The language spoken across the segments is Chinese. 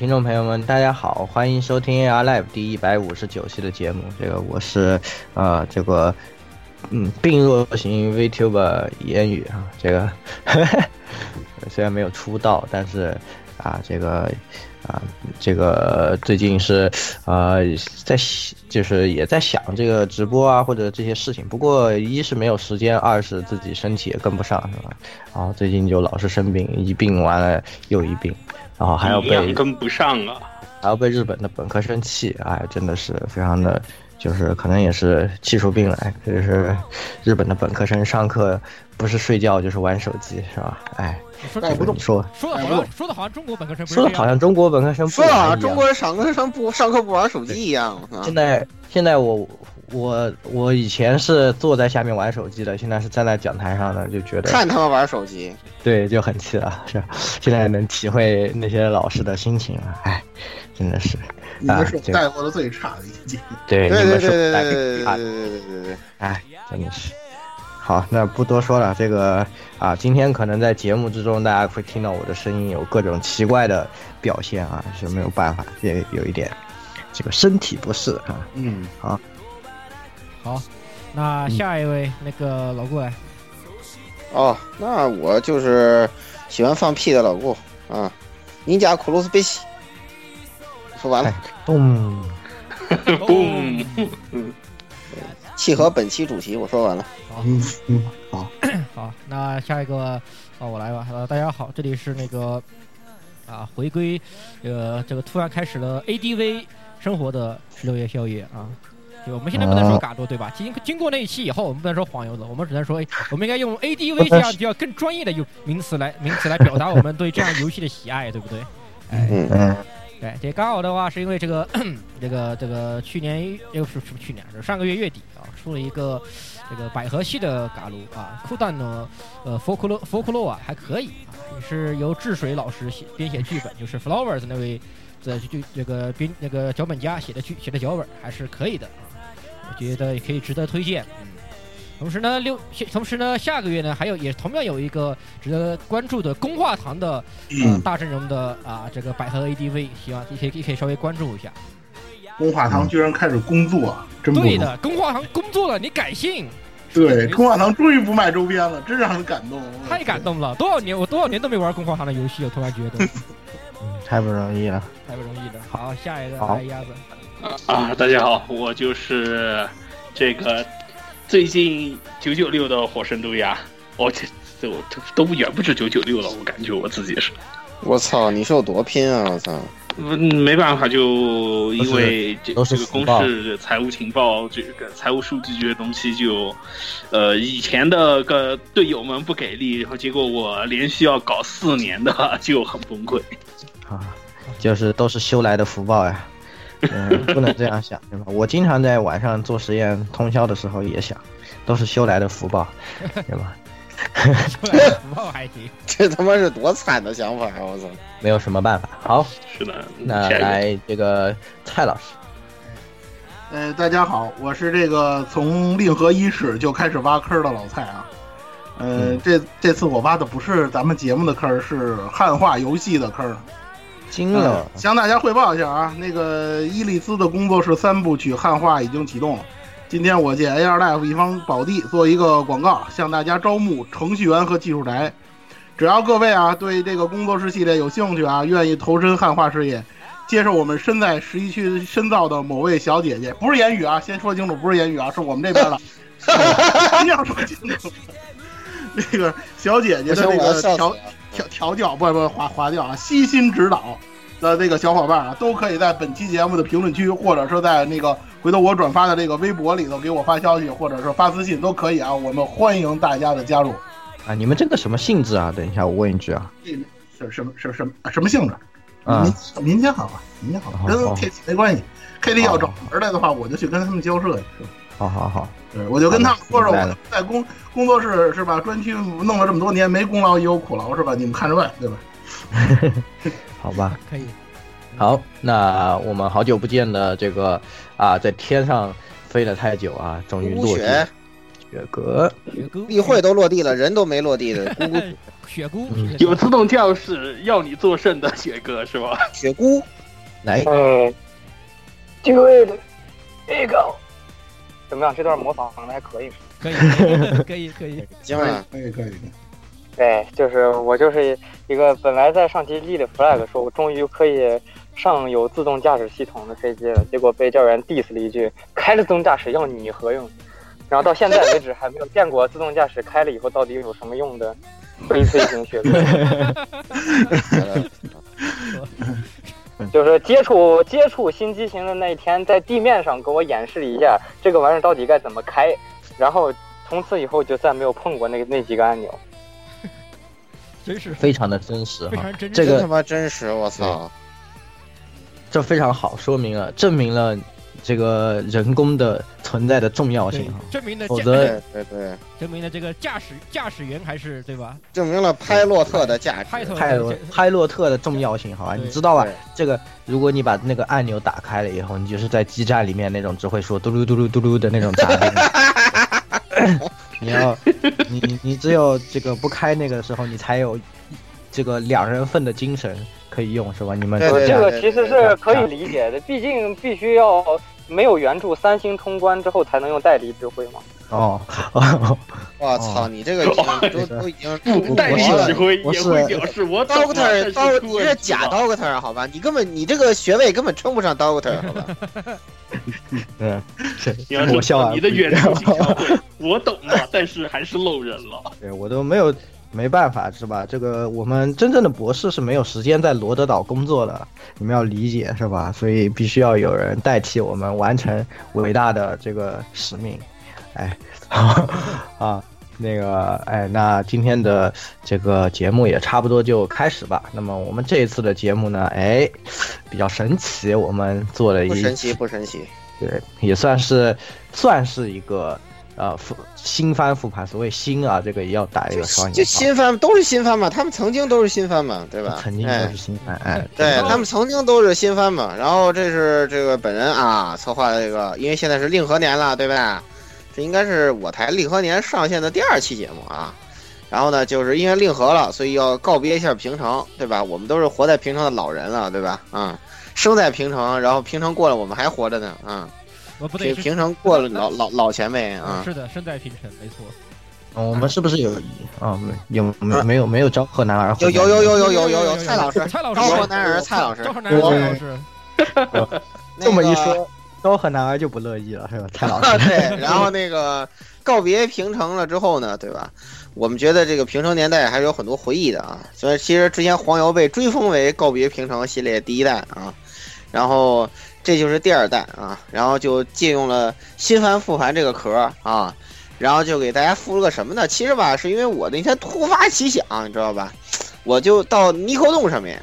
听众朋友们，大家好，欢迎收听 AR Live 第一百五十九期的节目。这个我是呃这个嗯病弱型 VTuber 言语啊，这个 虽然没有出道，但是啊这个啊这个最近是呃在就是也在想这个直播啊或者这些事情。不过一是没有时间，二是自己身体也跟不上，是吧？然后最近就老是生病，一病完了又一病。然后还要被跟不上啊，还要被日本的本科生气，哎，真的是非常的，就是可能也是气出病来。就是日本的本科生上课不是睡觉就是玩手机，是吧？哎，说带不动，说说的好像说的好像中国本科生说的好像中国本科生说的好像中国人上课上不上课不玩手机一样。现在现在我我我以前是坐在下面玩手机的，现在是站在讲台上的，就觉得看他们玩手机。对，就很气了，是现在能体会那些老师的心情了，哎，真的是，你们是带过的最差的一届，对，对对对对带对对对对对，哎，真的是，好，那不多说了，这个啊，今天可能在节目之中，大家会听到我的声音有各种奇怪的表现啊，是没有办法，也有一点这个身体不适啊，嗯，好，好，那下一位那个老顾来。哦，那我就是喜欢放屁的老顾啊，尼加库鲁斯贝西。说完了，嘣，嘣，契合本期主题，我说完了。好，嗯嗯，好，好，那下一个，哦，我来吧。呃，大家好，这里是那个啊，回归，呃，这个突然开始了 ADV 生活的十六夜宵夜啊。就我们现在不能说嘎多对吧？经经过那一期以后，我们不能说黄油子，我们只能说，哎，我们应该用 ADV 这样比较更专业的用名词来名词来表达我们对这样游戏的喜爱，对不对？哎，对，这刚好的话是因为这个这个这个去年又是什么去年？是上个月月底啊，出了一个这个百合系的嘎鲁啊，酷蛋呢，呃，佛库洛佛库洛啊还可以啊，也是由治水老师写编写剧本，就是 Flowers 那位在就这个编那个脚本家写的剧写的脚本还是可以的啊，我觉得也可以值得推荐。嗯，同时呢，六同时呢，下个月呢还有也同样有一个值得关注的工化堂的呃大阵容的啊这个百合 ADV，希望也可以也可以稍微关注一下。工化堂居然开始工作，对的，工化堂工作了，你改姓，对，工化堂终于不卖周边了，真让人感动，太感动了！多少年我多少年都没玩工化堂的游戏，我突然觉得。嗯太不容易了，太不容易了。好，下一个好。来鸭子，啊，大家好，我就是这个最近九九六的火神杜亚，我这这我都都远不止九九六了，我感觉我自己是，我操，你是有多拼啊！我操，嗯，没办法，就因为这这个公式财务情报这个财务数据这些东西就，呃，以前的个队友们不给力，然后结果我连续要搞四年的，就很崩溃。啊，就是都是修来的福报呀。嗯，不能这样想，对吧？我经常在晚上做实验通宵的时候也想，都是修来的福报，对吧？福报还行。这他妈是多惨的想法啊！我操，没有什么办法。好，是的，那来这个蔡老师，呃，大家好，我是这个从令和伊始就开始挖坑的老蔡啊。呃，这这次我挖的不是咱们节目的坑，是汉化游戏的坑。惊了！向大家汇报一下啊，那个伊利斯的工作室三部曲汉化已经启动了。今天我借 AR Life 一方宝地做一个广告，向大家招募程序员和技术宅。只要各位啊对这个工作室系列有兴趣啊，愿意投身汉化事业。接受我们身在十一区深造的某位小姐姐，不是言语啊，先说清楚，不是言语啊，是我们这边的，一定要说清楚。那个小姐姐的那个调调调教，不不划划掉啊，悉心指导的这个小伙伴啊，都可以在本期节目的评论区，或者是在那个回头我转发的这个微博里头给我发消息，或者是发私信都可以啊，我们欢迎大家的加入。啊，你们这个什么性质啊？等一下，我问一句啊，什什么什什么什么性质？民民间好啊，民间好吧，跟 K T 没关系。K T 要找门来的话，我就去跟他们交涉去。好好好，对，我就跟他们说说，我在工工作室是吧？专区弄了这么多年，没功劳也有苦劳是吧？你们看着办，对吧？好吧，可以。好，那我们好久不见的这个啊，在天上飞了太久啊，终于落地。雪哥，雪哥，例会都落地了，人都没落地的。雪姑，有自动驾驶要你作甚的雪哥是吧？雪姑，来，嗯，Do it，这个怎么样？这段模仿的还可以吗，可以，可以，可以，行啊，可以，可以。对，就是我就是一个本来在上期立的 flag，说我终于可以上有自动驾驶系统的飞机了，结果被教员 diss 了一句：“开了自动驾驶要你何用？”然后到现在为止还没有见过自动驾驶开了以后到底有什么用的非飞行学科。就是接触接触新机型的那一天，在地面上给我演示一下这个玩意儿到底该怎么开，然后从此以后就再没有碰过那那几个按钮。真是非常的真实哈，真这个他妈真实，我操！这非常好，说明了证明了。这个人工的存在的重要性，证明了，否则对对，证明了这个驾驶驾驶员还是对吧？证明了拍洛特的价值，拍洛拍洛特的重要性，好吧？你知道吧？这个如果你把那个按钮打开了以后，你就是在基站里面那种只会说嘟噜嘟噜嘟噜的那种杂音。你要你你你只有这个不开那个时候，你才有这个两人份的精神。可以用是吧？你们这个其实是可以理解的，毕竟必须要没有援助，三星通关之后才能用代理指挥吗。哦，我操，你这个 都都已经代理指挥也会表示我 doctor doctor，你是假 doctor 好吧？你根本你这个学位根本称不上 doctor 好吧？嗯，我笑你的援助性调会，我懂了，但是还是漏人了。对我都没有。没办法是吧？这个我们真正的博士是没有时间在罗德岛工作的，你们要理解是吧？所以必须要有人代替我们完成伟大的这个使命。哎，啊，那个，哎，那今天的这个节目也差不多就开始吧。那么我们这一次的节目呢，哎，比较神奇，我们做了一不神奇不神奇，对，也算是算是一个。呃，复新番复盘，所谓新啊，这个也要打一个双引号。就新番都是新番嘛，他们曾经都是新番嘛，对吧？曾经都是新番，哎，对他们曾经都是新番嘛。然后这是这个本人啊策划的这个，因为现在是令和年了，对吧？这应该是我台令和年上线的第二期节目啊。然后呢，就是因为令和了，所以要告别一下平城，对吧？我们都是活在平城的老人了，对吧？啊，生在平城，然后平城过了，我们还活着呢，啊。不对，平城过了老老老前辈啊！是的，身在平城，没错。我们是不是有啊？没有没没有没有昭和男儿？有有有有有有有有蔡老师，蔡老师，昭和男儿蔡老师，昭和男儿蔡老师。这么一说，昭和男儿就不乐意了，是吧？蔡老师。对，然后那个告别平城了之后呢，对吧？我们觉得这个平城年代还是有很多回忆的啊。所以其实之前黄瑶被追封为告别平城系列第一代啊，然后。这就是第二弹啊，然后就借用了新番复盘这个壳啊，然后就给大家附了个什么呢？其实吧，是因为我那天突发奇想，你知道吧？我就到尼口洞上面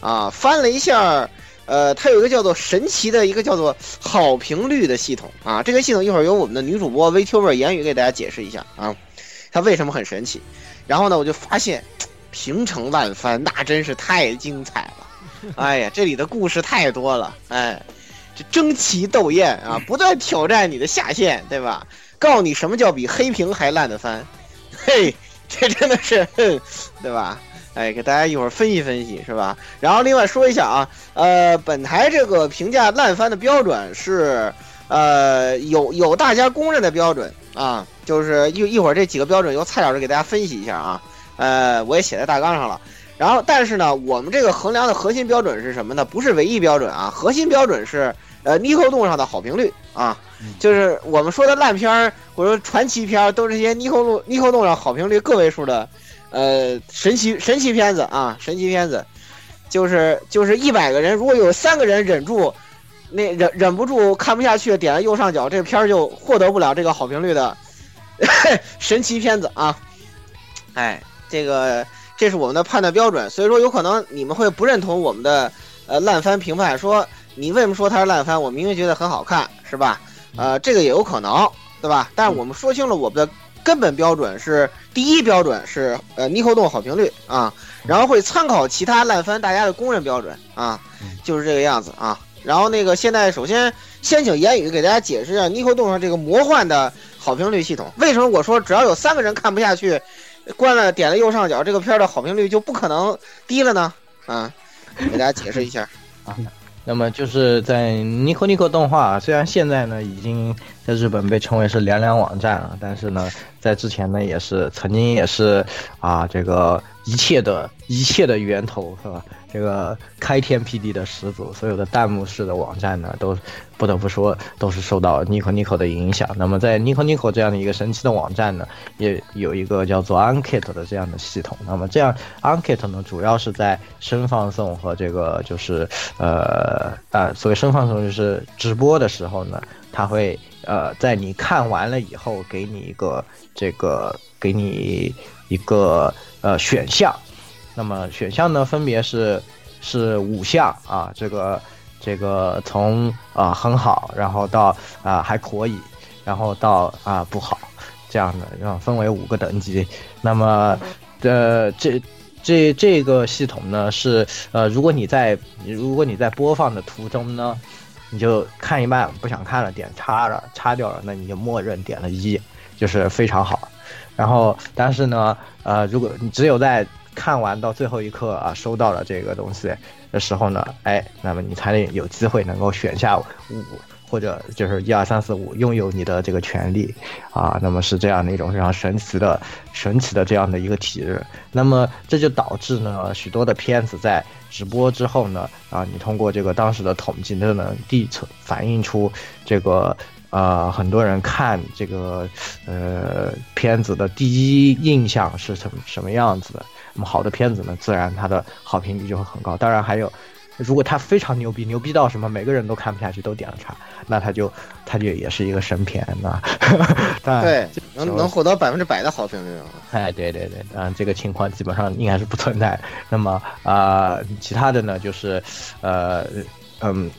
啊翻了一下，呃，它有一个叫做神奇的一个叫做好评率的系统啊。这个系统一会儿由我们的女主播 VTuber 言语给大家解释一下啊，它为什么很神奇？然后呢，我就发现 平成万番那真是太精彩了。哎呀，这里的故事太多了，哎，这争奇斗艳啊，不断挑战你的下限，对吧？告诉你什么叫比黑屏还烂的番，嘿，这真的是，对吧？哎，给大家一会儿分析分析，是吧？然后另外说一下啊，呃，本台这个评价烂番的标准是，呃，有有大家公认的标准啊，就是一一会儿这几个标准由蔡老师给大家分析一下啊，呃，我也写在大纲上了。然后，但是呢，我们这个衡量的核心标准是什么呢？不是唯一标准啊，核心标准是呃尼扣洞上的好评率啊，就是我们说的烂片儿或者说传奇片儿，都是这些尼扣洞尼扣洞上好评率个位数的，呃，神奇神奇片子啊，神奇片子，就是就是一百个人，如果有三个人忍住，那忍忍不住看不下去，点了右上角，这个片儿就获得不了这个好评率的 神奇片子啊，哎，这个。这是我们的判断标准，所以说有可能你们会不认同我们的呃烂番评判，说你为什么说它是烂番？我明明觉得很好看，是吧？呃，这个也有可能，对吧？但是我们说清了我们的根本标准是第一标准是呃尼扣洞好评率啊，然后会参考其他烂番大家的公认标准啊，就是这个样子啊。然后那个现在首先先请言语给大家解释一下尼扣洞上这个魔幻的好评率系统，为什么我说只要有三个人看不下去？关了点了右上角，这个片儿的好评率就不可能低了呢？啊，给大家解释一下 啊。那么就是在 Nico Nico 动画，虽然现在呢已经在日本被称为是凉凉网站了，但是呢在之前呢也是曾经也是啊这个一切的一切的源头是吧？这个开天辟地的始祖，所有的弹幕式的网站呢，都不得不说都是受到 Nico Nico 的影响。那么在 Nico Nico 这样的一个神奇的网站呢，也有一个叫做 Ankit 的这样的系统。那么这样 Ankit 呢，主要是在声放送和这个就是呃呃，所谓声放送就是直播的时候呢，它会呃在你看完了以后，给你一个这个给你一个呃选项。那么选项呢，分别是是五项啊，这个这个从啊很好，然后到啊还可以，然后到啊不好，这样的，然后分为五个等级。那么呃这这这个系统呢是呃如果你在如果你在播放的途中呢，你就看一半不想看了，点叉了叉掉了，那你就默认点了一，就是非常好。然后但是呢呃如果你只有在看完到最后一刻啊，收到了这个东西的时候呢，哎，那么你才能有机会能够选下五或者就是一二三四五，拥有你的这个权利啊。那么是这样的一种非常神奇的、神奇的这样的一个体制。那么这就导致呢，许多的片子在直播之后呢，啊，你通过这个当时的统计，就能地测反映出这个呃很多人看这个呃片子的第一印象是什么什么样子的。那么好的片子呢，自然它的好评率就会很高。当然还有，如果它非常牛逼，牛逼到什么每个人都看不下去，都点了叉，那它就它就也是一个神片啊。对，能能获得百分之百的好评率。哎，对对对，当然这个情况基本上应该是不存在。那么啊，其他的呢，就是呃嗯，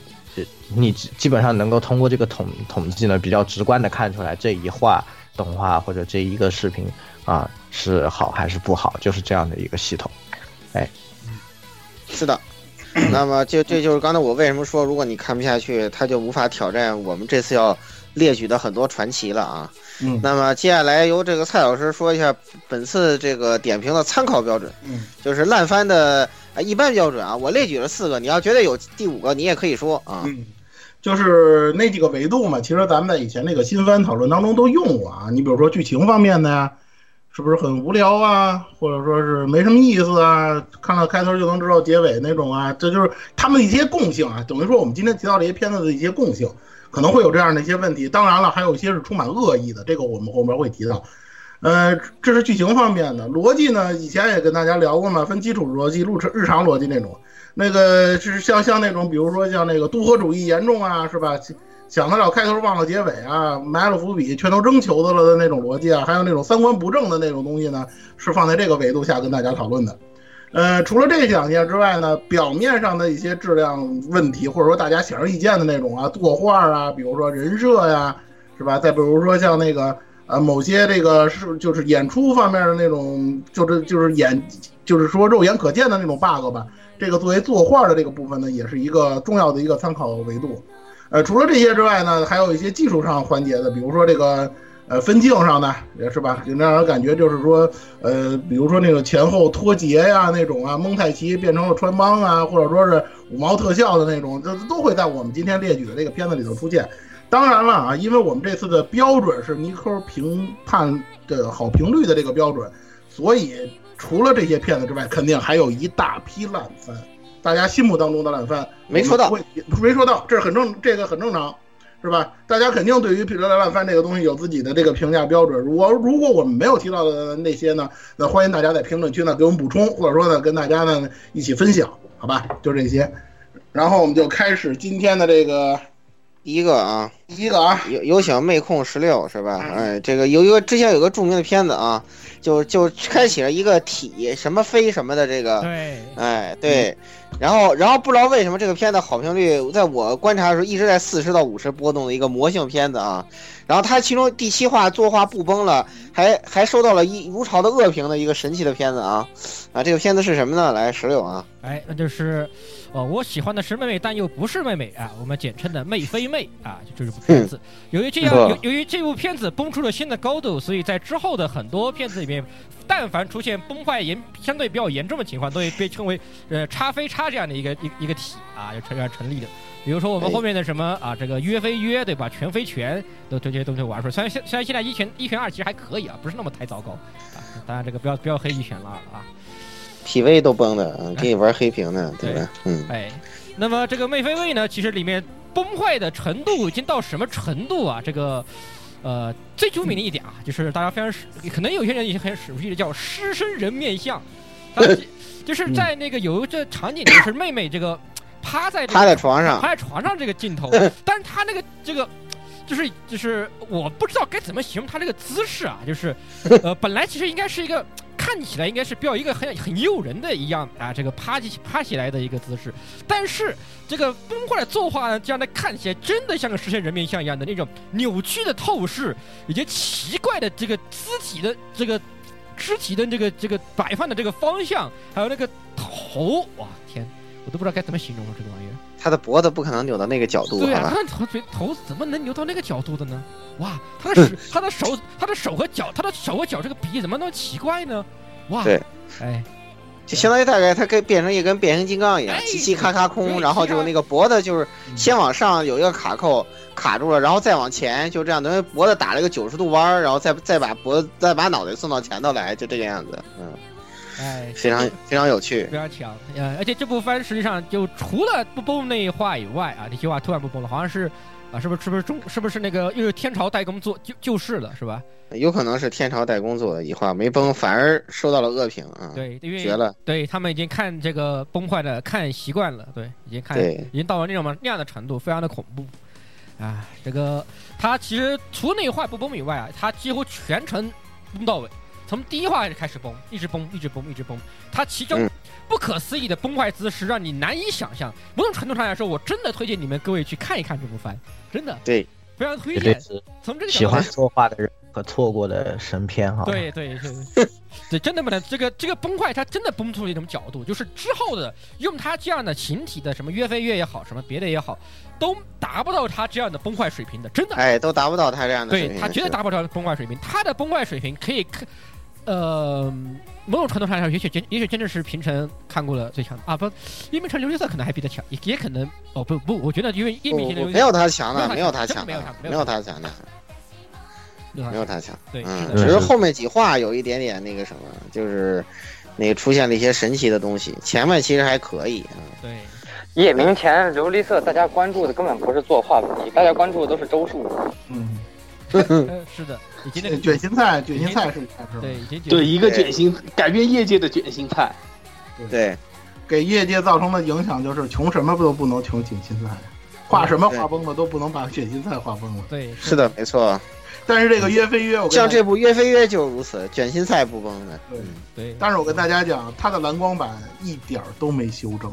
你基本上能够通过这个统统计呢，比较直观的看出来这一画动画或者这一个视频。啊，是好还是不好？就是这样的一个系统，哎，是的。那么，就这就是刚才我为什么说，如果你看不下去，他就无法挑战我们这次要列举的很多传奇了啊。嗯。那么接下来由这个蔡老师说一下本次这个点评的参考标准。嗯。就是烂番的啊一般标准啊，我列举了四个，你要觉得有第五个，你也可以说啊。嗯。就是那几个维度嘛，其实咱们在以前那个新番讨论当中都用过啊。你比如说剧情方面的呀。是不是很无聊啊，或者说是没什么意思啊？看了开头就能知道结尾那种啊？这就是他们的一些共性啊。等于说我们今天提到这些片子的一些共性，可能会有这样的一些问题。当然了，还有一些是充满恶意的，这个我们后面会提到。呃，这是剧情方面的逻辑呢，以前也跟大家聊过嘛，分基础逻辑、日常日常逻辑那种。那个是像像那种，比如说像那个都合主义严重啊，是吧？想得了开头忘了结尾啊，埋了伏笔，全都扔球子了的那种逻辑啊，还有那种三观不正的那种东西呢，是放在这个维度下跟大家讨论的。呃，除了这两件之外呢，表面上的一些质量问题，或者说大家显而易见的那种啊，作画啊，比如说人设呀，是吧？再比如说像那个呃某些这个是就是演出方面的那种，就是就是演就是说肉眼可见的那种 bug 吧。这个作为作画的这个部分呢，也是一个重要的一个参考维度。呃，除了这些之外呢，还有一些技术上环节的，比如说这个呃分镜上的，也是吧，让人感觉就是说，呃，比如说那个前后脱节呀那种啊，蒙太奇变成了穿帮啊，或者说是五毛特效的那种，这都会在我们今天列举的这个片子里头出现。当然了啊，因为我们这次的标准是尼科评判的好评率的这个标准，所以除了这些片子之外，肯定还有一大批烂番，大家心目当中的烂番没说到没说到，这是很正，这个很正常，是吧？大家肯定对于《匹克烂番》这个东西有自己的这个评价标准。如果如果我们没有提到的那些呢，那欢迎大家在评论区呢给我们补充，或者说呢跟大家呢一起分享，好吧？就这些，然后我们就开始今天的这个第一个啊，一个啊，有有请妹控十六是吧？嗯。哎，这个有一个之前有一个著名的片子啊，就就开启了一个体什么飞什么的这个，对，哎对，然后然后不知道为什么这个片子好评率，在我观察的时候一直在四十到五十波动的一个魔性片子啊，然后它其中第七话作画不崩了，还还收到了一如潮的恶评的一个神奇的片子啊。啊，这个片子是什么呢？来十六啊，哎，那就是，哦，我喜欢的是妹妹，但又不是妹妹啊，我们简称的妹非妹啊，就这部片子。由于这样，嗯由由于这部片子崩出了新的高度，所以在之后的很多片子里面，但凡出现崩坏严相对比较严重的情况，都会被称为呃叉飞叉这样的一个一一个体啊，就成成立的。比如说我们哎后面的什么啊，这个约非约对吧？拳非拳都这些东西玩出来。虽然现虽然现在一拳一拳二其实还可以啊，不是那么太糟糕啊。当然这个不要不要黑一拳了啊。体位都崩的，嗯给你玩黑屏呢，对吧？嗯，哎，那么这个妹非妹呢，其实里面崩坏的程度已经到什么程度啊？这个，呃，最著名的一点啊，就是大家非常熟可能有些人已经很熟悉的叫狮身人面像，它就是在那个有一个场景，就是妹妹这个趴在、这个、趴在床上趴在床上这个镜头，但是他那个这个。就是就是我不知道该怎么形容他这个姿势啊，就是，呃，本来其实应该是一个看起来应该是比较一个很很诱人的一样啊，这个趴起趴起来的一个姿势，但是这个崩坏的作画呢，这样的看起来真的像个实现人面像一样的那种扭曲的透视，以及奇怪的这个肢体的这个肢体的这个这个摆放的这个方向，还有那个头，哇天，我都不知道该怎么形容了这个玩意儿。他的脖子不可能扭到那个角度，对啊？他的头嘴头怎么能扭到那个角度的呢？哇，他的手他的手他的手和脚他的手和脚这个比例怎么那么奇怪呢？哇，对，哎，就相当于大概它跟变成一根变形金刚一样，哎叽叽咔咔空，然后就那个脖子就是先往上有一个卡扣卡住了，然后再往前，就这样，等于脖子打了一个九十度弯儿，然后再再把脖子再把脑袋送到前头来，就这个样子，嗯，哎，非常非常有趣。非常强，呃，而且这部番实际上就除了不崩那一话以外啊，那句话突然不崩了，好像是啊，是不是是不是中是不是那个又是天朝代工做就救世了是吧？有可能是天朝代工做的一话没崩，反而受到了恶评啊！对，因为绝了，对他们已经看这个崩坏的看习惯了，对，已经看已经到了那种那样的程度，非常的恐怖。啊，这个他其实除了那一话不崩以外啊，他几乎全程崩到尾，从第一话开始崩，一直崩，一直崩，一直崩。他其中嗯不可思议的崩坏姿势让你难以想象。某种程度上来说，我真的推荐你们各位去看一看这部番，真的对，非常推荐。从这个喜欢角度来作画的人和错过的神片哈。对对对，对，真的不能这个这个崩坏，它真的崩出了一种角度，就是之后的用它这样的形体的什么约飞跃也好，什么别的也好，都达不到他这样的崩坏水平的，真的。哎，都达不到他这样的水平。对他绝对达不到崩坏水平，他的崩坏水平可以看，呃，某种程度上来说，也许真也许真的是平成看过了最强的啊，不，叶明成琉璃色可能还比他强，也也可能哦不不，我觉得因为叶明没有他强的，没有他他强的没有他，没有他强的，没没有他强。对，嗯，只是后面几话有一点点那个什么，就是那个出现了一些神奇的东西，前面其实还可以啊。对。夜明前琉璃色，大家关注的根本不是作画问题，大家关注的都是周数。嗯，呃是的，已经那个卷心菜，卷心菜是是吧？对，已经对一个卷心改变业界的卷心菜，对，给业界造成的影响就是穷什么都不能穷卷心菜，画什么画崩了都不能把卷心菜画崩了。对，是的，没错。但是这个约飞约，像这部《约飞约》就如此，卷心菜不崩的。对对，但是我跟大家讲，它的蓝光版一点儿都没修正。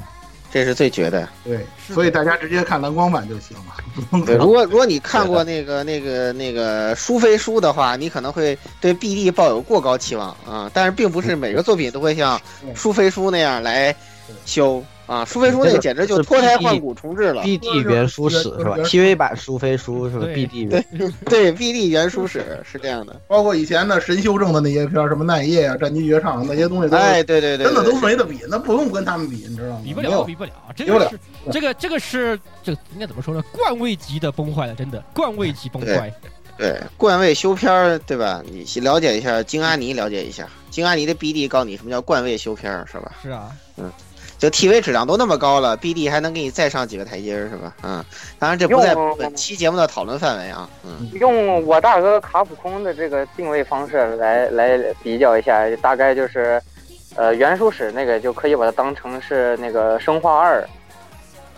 这是最绝的。对，所以大家直接看蓝光版就行了。对，如果如果你看过那个那个那个书非书的话，你可能会对 BD 抱有过高期望啊，但是并不是 每个作品都会像书非书那样来修啊，苏菲书那简直就脱胎换骨重置了。BD 原书史是吧？TV 版苏菲书是吧？BD 对对，BD 原书史是这样的。包括以前的神修正的那些片儿，什么奈叶啊、战机绝唱那些东西都，哎，对对对，真的都没得比，那不用跟他们比，你知道吗？比不了，比不了，这比不了个是这个这个是这个应该怎么说呢？冠位级的崩坏了，真的冠位级崩坏。对冠位修片儿，对吧？你去了解一下京阿尼，了解一下京阿尼的 BD，告诉你什么叫冠位修片儿，是吧？是啊，就 TV 质量都那么高了，BD 还能给你再上几个台阶儿，是吧？嗯，当然这不在用本期节目的讨论范围啊。嗯，用我大哥卡普空的这个定位方式来来比较一下，大概就是，呃，原初史那个就可以把它当成是那个生化二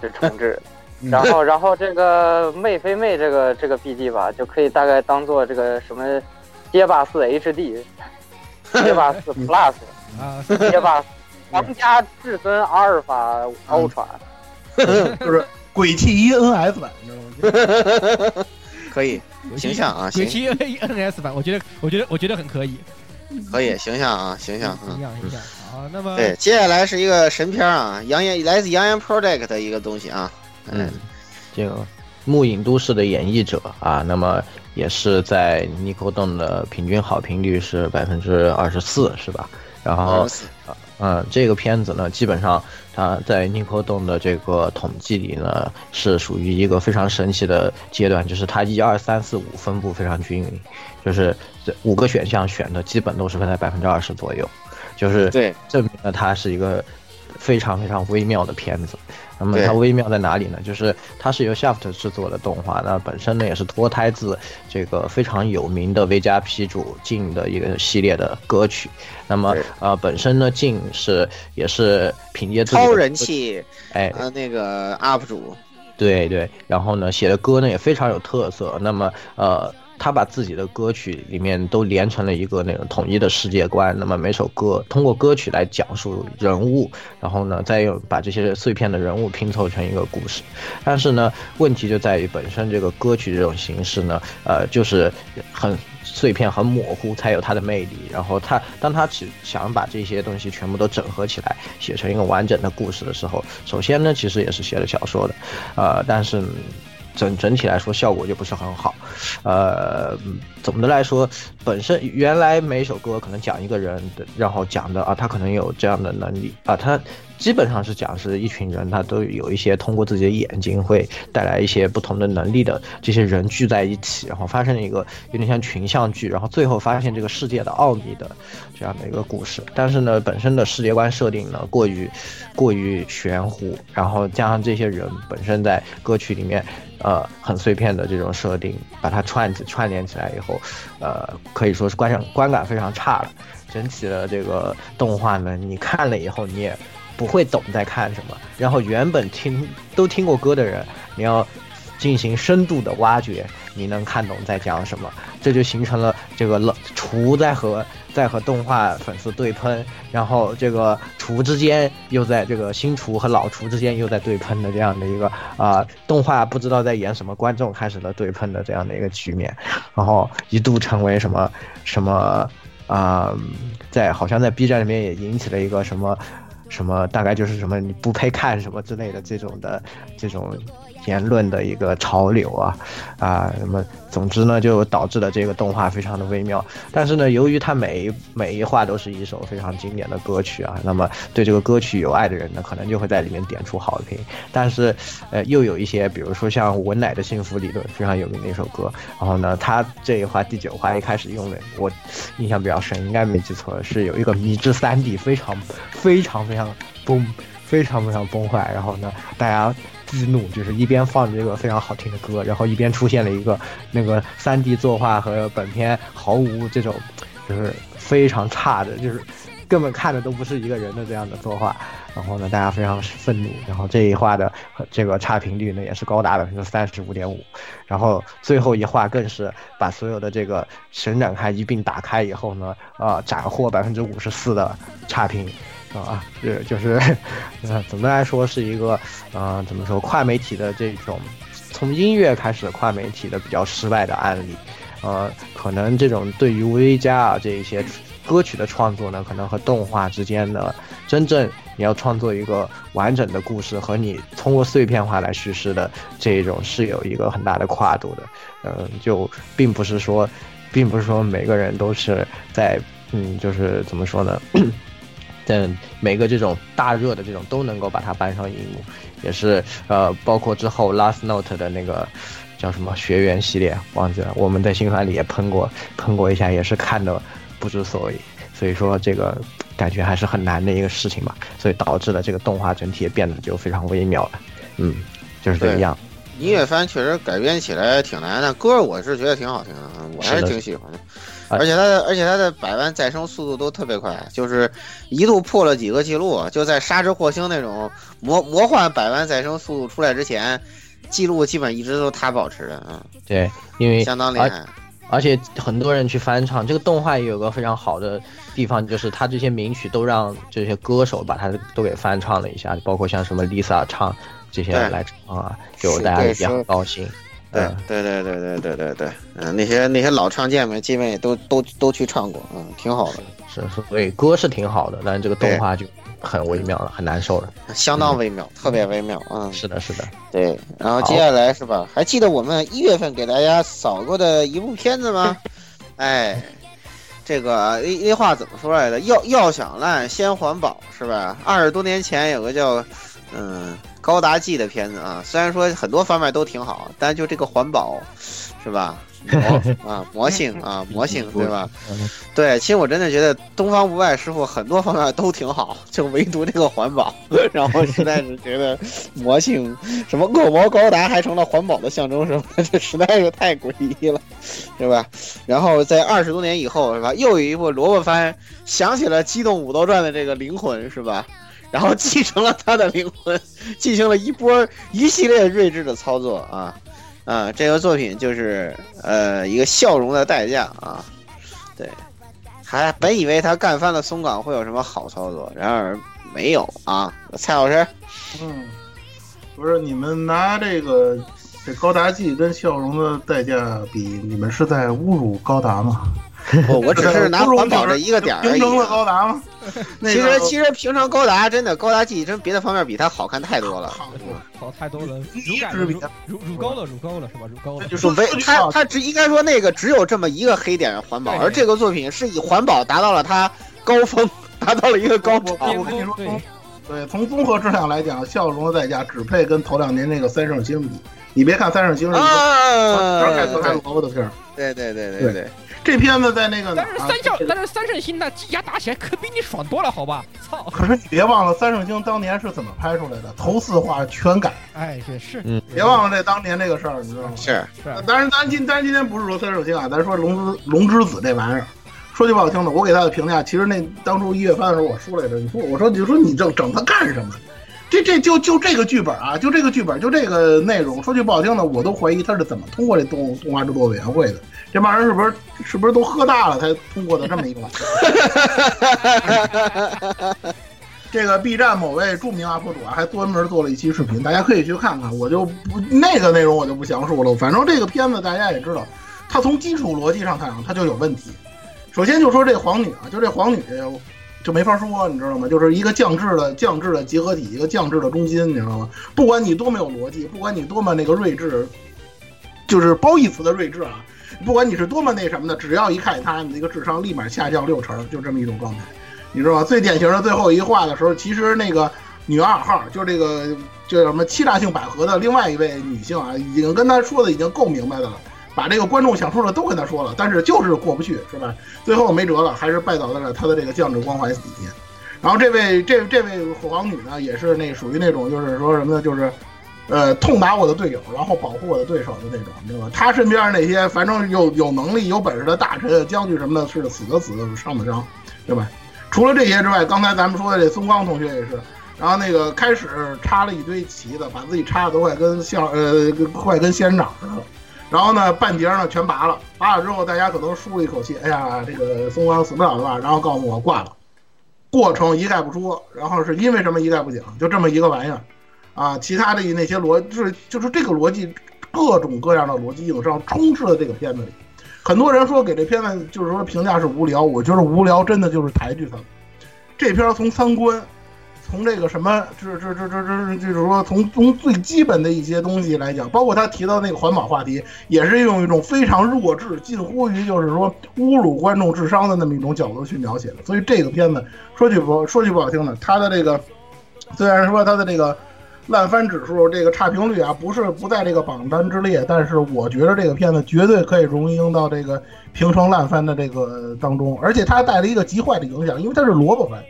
的重置，嗯然后然后这个妹非妹这个这个 BD 吧，就可以大概当做这个什么街霸四 HD，街霸四 Plus，啊，街霸皇家至尊阿尔法 Ultra，就是鬼泣一 NS 版，你知道吗？可以，形象啊，鬼形泣 NS 版，我觉得我觉得我觉得很可以，可以，形象啊，形象，嗯形。象形象。好，那么对，接下来是一一个神片啊，扬言来自扬言 Project 的一个东西啊，嗯，这个幕影都市的演绎者啊，那么也是在尼科动的平均好评率是百分之二十四，是吧？然后，嗯，这个片子呢，基本上它在尼科动的这个统计里呢，是属于一个非常神奇的阶段，就是它一二三四五分布非常均匀，就是这五个选项选的基本都是分在百分之二十左右，就是对。证明了它是一个非常非常微妙的片子。那么它微妙在哪里呢？就是它是由 Shaft 制作的动画，那本身呢也是脱胎自这个非常有名的 V 加 P 主镜的一个系列的歌曲。那么呃，本身呢镜是也是凭借自超人气，哎，呃，那个 UP 主，对对，然后呢，写的歌呢也非常有特色。那么，呃，他把自己的歌曲里面都连成了一个那种统一的世界观。那么每首歌通过歌曲来讲述人物，然后呢，再用把这些碎片的人物拼凑成一个故事。但是呢，问题就在于本身这个歌曲这种形式呢，呃，就是很碎片、很模糊，才有它的魅力。然后他当他只想把这些东西全部都整合起来，写成一个完整的故事的时候，首先呢，其实也是写了小说的，呃，但是。整整体来说效果就不是很好，呃，总的来说，本身原来每首歌可能讲一个人的，然后讲的啊，他可能有这样的能力啊，他基本上是讲是一群人，他都有一些通过自己的眼睛会带来一些不同的能力的这些人聚在一起，然后发生了一个有点像群像剧，然后最后发现这个世界的奥秘的这样的一个故事。但是呢，本身的世界观设定呢过于过于玄乎，然后加上这些人本身在歌曲里面。呃，很碎片的这种设定，把它串起串联起来以后，呃，可以说是观赏观感非常差了。整体的这个动画呢，你看了以后你也不会懂在看什么。然后原本听都听过歌的人，你要进行深度的挖掘，你能看懂在讲什么。这就形成了这个冷厨在和在和动画粉丝对喷，然后这个厨之间又在这个新厨和老厨之间又在对喷的这样的一个啊、动画不知道在演什么，观众开始了对喷的这样的一个局面，然后一度成为什么什么啊、在好像在 B 站里面也引起了一个什么什么，大概就是什么你不配看什么之类的这种的这种言论的一个潮流啊啊，那么总之呢，就导致了这个动画非常的微妙。但是呢，由于它每一每一话都是一首非常经典的歌曲啊，那么对这个歌曲有爱的人呢，可能就会在里面点出好评。但是，呃，又有一些，比如说像文乃的幸福理论非常有名的一首歌，然后呢，他这一话第九话一开始用的，我印象比较深，应该没记错，是有一个迷之三 D 非常非常非常崩，非常非常崩坏，然后呢，大家。激怒，就是一边放着这个非常好听的歌，然后一边出现了一个那个三 D 作画和本片毫无这种，就是非常差的，就是根本看的都不是一个人的这样的作画。然后呢，大家非常愤怒，然后这一话的这个差评率呢也是高达百分之三十五点五，然后最后一话更是把所有的这个神展开一并打开以后呢，啊、斩获百分之五十四的差评。啊，是就是，呃，总的来说是一个，呃，怎么说，跨媒体的这种从音乐开始跨媒体的比较失败的案例，呃，可能这种对于 V 加啊这一些歌曲的创作呢，可能和动画之间的真正你要创作一个完整的故事和你通过碎片化来叙事的这一种是有一个很大的跨度的，嗯，就并不是说，并不是说每个人都是在，嗯，就是怎么说呢？但每个这种大热的这种都能够把它搬上荧幕，也是呃，包括之后 Last Note 的那个叫什么学员系列，忘记了，我们在新番里也喷过，喷过一下，也是看的不知所以。所以说这个感觉还是很难的一个事情吧，所以导致了这个动画整体也变得就非常微妙了。嗯，就是这个样。音乐番确实改编起来挺难的，歌我是觉得挺好听的，我还是挺喜欢的。而且它的而且它的百万再生速度都特别快，就是一度破了几个记录，就在沙之惑星那种魔魔幻百万再生速度出来之前，记录基本一直都他保持的。嗯，对，因为相当厉害。而且很多人去翻唱这个动画，也有个非常好的地方，就是他这些名曲都让这些歌手把它都给翻唱了一下，包括像什么 Lisa 唱这些来唱啊，就大家也很高兴。对对对对对对对对，嗯，那些那些老唱将们基本也都都都去唱过，嗯，挺好的。是，所以歌是挺好的，但是这个动画就很微妙了，很难受了。相当微妙，特别微妙，嗯。是的，是的。对，然后接下来是吧？还记得我们一月份给大家扫过的一部片子吗？哎，这个那那话怎么说来着？要要想烂，先环保，是吧？二十多年前有个叫嗯。高达 G 的片子啊，虽然说很多方面都挺好，但就这个环保，是吧？魔啊，魔性啊，魔性，对吧？对，其实我真的觉得东方不败师傅很多方面都挺好，就唯独这个环保，然后实在是觉得魔性什么恶魔高达还成了环保的象征什么，这实在是太诡异了，是吧？然后在二十多年以后，是吧？又有一部萝卜番想起了《机动武斗传》的这个灵魂，是吧？然后继承了他的灵魂，进行了一波一系列睿智的操作啊啊！这个作品就是呃一个笑容的代价啊，对，还本以为他干翻了松岗会有什么好操作，然而没有啊。蔡老师，嗯，不是你们拿这个这高达技跟笑容的代价比，你们是在侮辱高达吗？我我只是拿环保这一个点而已。平成的高达吗？其实其实平常高达真的高达 G 真别的方面比它好看太多了，好太多了，乳感乳乳乳高了乳高了是吧？乳高了。就是唯它它只应该说那个只有这么一个黑点环保，而这个作品是以环保达到了它高峰，达到了一个高潮。我跟你说，对，从综合质量来讲，笑容的代价只配跟头两年那个三圣星比。你别看三圣星是一个开头还萝卜的片儿。对对对对对。这片子在那个，但是三笑，但是三圣星那机甲打起来可比你爽多了，好吧？操！可是你别忘了三圣星当年是怎么拍出来的，头四话全改。哎，这是，嗯，别忘了这当年这个事儿，你知道吗？是是。当然，咱今但是今天不是说三圣星啊，咱说龙之龙之子这玩意儿。说句不好听的，我给他的评价，其实那当初一月份的时候我说来着，你说我说你说你整整他干什么？这这就就这个剧本啊，就这个剧本，就这个内容。说句不好听的，我都怀疑他是怎么通过这动动画制作委员会的。这帮人是不是是不是都喝大了才通过的这么一个？这个 B 站某位著名 UP 主啊，还专门做了一期视频，大家可以去看看。我就不那个内容我就不详述了。反正这个片子大家也知道，它从基础逻辑上看它就有问题。首先就说这皇女啊，就这皇女就没法说，你知道吗？就是一个降智的降智的结合体，一个降智的中心，你知道吗？不管你多么有逻辑，不管你多么那个睿智，就是褒义词的睿智啊。不管你是多么那什么的，只要一看他，你那个智商立马下降六成，就这么一种状态，你知道吗？最典型的最后一话的时候，其实那个女二号，就这个叫什么欺诈性百合的另外一位女性啊，已经跟他说的已经够明白的了，把这个观众想说的都跟他说了，但是就是过不去，是吧？最后没辙了，还是拜倒在了他的这个降智光环底下。然后这位这这位火皇女呢，也是那属于那种就是说什么呢？就是。呃，痛打我的队友，然后保护我的对手的那种，对吧？他身边那些反正有有能力、有本事的大臣、将军什么的，是死的死，伤的伤，对吧？除了这些之外，刚才咱们说的这松冈同学也是，然后那个开始插了一堆旗子，把自己插的都快跟像呃快跟仙人掌似的，然后呢半截呢全拔了，拔了之后大家可能舒了一口气，哎呀，这个松冈死不了了吧？然后告诉我挂了，过程一概不说，然后是因为什么一概不讲，就这么一个玩意儿。啊，其他的那些逻就是就是这个逻辑，各种各样的逻辑硬伤充斥在这个片子里。很多人说给这片子就是说评价是无聊，我觉得无聊真的就是抬举他。这片从三观、从这个什么，这这这这这，就是说从从最基本的一些东西来讲，包括他提到那个环保话题，也是用一种非常弱智，近乎于就是说侮辱观众智商的那么一种角度去描写的。所以这个片子说句不说句不好听的，他的这个虽然说他的这个烂番指数这个差评率啊，不是不在这个榜单之列，但是我觉得这个片子绝对可以荣膺到这个平成烂番的这个当中，而且它带了一个极坏的影响，因为它是萝卜番。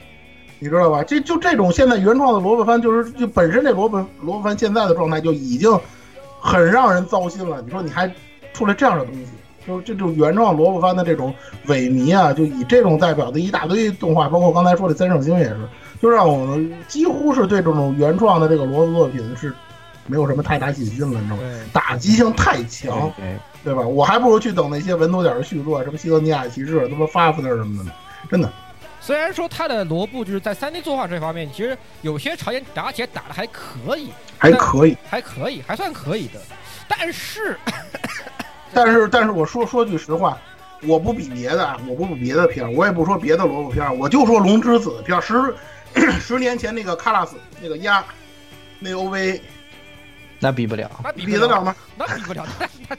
你知道吧？这就这种现在原创的萝卜番，就是就本身这萝卜萝卜番现在的状态就已经很让人糟心了。你说你还出来这样的东西，就这种原创萝卜番的这种萎靡啊，就以这种代表的一大堆动画，包括刚才说的三圣星也是，就让我们几乎是对这种原创的这个萝卜作品是没有什么太大信心了，你知道吗？打击性太强，对吧？我还不如去等那些稳妥点的续作，什么《西格尼亚骑士》、他妈《发福特什么的呢，真的。虽然说他的萝卜就是在三 D 作画这方面，其实有些朝鲜打起来打的还可以，还可以，还可以，还算可以的。但是，但是，但是我说说句实话，我不比别的，我不比别的片我也不说别的萝卜片我就说《龙之子》片十 十年前那个卡拉斯那个鸭，那 OVA。那比不了，那比得了吗？那比不了，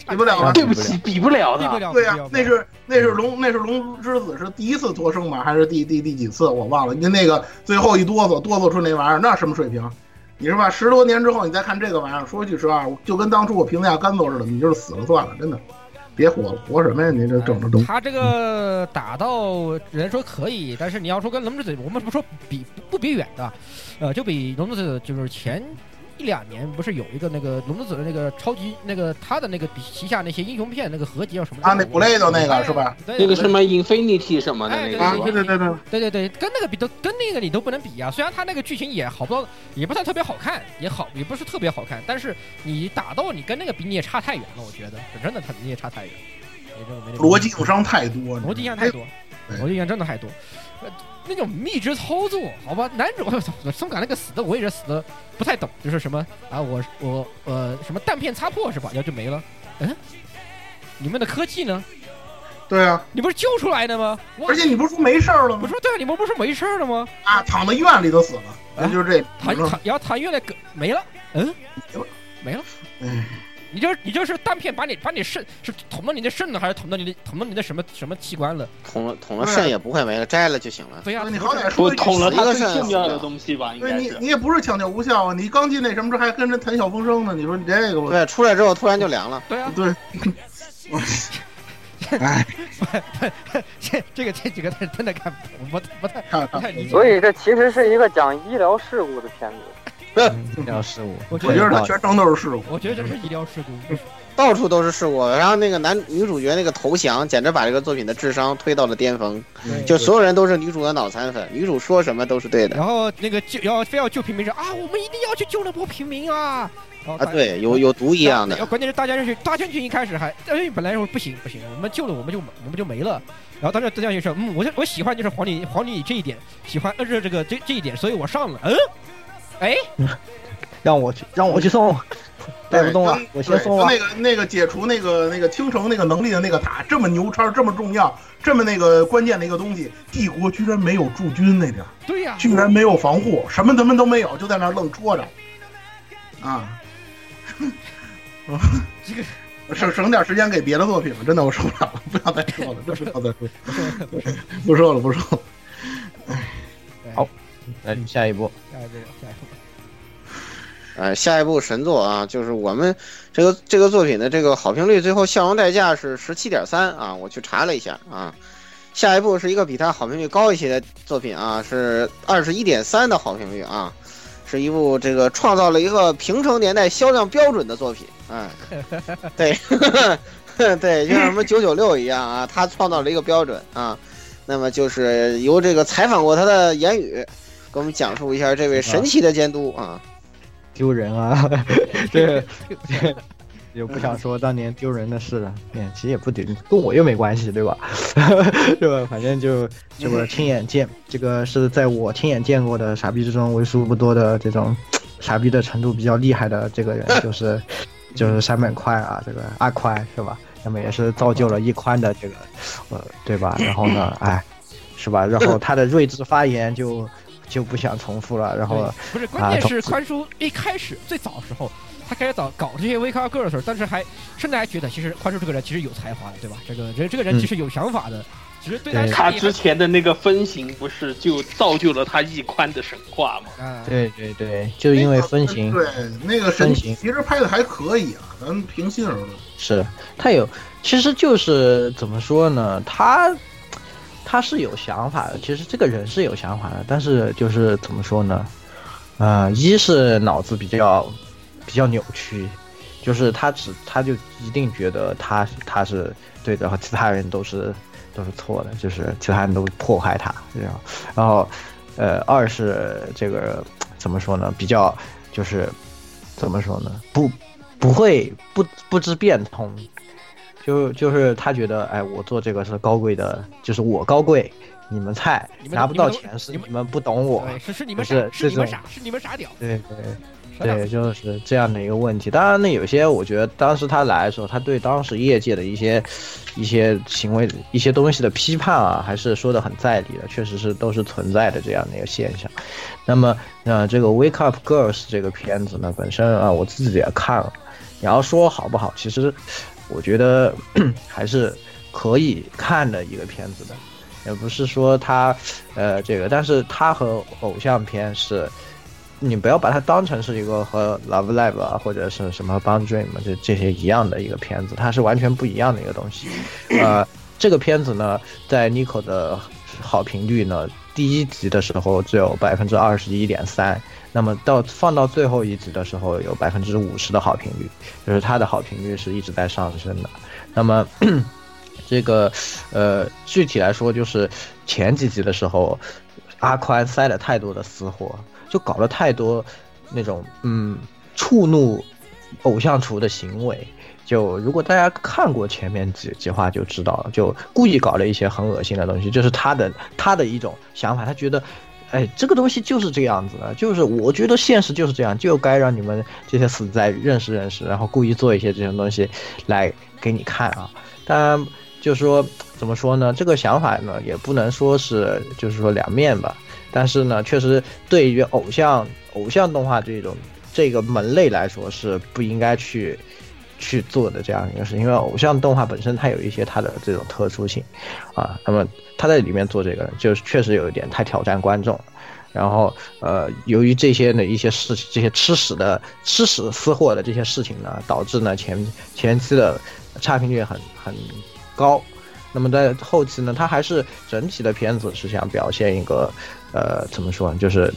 比不了了！对不起，比不了的。对呀，那是那是龙，那是龙之子是第一次脱生吗？还是第第第几次？我忘了。您那个最后一哆嗦哆嗦出那玩意儿，那什么水平？你是吧？十多年之后你再看这个玩意儿，说句实话，就跟当初我评价甘走似的，你就是死了算了，真的，别活了，活什么呀？你这整的东。他这个打到人说可以，但是你要说跟龙之子，我们不说比不比远的，呃，就比龙之子就是前。一两年不是有一个那个龙之子的那个超级那个他的那个旗下那些英雄片那个合集叫什么？啊，那不雷的那个是吧？那个什么 Infinity 什么的那个？啊，对对对对对对对，跟那个比都跟那个你都不能比啊！虽然他那个剧情也好不到，也不算特别好看，也好也不是特别好看，但是你打斗你跟那个比你也差太远了，我觉得真的他你也差太远。逻辑硬伤太多，逻辑硬伤太多，逻辑硬伤真的太多。那种密制操作，好吧，男主松冈那个死的我也是死的不太懂，就是什么啊，我我呃什么弹片擦破是吧？然后就没了。嗯，你们的科技呢？对啊，你不是救出来的吗？而且你不是说没事了吗？我说对啊，你们不是没事了吗？啊，躺在医院里头死了，那就是这躺躺，然后躺医院里没了，嗯，没了，没了，哎。你就你就是弹片把你把你肾是捅到你的肾了，还是捅到你的捅到你的什么什么器官了？捅了捅了肾也不会没了，摘了就行了。对呀，你好歹说捅了一个最重要的东西吧？对你你也不是抢救无效啊！你刚进那什么时候还跟人谈笑风生呢？你说你这个我对出来之后突然就凉了。对啊，对。哎，这 这个这几个字真的看不不太不太理解。所以这其实是一个讲医疗事故的片子。医疗事故，我觉得他全程都是事故。我觉得这是医疗事故，到处都是事故。然后那个男女主角那个投降，简直把这个作品的智商推到了巅峰。就所有人都是女主的脑残粉，女主说什么都是对的。然后那个救要非要救平民说啊，我们一定要去救那波平民啊！啊，对，有有毒一样的。关键是大将军，大将军一开始还大将军本来说不行不行，我们救了我们就我们就没了。然后当时大将军说，嗯，我我喜欢就是皇女皇女这一点，喜欢呃这这个这这一点，所以我上了。嗯。哎，让我去，让我去送，带不动了，我先送了。那个那个解除那个那个倾城那个能力的那个塔，这么牛叉，这么重要，这么那个关键的一个东西，帝国居然没有驻军那点，对呀，居然没有防护，什么他妈都没有，就在那愣戳着，啊，这个 省省点时间给别的作品吧，真的我受不了了，不要再说了，不要再说，不说了，不说了，哎，好。来，下一步，下一步，下一步。呃，下一部神作啊，就是我们这个这个作品的这个好评率，最后笑容代价是十七点三啊，我去查了一下啊。下一部是一个比它好评率高一些的作品啊，是二十一点三的好评率啊，是一部这个创造了一个平成年代销量标准的作品，哎，对，对，就像什么九九六一样啊，他创造了一个标准啊。那么就是由这个采访过他的言语。给我们讲述一下这位神奇的监督啊，丢人啊！这，也不想说当年丢人的事了。嗯，其实也不丢，跟我又没关系，对吧？对吧？反正就这个亲眼见，这个是在我亲眼见过的傻逼之中为数不多的这种傻逼的程度比较厉害的这个人，就是 就是山本宽啊，这个阿宽是吧？那么也是造就了一宽的这个呃，对吧？然后呢，哎，是吧？然后他的睿智发言就。就不想重复了。然后不是，关键是宽叔一开始最早时候，他开始搞搞这些 up girl 的时候，但是还甚至还觉得其实宽叔这个人其实有才华的，对吧？这个人这个人其实有想法的。其实对他之前的那个分形，不是就造就了他一宽的神话吗？对对对，就因为分形，对那个分形其实拍的还可以啊，咱平心而论。是他有，其实就是怎么说呢？他他是有想法的，其实这个人是有想法的，但是就是怎么说呢？啊，一是脑子比较比较扭曲，就是他只他就一定觉得他他是对的，然后其他人都是。都是错的，就是其他人都迫害他这样，然后，呃，二是这个怎么说呢？比较就是怎么说呢？不不会不不知变通，就就是他觉得，哎，我做这个是高贵的，就是我高贵，你们菜拿不到钱是你们不懂我，是是你们是是你们傻是你们傻屌，对对。对，就是这样的一个问题。当然呢，有些我觉得当时他来的时候，他对当时业界的一些一些行为、一些东西的批判啊，还是说的很在理的，确实是都是存在的这样的一个现象。那么，呃，这个《Wake Up Girls》这个片子呢，本身啊，我自己也看了。你要说好不好，其实我觉得 还是可以看的一个片子的，也不是说它，呃，这个，但是它和偶像片是。你不要把它当成是一个和《Love Live》啊，或者是什么《Bond Dream》这这些一样的一个片子，它是完全不一样的一个东西。呃，这个片子呢，在 Nico 的好评率呢，第一集的时候只有百分之二十一点三，那么到放到最后一集的时候有百分之五十的好评率，就是它的好评率是一直在上升的。那么 这个呃，具体来说就是前几集的时候，阿宽塞了太多的私货。就搞了太多那种嗯触怒偶像厨的行为，就如果大家看过前面几几话就知道了，就故意搞了一些很恶心的东西，就是他的他的一种想法，他觉得，哎，这个东西就是这样子的，就是我觉得现实就是这样，就该让你们这些死在认识认识，然后故意做一些这种东西来给你看啊。当然，就说怎么说呢？这个想法呢，也不能说是就是说两面吧。但是呢，确实对于偶像偶像动画这种这个门类来说是不应该去去做的这样一个事情，因为偶像动画本身它有一些它的这种特殊性，啊，那么他在里面做这个就是确实有一点太挑战观众，然后呃，由于这些的一些事情，这些吃屎的吃屎私货的这些事情呢，导致呢前前期的差评率很很高。那么在后期呢，它还是整体的片子是想表现一个，呃，怎么说，就是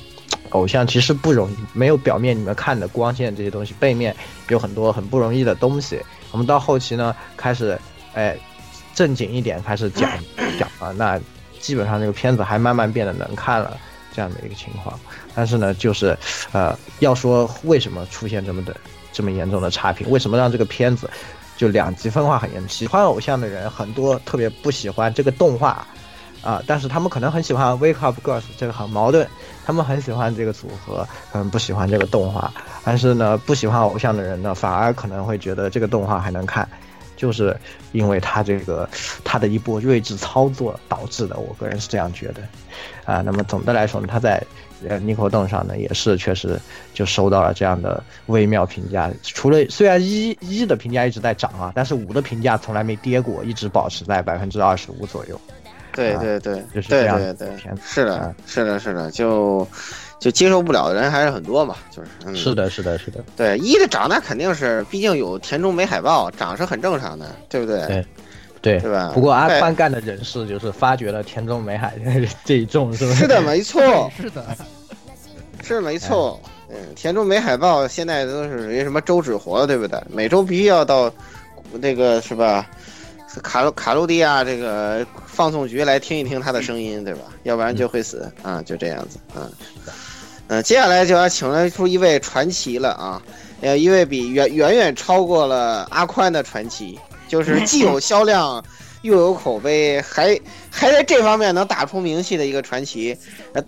偶像其实不容易，没有表面你们看的光线这些东西，背面有很多很不容易的东西。我们到后期呢，开始，哎，正经一点，开始讲讲啊，那基本上这个片子还慢慢变得能看了这样的一个情况。但是呢，就是，呃，要说为什么出现这么的这么严重的差评，为什么让这个片子？就两极分化很严重，喜欢偶像的人很多，特别不喜欢这个动画，啊，但是他们可能很喜欢 Wake Up Girls，这个很矛盾，他们很喜欢这个组合，可能不喜欢这个动画，但是呢，不喜欢偶像的人呢，反而可能会觉得这个动画还能看，就是因为他这个他的一波睿智操作导致的，我个人是这样觉得，啊，那么总的来说呢，他在。呃，尼可洞上呢也是确实就收到了这样的微妙评价。除了虽然一一的评价一直在涨啊，但是五的评价从来没跌过，一直保持在百分之二十五左右。对对对，就是这样。对对对，是的，是的，是的，就就接受不了的人还是很多嘛，就是。嗯是的，是的，是的。对一的涨那肯定是，毕竟有田中美海报涨是很正常的，对不对？对。对，是吧？不过阿宽干的人事就是发掘了田中美海 这一众，是不是？是的，没错，是的，是没错。嗯，田中美海报现在都是属于什么周指活，对不对？每周必须要到那个是吧？卡路卡路迪亚这个放送局来听一听他的声音，对吧？要不然就会死啊，就这样子啊。嗯，接下来就要请来出一位传奇了啊，呃，一位比远远远超过了阿宽的传奇。就是 既有销量，又有口碑，还还在这方面能打出名气的一个传奇，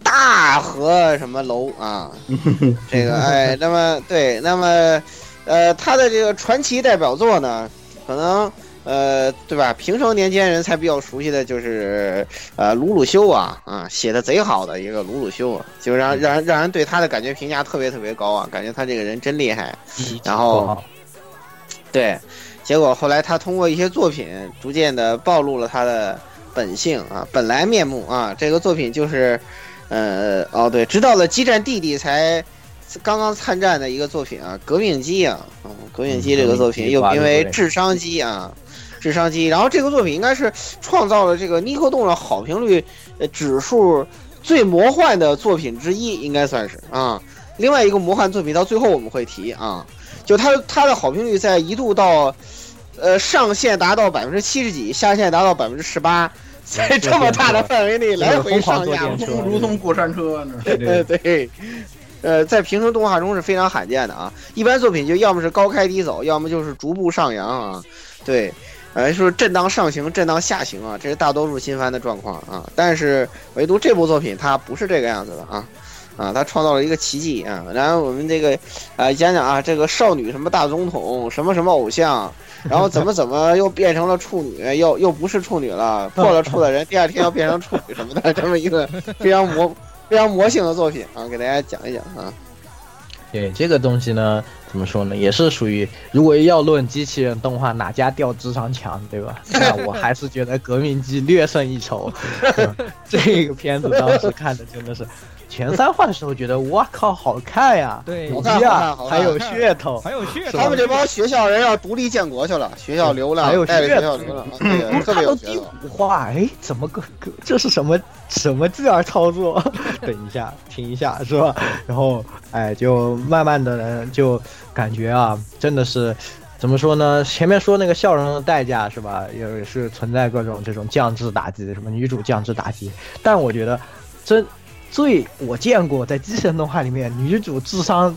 大河什么楼啊？这个哎，那么对，那么呃，他的这个传奇代表作呢，可能呃，对吧？平成年间人才比较熟悉的就是呃鲁鲁修啊啊，写的贼好的一个鲁鲁修啊，就让让让人对他的感觉评价特别特别高啊，感觉他这个人真厉害。然后，对，结果后来他通过一些作品，逐渐的暴露了他的本性啊，本来面目啊。这个作品就是，呃，哦对，直到了激战弟弟才刚刚参战的一个作品啊，革命机啊，嗯，革命机这个作品又名为智商机啊。智商机，然后这个作品应该是创造了这个尼克动的好评率呃指数最魔幻的作品之一，应该算是啊。另外一个魔幻作品到最后我们会提啊，就它它的好评率在一度到呃上限达到百分之七十几，下限达到百分之十八，在这么大的范围内来回上下，如同过山车呢。对 对。呃，在平成动画中是非常罕见的啊，一般作品就要么是高开低走，要么就是逐步上扬啊，对。哎，说震荡上行，震荡下行啊，这是大多数新番的状况啊。但是唯独这部作品它不是这个样子的啊，啊，它创造了一个奇迹啊。然后我们这个啊讲讲啊，这个少女什么大总统，什么什么偶像，然后怎么怎么又变成了处女，又又不是处女了，破了处的人第二天要变成处女什么的，这么一个非常魔非常魔性的作品啊，给大家讲一讲啊。对这个东西呢，怎么说呢，也是属于如果要论机器人动画哪家掉智商强，对吧？那我还是觉得革命机略胜一筹。这个片子当时看的真的是，前三话的时候觉得哇靠，好看呀，对，好看呀，还有噱头，还有噱头。他们这帮学校人要独立建国去了，学校流浪，还有带着学校流浪，对，特别有第五话，哎，怎么个个这是什么什么这样操作？等一下，停一下，是吧？然后哎，就慢慢的就感觉啊，真的是。怎么说呢？前面说那个笑容的代价是吧？也是存在各种这种降智打击，什么女主降智打击。但我觉得，真最我见过在机器人动画里面女主智商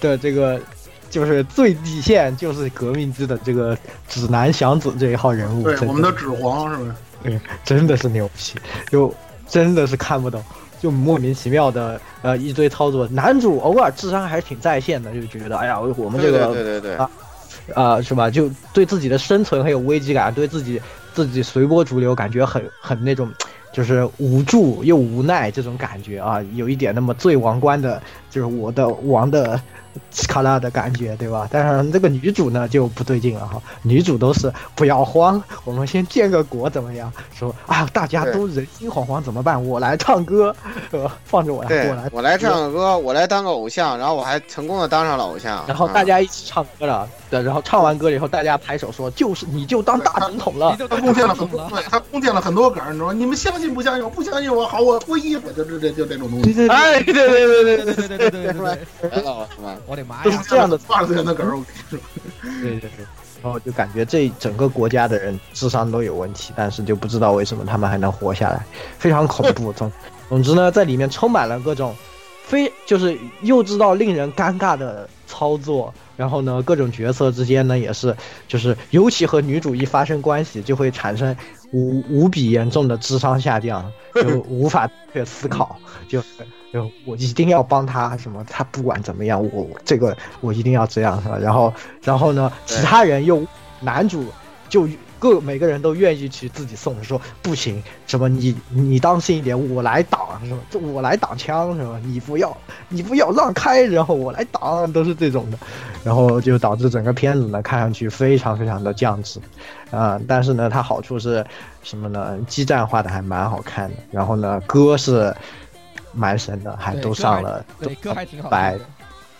的这个就是最底线，就是革命机的这个指南祥子这一号人物。对，我们的指皇是吧？对，真的是牛批，就真的是看不懂，就莫名其妙的呃一堆操作。男主偶尔智商还是挺在线的，就觉得哎呀，我们这个对对对啊。啊，是吧？就对自己的生存很有危机感，对自己自己随波逐流，感觉很很那种，就是无助又无奈这种感觉啊，有一点那么最王冠的，就是我的王的卡拉的感觉，对吧？但是这个女主呢就不对劲了哈，女主都是不要慌，我们先建个国怎么样？说啊，大家都人心惶惶怎么办？我来唱歌，是吧？放着我来，我来，我来唱个歌，我来当个偶像，然后我还成功的当上了偶像，然后大家一起唱歌了。对，然后唱完歌以后，大家拍手说：“就是你就当大总统了。”他贡献了很多，对他贡献了很多梗，你知道吗？你们相信不相信？我不相信我好，我脱衣服，就这这就这种东西。哎，对对对对对对对对对对，我的妈呀！都是这样的二次元的梗，我跟你说。对对对，然后就感觉这整个国家的人智商都有问题，但是就不知道为什么他们还能活下来，非常恐怖。总总之呢，在里面充满了各种非就是幼稚到令人尴尬的操作。然后呢，各种角色之间呢，也是，就是尤其和女主一发生关系，就会产生无无比严重的智商下降，就无法去思考，就就我一定要帮他什么，他不管怎么样，我这个我一定要这样是吧？然后然后呢，其他人又男主就。各每个人都愿意去自己送，说不行，什么你你当心一点，我来挡，什么？这我来挡枪，什么？你不要，你不要让开，然后我来挡，都是这种的，然后就导致整个片子呢看上去非常非常的降智，啊，但是呢它好处是什么呢？激战画的还蛮好看的，然后呢歌是蛮神的，还都上了，对歌还挺好白。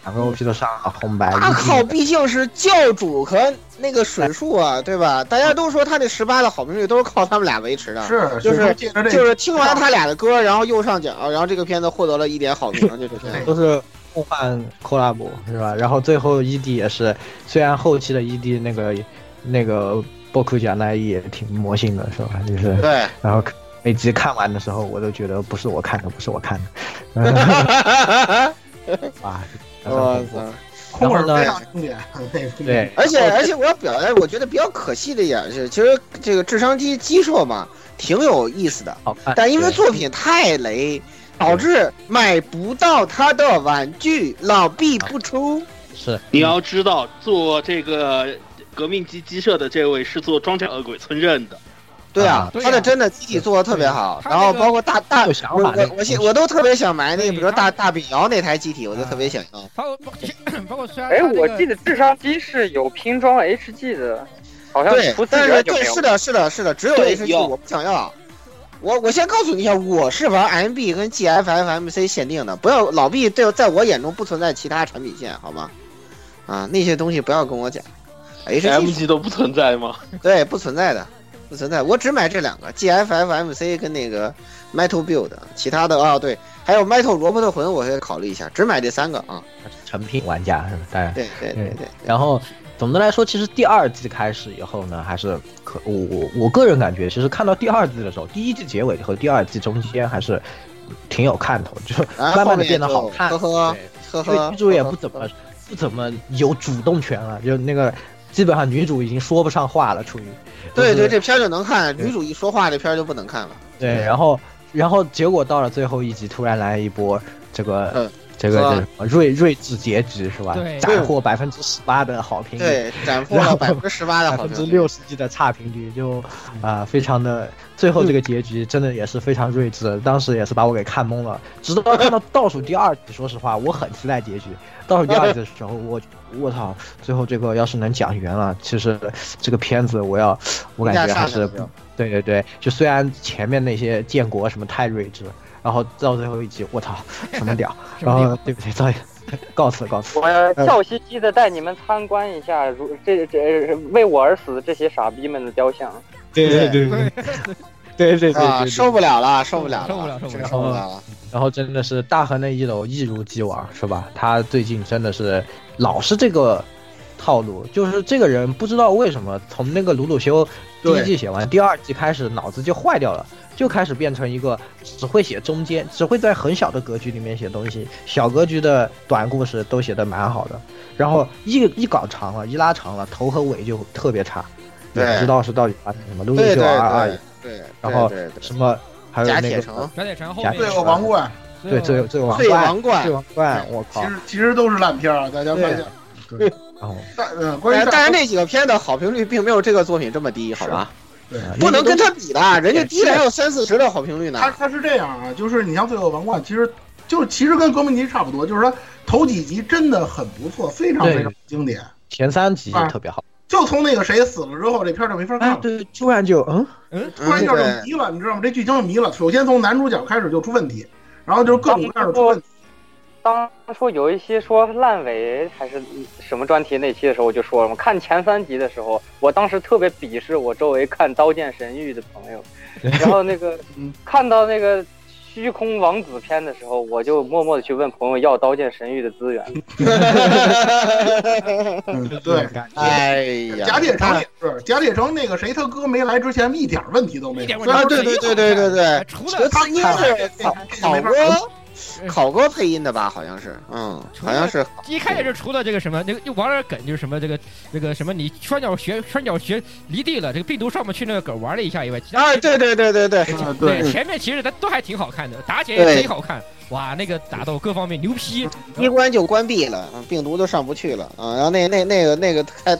两个 OP 都上了红白，他靠，毕竟是教主和那个水树啊，对吧？大家都说他那十八的好评率都是靠他们俩维持的，是就是就是听完他俩的歌，然后右上角，然后这个片子获得了一点好评，就是这样。都是梦幻 collab 是吧？然后最后 ED 也是，虽然后期的 ED 那个那个波库贾奈也挺魔性的，是吧？就是对，然后每集看完的时候，我都觉得不是我看的，不是我看的，啊。我操！然后呢？对，而且而且我要表达，我觉得比较可惜的一点是，其实这个智商机机设嘛，挺有意思的，但因为作品太雷，导致买不到他的玩具，老毕不出。是，你要知道，做这个革命机鸡舍的这位是做装甲恶鬼村任的。对啊，他的真的机体做的特别好，然后包括大大，我我我现我都特别想买那个，比如说大大饼窑那台机体，我就特别想要。包包括虽然哎，我记得智商机是有拼装 HG 的，好像对但是对是。的是的是的，只有 HG 我不想要。我我先告诉你一下，我是玩 MB 跟 GFFMC 限定的，不要老 B 对在我眼中不存在其他产品线，好吗？啊，那些东西不要跟我讲。HG 都不存在吗？对不存在的，不存在，我只买这两个 GFFMC 跟那个 Metal Build，其他的啊对，还有 Metal 罗伯特魂我会考虑一下，只买这三个啊。成品玩家是吧？当然。对对对对，然后总的来说，其实第二季开始以后呢，还是可我我我个人感觉，其实看到第二季的时候，第一季结尾和第二季中间还是挺有看头，就是慢慢的变得好看。呵呵对呵呵，因为女主也不怎么不怎么有主动权了，就那个基本上女主已经说不上话了，处于。对对，就是这片儿就能看，女主一说话，这片儿就不能看了。对，然后然后结果到了最后一集，突然来一波这个、嗯这个这睿睿智结局是吧？对斩获百分之十八的好评率，对，斩获了百分之十八的百分之好评率。六十几的差评率，就啊、非常的，最后这个结局真的也是非常睿智，当时也是把我给看懵了。直到看到倒数第二集，说实话，我很期待结局。倒数第二集的时候，我我操，最后这个要是能讲圆了，其实这个片子我要，我感觉还是对对对，就虽然前面那些建国什么太睿智，然后到最后一集，我操，什么屌，然后对不起？导演，告辞告辞。我笑嘻嘻的带你们参观一下，如这这为我而死的这些傻逼们的雕像。对对对对对对对受不了了，受不了了，受不了受不了受不了了。然后真的是大河内一楼一如既往，是吧？他最近真的是老是这个套路，就是这个人不知道为什么从那个鲁鲁修第一季写完，第二季开始脑子就坏掉了，就开始变成一个只会写中间，只会在很小的格局里面写东西，小格局的短故事都写的蛮好的，然后一一搞长了，一拉长了，头和尾就特别差，也对不知道是到底发生什么。鲁鲁修啊对然后什么还有那个假铁城，小铁城后假面罪恶王冠，对最最王罪冠王冠罪王冠，我靠其！实其实都是烂片儿啊，大家发现。然后但嗯，关于但但是那几个片的好评率并没有这个作品这么低，好吧？对不能跟他比的，人家低的还有三四十的好评率呢。他他是这样啊，就是你像《罪恶王冠》，其实就是其实跟《革命机》差不多，就是说头几集真的很不错，非常非常经典。前三集啊特别好，就从那个谁死了之后，这片儿就没法看了，，哎对，突然就嗯嗯，突然就迷了，你知道吗？这剧情就迷了。首先从男主角开始就出问题，然后就是各种各样的出问题。当初有一期说烂尾还是什么专题那期的时候，我就说了嘛，看前三集的时候，我当时特别鄙视我周围看《刀剑神域》的朋友，然后那个看到那个虚空王子篇的时候，我就默默的去问朋友要《刀剑神域》的资源。嗯，对。哎呀，贾铁成也是，贾铁成那个谁他哥没来之前一点问题都没有。啊，对对对对对对，除了他哥，考哥配音的吧？好像是，嗯，好像是。一开始就出了这个什么，那个就玩点梗，就是什么这个这个什么，你双脚学双脚学离地了，这个病毒上不去那个梗玩了一下以外，其他啊，对对对对对，啊对对，前面其实它都还挺好看的，打起来也贼好看，哇，那个打斗各方面牛批，一关就关闭了，啊病毒都上不去了啊。然后那那那个那个太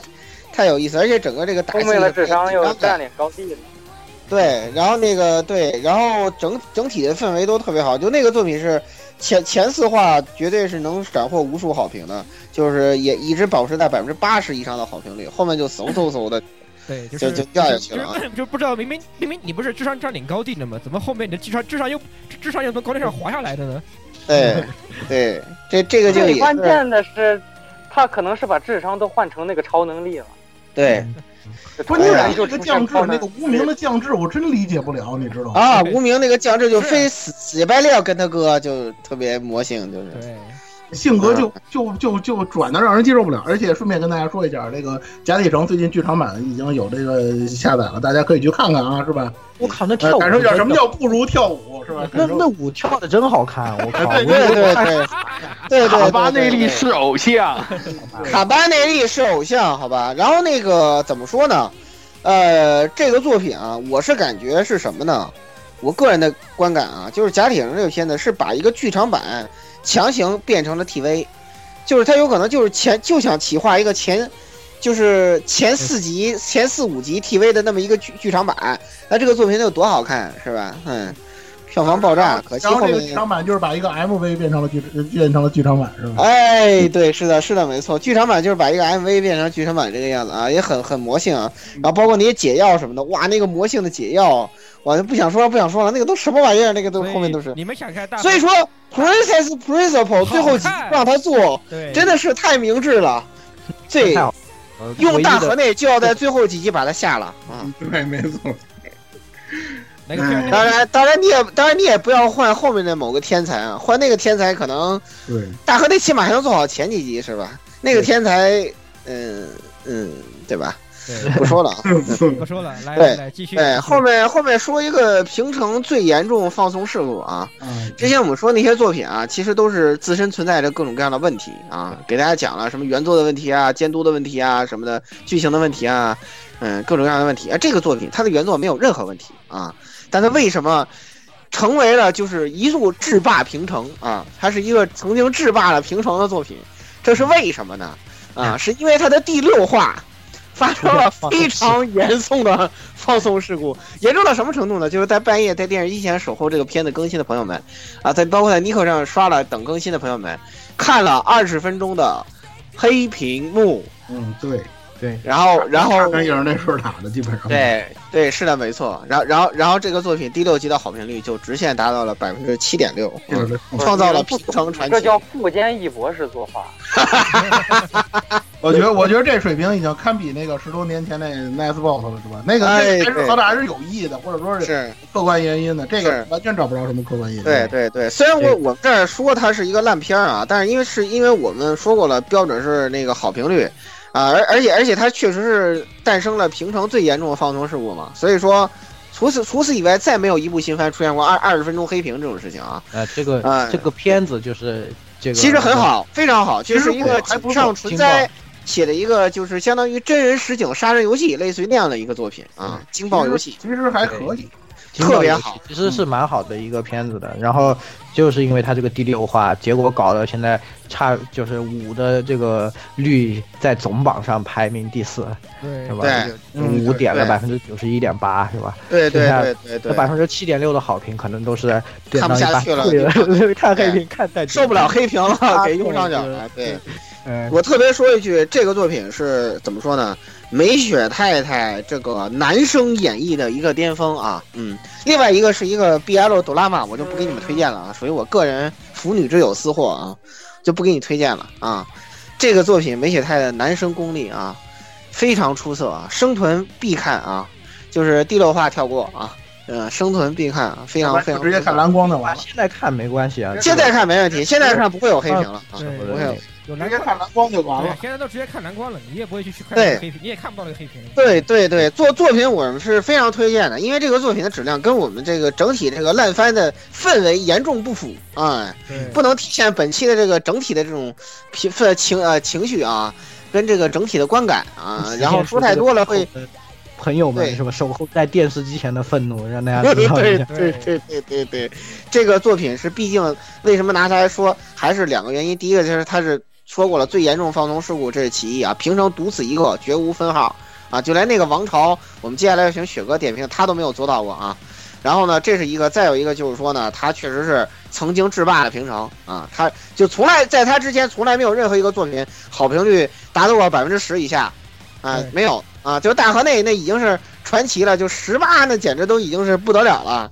太有意思，而且整个这个打戏聪明了智商又占领高地了。对，然后那个对，然后整整体的氛围都特别好，就那个作品是前前四话绝对是能斩获无数好评的，就是也一直保持在百分之八十以上的好评率，后面就嗖嗖嗖的对，就就是就掉下去了啊。就是就不知道明明明明你不是智商占领高地的吗？怎么后面你的智商智商又智商又从高地上滑下来的呢？对对，这这个就最关键的是，他可能是把智商都换成那个超能力了。对这关键突然就出是这个降智那个无名的降智，我真理解不了，你知道吗？啊，无名那个降智就非死死白赖跟他哥就特别魔性，就是对，性格就就就就转的让人接受不了。而且顺便跟大家说一下，这个《假体城》最近剧场版已经有这个下载了，大家可以去看看啊，是吧？我靠，那跳感受一下什么叫不如跳舞，是吧？那那舞跳的真好看，我靠！对 对对对对对，卡巴内利是偶像，卡巴内利是偶像，好吧？然后那个怎么说呢？呃，这个作品啊，我是感觉是什么呢？我个人的观感啊，就是《贾铁城》这个片子是把一个剧场版强行变成了 TV，就是他有可能就是前就想企划一个前就是前四集、前四五集 TV 的那么一个剧剧场版，那这个作品得有多好看，是吧？嗯，票房爆炸，可惜后然后这个剧。场版就是把一个 MV 变成了剧变成了剧场版是吧？哎，对，是的，是的，没错，剧场版就是把一个 MV 变成剧场版这个样子啊，也很很魔性啊。然后包括那些解药什么的，哇，那个魔性的解药，我就不想说了，不想说了，那个都什么玩意儿？那个都后面都是。你们想看大，所以说，Princess Principle 最后让他做，真的是太明智了。这用大河内就要在最后几集把他下了啊！对，没错。当然，当然你也当然你也不要换后面的某个天才啊，换那个天才可能对，大河内起码还能做好前几集是吧？那个天才，嗯嗯，对吧？对，不说了啊。不说了，来来来继续。对，后面后面说一个平成最严重放松事故啊。啊，之前我们说那些作品啊，其实都是自身存在着各种各样的问题啊，给大家讲了什么原作的问题啊、监督的问题啊、什么的剧情的问题啊，嗯，各种各样的问题啊。这个作品它的原作没有任何问题啊，但它为什么成为了就是一路制霸平城啊？它是一个曾经制霸了平城的作品，这是为什么呢？啊，是因为它的第六话。发生了非常严重的放送事故，严重到什么程度呢？就是在半夜在电视机前守候这个片子更新的朋友们，啊，在包括在 Nico 上刷了等更新的朋友们，看了二十分钟的黑屏幕，嗯，对，对，然后然后跟影那时候打的基本上。对对是的没错，然后然后然后这个作品第六集的好评率就直线达到了百分之七点六，嗯，创造了平成传奇。这叫富坚义博士作画。我觉得，我觉得这水平已经堪比那个十多年前那 Nice Boss 了，是吧？那个还是好歹还是有意的，或者说是是，客观原因的。这个完全找不着什么客观原因。对对对，虽然我我们这儿说它是一个烂片儿啊，但是因为是因为我们说过了，标准是那个好评率啊，而而且而且它确实是诞生了平成最严重的放松事故嘛，所以说除此除此以外，再没有一部新番出现过二二十分钟黑屏这种事情啊。呃，这个哎这个片子就是这个，其实很好，非常好，其实就是一个还不上纯哉写的一个，就是相当于真人实景杀人游戏，类似于那样的一个作品啊，惊爆游戏。其实还可以。特别好，其实是蛮好的一个片子的。然后就是因为它这个第六话，结果搞得现在差就是五的这个率在总榜上排名第四，对是吧？五点了百分之九十一点八，是吧？对对对对对百分之七点六的好评，可能都是点看不下去了 看黑屏看太受不了黑屏了，啊给右上角对了。对，嗯，我特别说一句，这个作品是怎么说呢？美雪太太这个男生演绎的一个巅峰啊，嗯，另外一个是一个 BL 哆啦 A 我就不给你们推荐了啊，属于我个人腐女之友私货啊，就不给你推荐了啊。这个作品美雪太太男生功力啊，非常出色啊，生存必看啊，就是第六话跳过啊，嗯，生存必看啊，非常非常直接看蓝光的完了。现在看没关系啊，现在看没问题，现在看不会有黑屏了啊，不会有。有蓝光直接看蓝光就完了，。现在都直接看蓝光了，你也不会去去看个黑屏，你也看不到那个黑屏。对对对，作作品我们是非常推荐的，因为这个作品的质量跟我们这个整体这个烂番的氛围严重不符啊、对，不能体现本期的这个整体的这种评氛情呃情绪啊，跟这个整体的观感啊，然后说太多了会，朋友们对是吧？守候在电视机前的愤怒，让大家 知道一下。对对对对对对，这个作品是毕竟为什么拿它来说，还是两个原因，第一个就是它是说过了最严重放纵事故，这是其一啊，平成独此一个，绝无分号啊，就连那个王朝，我们接下来要请雪哥点评，他都没有做到过啊。然后呢，这是一个，再有一个就是说呢，他确实是曾经制霸了平成啊，他就从来在他之前从来没有任何一个作品好评率达到过百分之十以下，啊，没有啊，就大河内那已经是传奇了，就十八那简直都已经是不得了了，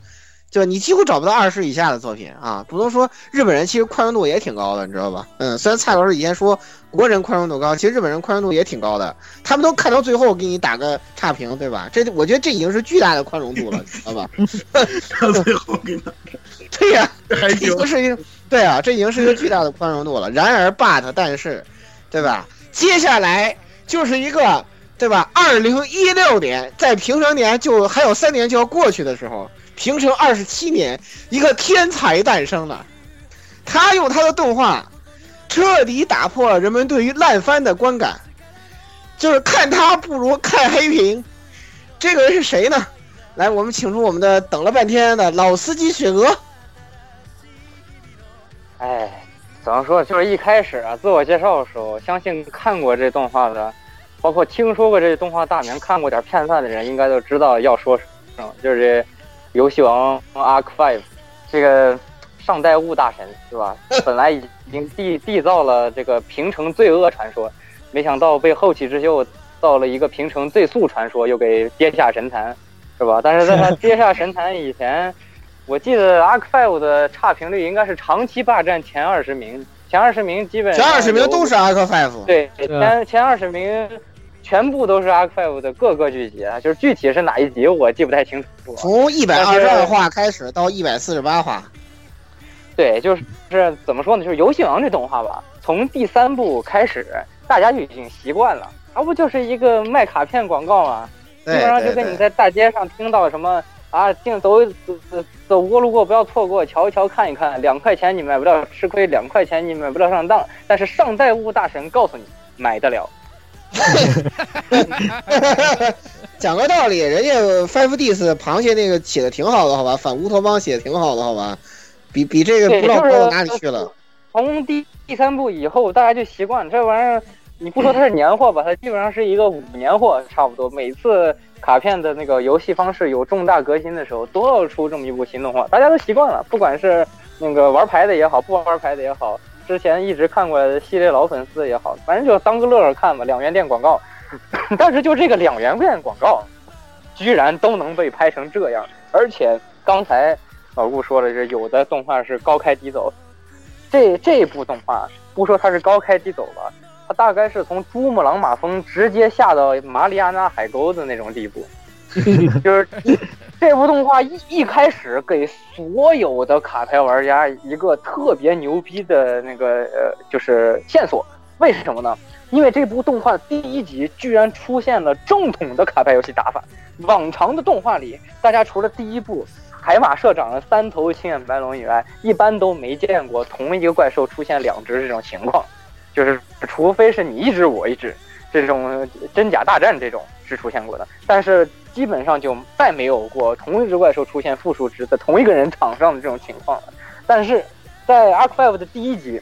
就你几乎找不到二十以下的作品啊，不能说日本人其实宽容度也挺高的，你知道吧？嗯，虽然蔡老师以前说国人宽容度高，其实日本人宽容度也挺高的，他们都看到最后给你打个差评，对吧？这我觉得这已经是巨大的宽容度了，知道吧？到最后给他 对呀、还行这已经。是一个对啊，这已经是一个巨大的宽容度了。然而，but 但是，对吧？接下来就是一个，对吧？二零一六年，在平成年就还有三年就要过去的时候，平成二十七年，一个天才诞生了。他用他的动画，彻底打破了人们对于烂番的观感，就是看他不如看黑屏。这个人是谁呢？来，我们请出我们的等了半天的老司机雪娥。哎，怎么说？就是一开始啊，自我介绍的时候，相信看过这动画的包括听说过这动画大名、看过点片段的人，应该都知道要说什么，就是这游戏王 Arc Five 这个上代物大神是吧？本来已经缔缔造了这个平成罪恶传说，没想到被后起之秀造了一个平成最速传说，又给跌下神坛，是吧？但是在他 跌下神坛以前，我记得 Arc Five 的差评率应该是长期霸占前二十名，前二十名基本前二十名都是 Arc Five，对，对前前二十名全部都是 Arc Five 的各个剧集，啊，就是具体是哪一集我记不太清楚。从一百二十二话开始到一百四十八话，对，就是是怎么说呢？就是游戏王这动画吧，从第三部开始，大家就已经习惯了，它不就是一个卖卡片广告吗？基本上就跟你在大街上听到什么啊，进走走走走过路过不要错过，瞧一瞧看一看，两块钱你买不了吃亏，两块钱你买不了上当，但是上代物大神告诉你买得了。讲个道理，人家 Five Ds 螃蟹那个写的挺好的，好吧？反乌托邦写的挺好的，好吧？比比这个对不知道高到哪里去了。从第第三部以后，大家就习惯了这玩意儿。你不说它是年货吧，它基本上是一个五年货，差不多。每次卡片的那个游戏方式有重大革新的时候，都要出这么一部新动画，大家都习惯了。不管是那个玩牌的也好，不玩牌的也好，之前一直看过来的系列老粉丝也好，反正就当个乐儿看吧。两元店广告，但是就这个两元店广告，居然都能被拍成这样，而且刚才老顾说了，是有的动画是高开低走，这这部动画不说它是高开低走吧，它大概是从珠穆朗玛峰直接下到马里亚纳海沟的那种地步，就是这部动画一一开始给所有的卡牌玩家一个特别牛逼的那个呃，就是线索。为什么呢？因为这部动画第一集居然出现了正统的卡牌游戏打法。往常的动画里，大家除了第一部海马社长的三头青眼白龙以外，一般都没见过同一个怪兽出现两只这种情况，就是除非是你一只我一只，这种真假大战这种是出现过的，但是基本上就再没有过同一只怪兽出现复数只在同一个人场上的这种情况了。但是在 Arc Five 的第一集，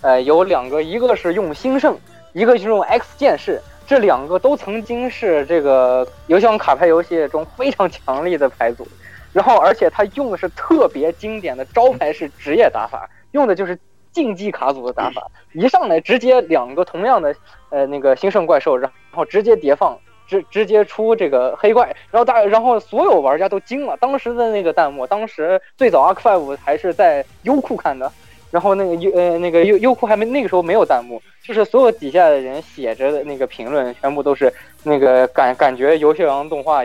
呃，有两个，一个是用兴盛，一个是用 X 剑士。这两个都曾经是这个游戏王卡牌游戏中非常强力的牌组，然后而且他用的是特别经典的招牌式职业打法，用的就是竞技卡组的打法，一上来直接两个同样的呃那个兴盛怪兽，然后直接叠放，直直接出这个黑怪，然后大然后所有玩家都惊了，当时的那个弹幕，当时最早 Arc Five 还是在优酷看的。然后那个优呃那个优优酷还没那个时候没有弹幕，就是所有底下的人写着的那个评论全部都是那个感感觉游戏王动画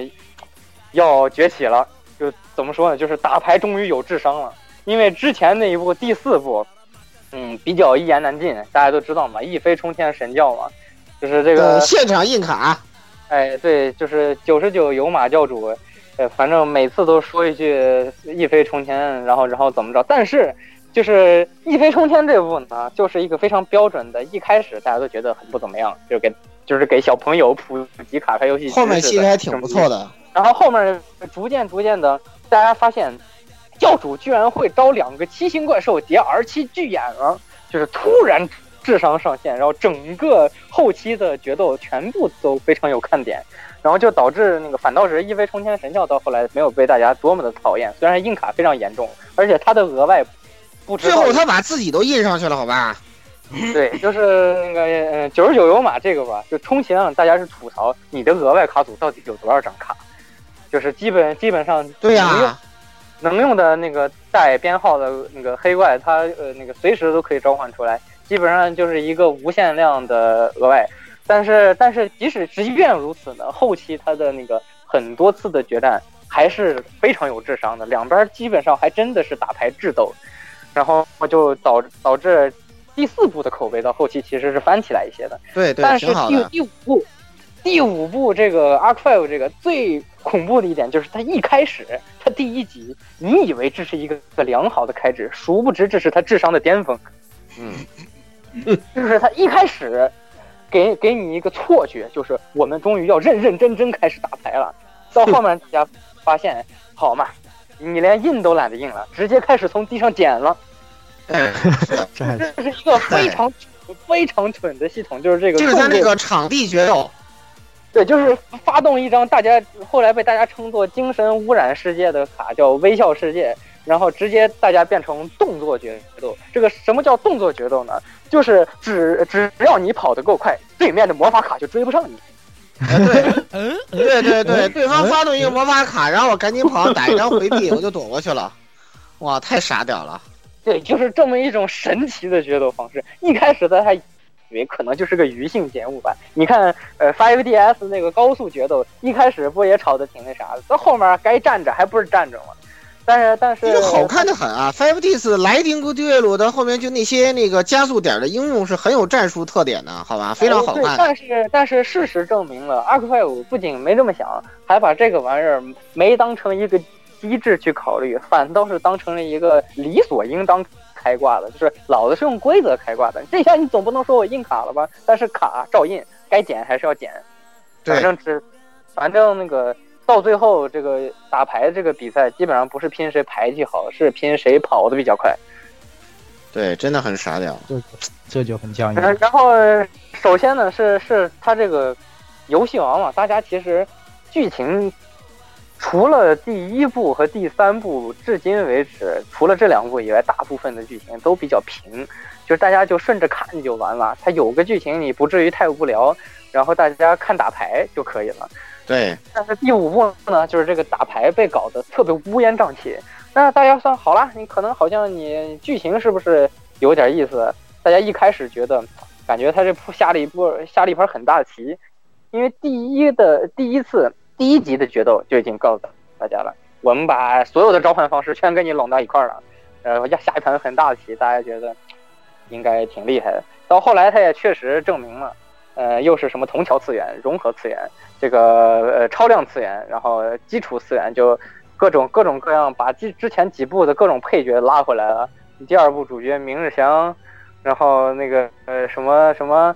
要崛起了，就怎么说呢？就是打牌终于有智商了，因为之前那一部第四部，嗯，比较一言难尽，大家都知道嘛，一飞冲天神教嘛，就是这个现场印卡，哎，对，就是九十九有马教主，呃，反正每次都说一句一飞冲天，然后然后怎么着，但是。就是一飞冲天这部呢，就是一个非常标准的，一开始大家都觉得很不怎么样，就是给就是给小朋友普及卡牌游戏。后面其实还挺不错的。然后后面逐渐逐渐的，大家发现教主居然会招两个七星怪兽叠 R 七巨眼了，就是突然智商上限，然后整个后期的决斗全部都非常有看点，然后就导致那个反倒是一飞冲天神教到后来没有被大家多么的讨厌，虽然硬卡非常严重，而且他的额外。最后他把自己都印上去了，好吧？对，就是那个嗯九十九有马这个吧，就充其量大家是吐槽你的额外卡组到底有多少张卡，就是基本基本上对呀、啊，能用的那个带编号的那个黑怪，它呃那个随时都可以召唤出来，基本上就是一个无限量的额外。但是但是即使即便如此呢，后期他的那个很多次的决战还是非常有智商的，两边基本上还真的是打牌智斗。然后就导导致第四部的口碑到后期其实是翻起来一些的，对对，但是第第五部，第五部这个 Arc Five 这个最恐怖的一点就是它一开始它第一集，你以为这是一个个良好的开始，殊不知这是他智商的巅峰。嗯，就是他一开始给给你一个错觉，就是我们终于要认认真真开始打牌了，到后面大家发现，好嘛。你连印都懒得印了，直接开始从地上捡了。嗯，这是一个非常非常蠢的系统，就是这个。就是他那个场地决斗，对，就是发动一张大家后来被大家称作精神污染世界的卡，叫微笑世界，然后直接大家变成动作决斗。这个什么叫动作决斗呢？就是只只要你跑得够快，对面的魔法卡就追不上你。对，嗯，对对对，对方发动一个魔法卡，然后我赶紧跑，打一张回避，我就躲过去了。哇，太傻屌了！对，就是这么一种神奇的决斗方式。一开始大家以为可能就是个余性节目吧？你看，呃，Five DS 那个高速决斗，一开始不也吵得挺那啥的，到后面该站着还不是站着吗？但是但是这个好看的很啊！Five DS 莱丁格对路的后面就那些那个加速点的应用是很有战术特点的，好吧？非常好看。但是但是事实证明了，Arc Five 不仅没这么想，还把这个玩意儿没当成一个机制去考虑，反倒是当成了一个理所应当开挂的，就是老子是用规则开挂的。这下你总不能说我印卡了吧？但是卡照印，该减还是要减。反正只反正那个。到最后，这个打牌这个比赛基本上不是拼谁牌技好，是拼谁跑的比较快。对，真的很傻屌，这这就很僵硬。然后，首先呢，是是他这个游戏王嘛，大家其实剧情除了第一部和第三部，至今为止，除了这两部以外，大部分的剧情都比较平，就是大家就顺着看就完了。它有个剧情，你不至于太无聊，然后大家看打牌就可以了。对，但是第五部呢，就是这个打牌被搞得特别乌烟瘴气。那大家算好了，你可能好像你剧情是不是有点意思？大家一开始觉得，感觉他这下了一步下了一盘很大的棋，因为第一的第一次第一集的决斗就已经告诉大家了，我们把所有的召唤方式全给你拢到一块了，呃，要下一盘很大的棋，大家觉得应该挺厉害的。到后来他也确实证明了。呃，又是什么同桥次元、融合次元，这个呃超量次元，然后基础次元，就各种各种各样，把之之前几部的各种配角拉回来了。第二部主角明日香，然后那个呃什么什么，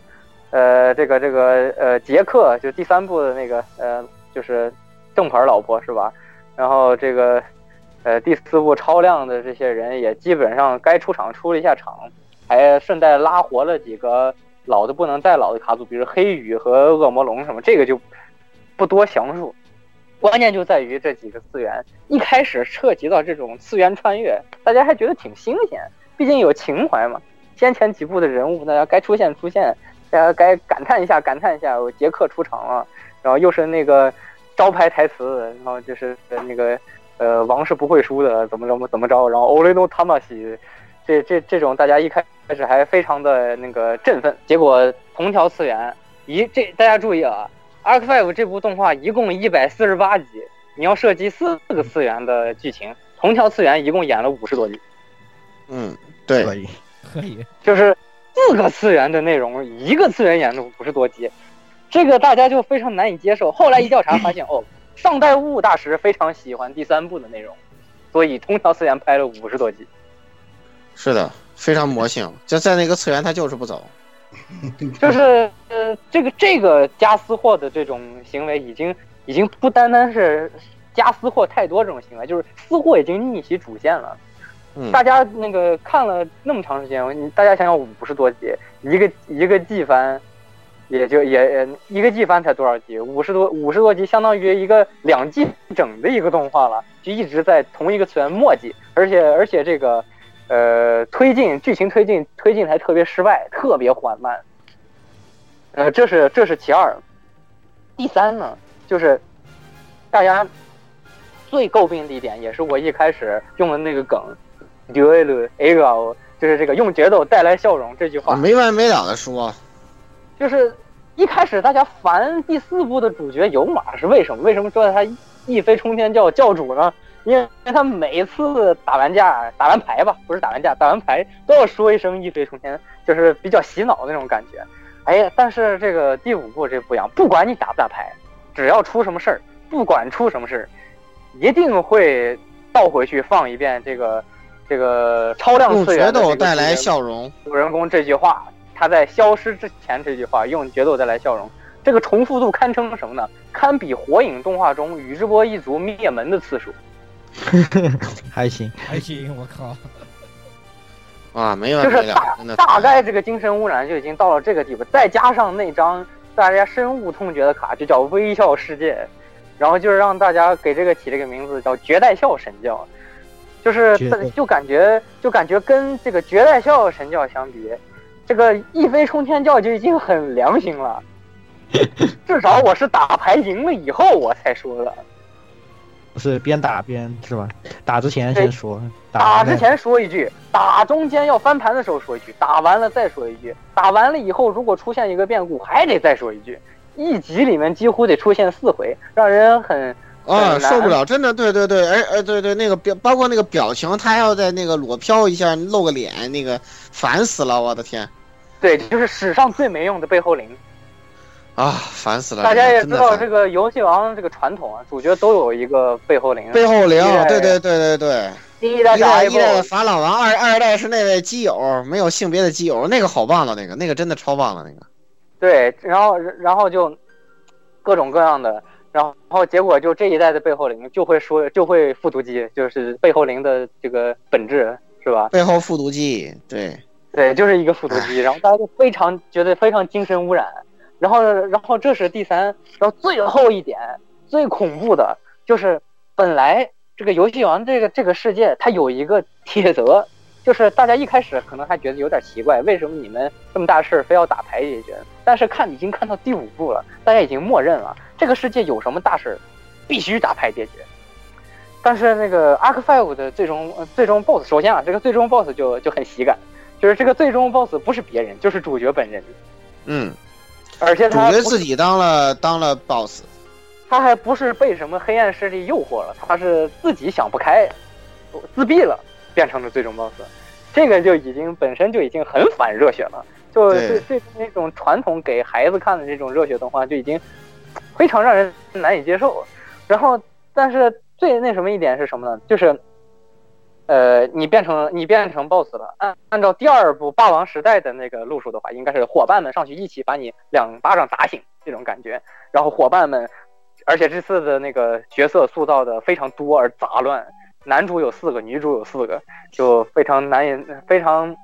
呃这个这个呃杰克，就第三部的那个呃就是正牌老婆是吧？然后这个呃第四部超量的这些人也基本上该出场出了一下场，还顺带拉活了几个。老的不能再老的卡组，比如黑羽和恶魔龙什么，这个就不多详述。关键就在于这几个次元，一开始涉及到这种次元穿越，大家还觉得挺新鲜，毕竟有情怀嘛。先前几部的人物，大家该出现出现，大家该感叹一下感叹一下，杰克出场了，然后又是那个招牌台词，然后就是那个呃王是不会输的，怎么怎么怎么着，然后欧雷诺塔马西。这这这种大家一开始还非常的那个振奋，结果同条次元一这大家注意啊，Arc Five 这部动画一共一百四十八集，你要涉及四个次元的剧情，同条次元一共演了五十多集。嗯，对，可以，可以，就是四个次元的内容，一个次元演了五十多集，这个大家就非常难以接受。后来一调查发现，哦，上代物大师非常喜欢第三部的内容，所以同条次元拍了五十多集。是的，非常魔性，就在那个次元，他就是不走。就是呃，这个这个加私货的这种行为，已经已经不单单是加私货太多这种行为，就是私货已经逆袭主线了。嗯，大家那个看了那么长时间，你大家想想五十多集，一个一个季番，也就也一个季番才多少集？五十多五十多集，相当于一个两季整的一个动画了，就一直在同一个次元墨迹，而且而且这个。呃，推进剧情推进推进还特别失败，特别缓慢。呃，这是这是其二。第三呢，就是大家最诟病的一点，也是我一开始用的那个梗，duel a r o 就是这个用节奏带来笑容这句话，没完没了的说。就是一开始大家烦第四部的主角有马是为什么？为什么说他一飞冲天叫教主呢？因为他每次打完架、打完牌吧，不是打完架，打完牌都要说一声一飞冲天，就是比较洗脑那种感觉。哎，但是这个第五部这不一样，不管你打不打牌，只要出什么事儿，不管出什么事儿，一定会倒回去放一遍这个这个超量次元决斗带来笑容主人公这句话，他在消失之前这句话用决斗带来笑容，这个重复度堪称什么呢？堪比火影动画中宇智波一族灭门的次数。还行，还行，我靠！啊，没有就是大大概这个精神污染就已经到了这个地步，再加上那张大家深恶痛绝的卡，就叫微笑世界，然后就是让大家给这个起这个名字叫绝代笑神教，就是就感觉就感觉跟这个绝代笑神教相比，这个一飞冲天教就已经很良心了，至少我是打牌赢了以后我才说的。不是边打边是吧？打之前先说，打之前说一句，打中间要翻盘的时候说一句，打完了再说一句，打完了以后如果出现一个变故，还得再说一句。一集里面几乎得出现四回，让人很啊，受不了，真的，对对对，哎哎，对对，那个表，包括那个表情，他还要在那个裸飘一下，露个脸，那个烦死了，我的天对，就是史上最没用的背后灵。啊，烦死了！大家也知道这个游戏王这个传统啊，主角都有一个背后灵。背后灵，对对对对对，第一代一代打一法老王，二二代是那位基友，没有性别的基友，那个好棒的，那个那个真的超棒的那个。对，然后然后就各种各样的，然后结果就这一代的背后灵就会说就会复读机，就是背后灵的这个本质是吧？背后复读机，对，对，就是一个复读机，然后大家就非常觉得非常精神污染，然后然后这是第三，然后最后一点最恐怖的就是本来这个游戏王这个这个世界它有一个铁则，就是大家一开始可能还觉得有点奇怪，为什么你们这么大事非要打牌解决？但是看已经看到第五部了，大家已经默认了这个世界有什么大事必须打牌解决。但是那个 Arc Five 的最终最终 BOSS，首先啊，这个最终 BOSS 就就很喜感，就是这个最终 BOSS 不是别人，就是主角本人，嗯，而且主角自己当了当了 boss，他还不是被什么黑暗势力诱惑了，他是自己想不开，自闭了，变成了最终 BOSS。这个就已经本身就已经很反热血了，就对对对那种传统给孩子看的这种热血动画就已经非常让人难以接受。然后，但是最那什么一点是什么呢？就是，呃，你变成你变成 BOSS 了，按按照第二部《霸王时代》的那个路数的话，应该是伙伴们上去一起把你两巴掌打醒这种感觉，然后伙伴们，而且这次的那个角色塑造的非常多而杂乱，男主有四个，女主有四个，就非常难以非常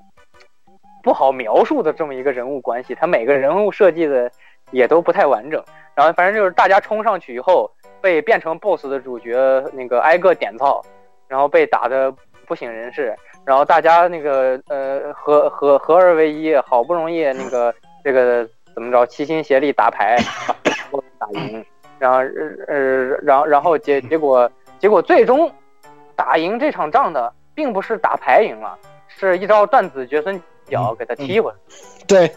不好描述的这么一个人物关系，他每个人物设计的也都不太完整。然后反正就是大家冲上去以后，被变成 BOSS 的主角那个挨个点操，然后被打的不省人事，然后大家那个呃合合合二为一，好不容易那个这个怎么着齐心协力打牌，把打赢，然后呃然后然后结结果结果最终打赢这场仗的，并不是打牌赢了，是一招断子绝孙脚给他踢回来。对，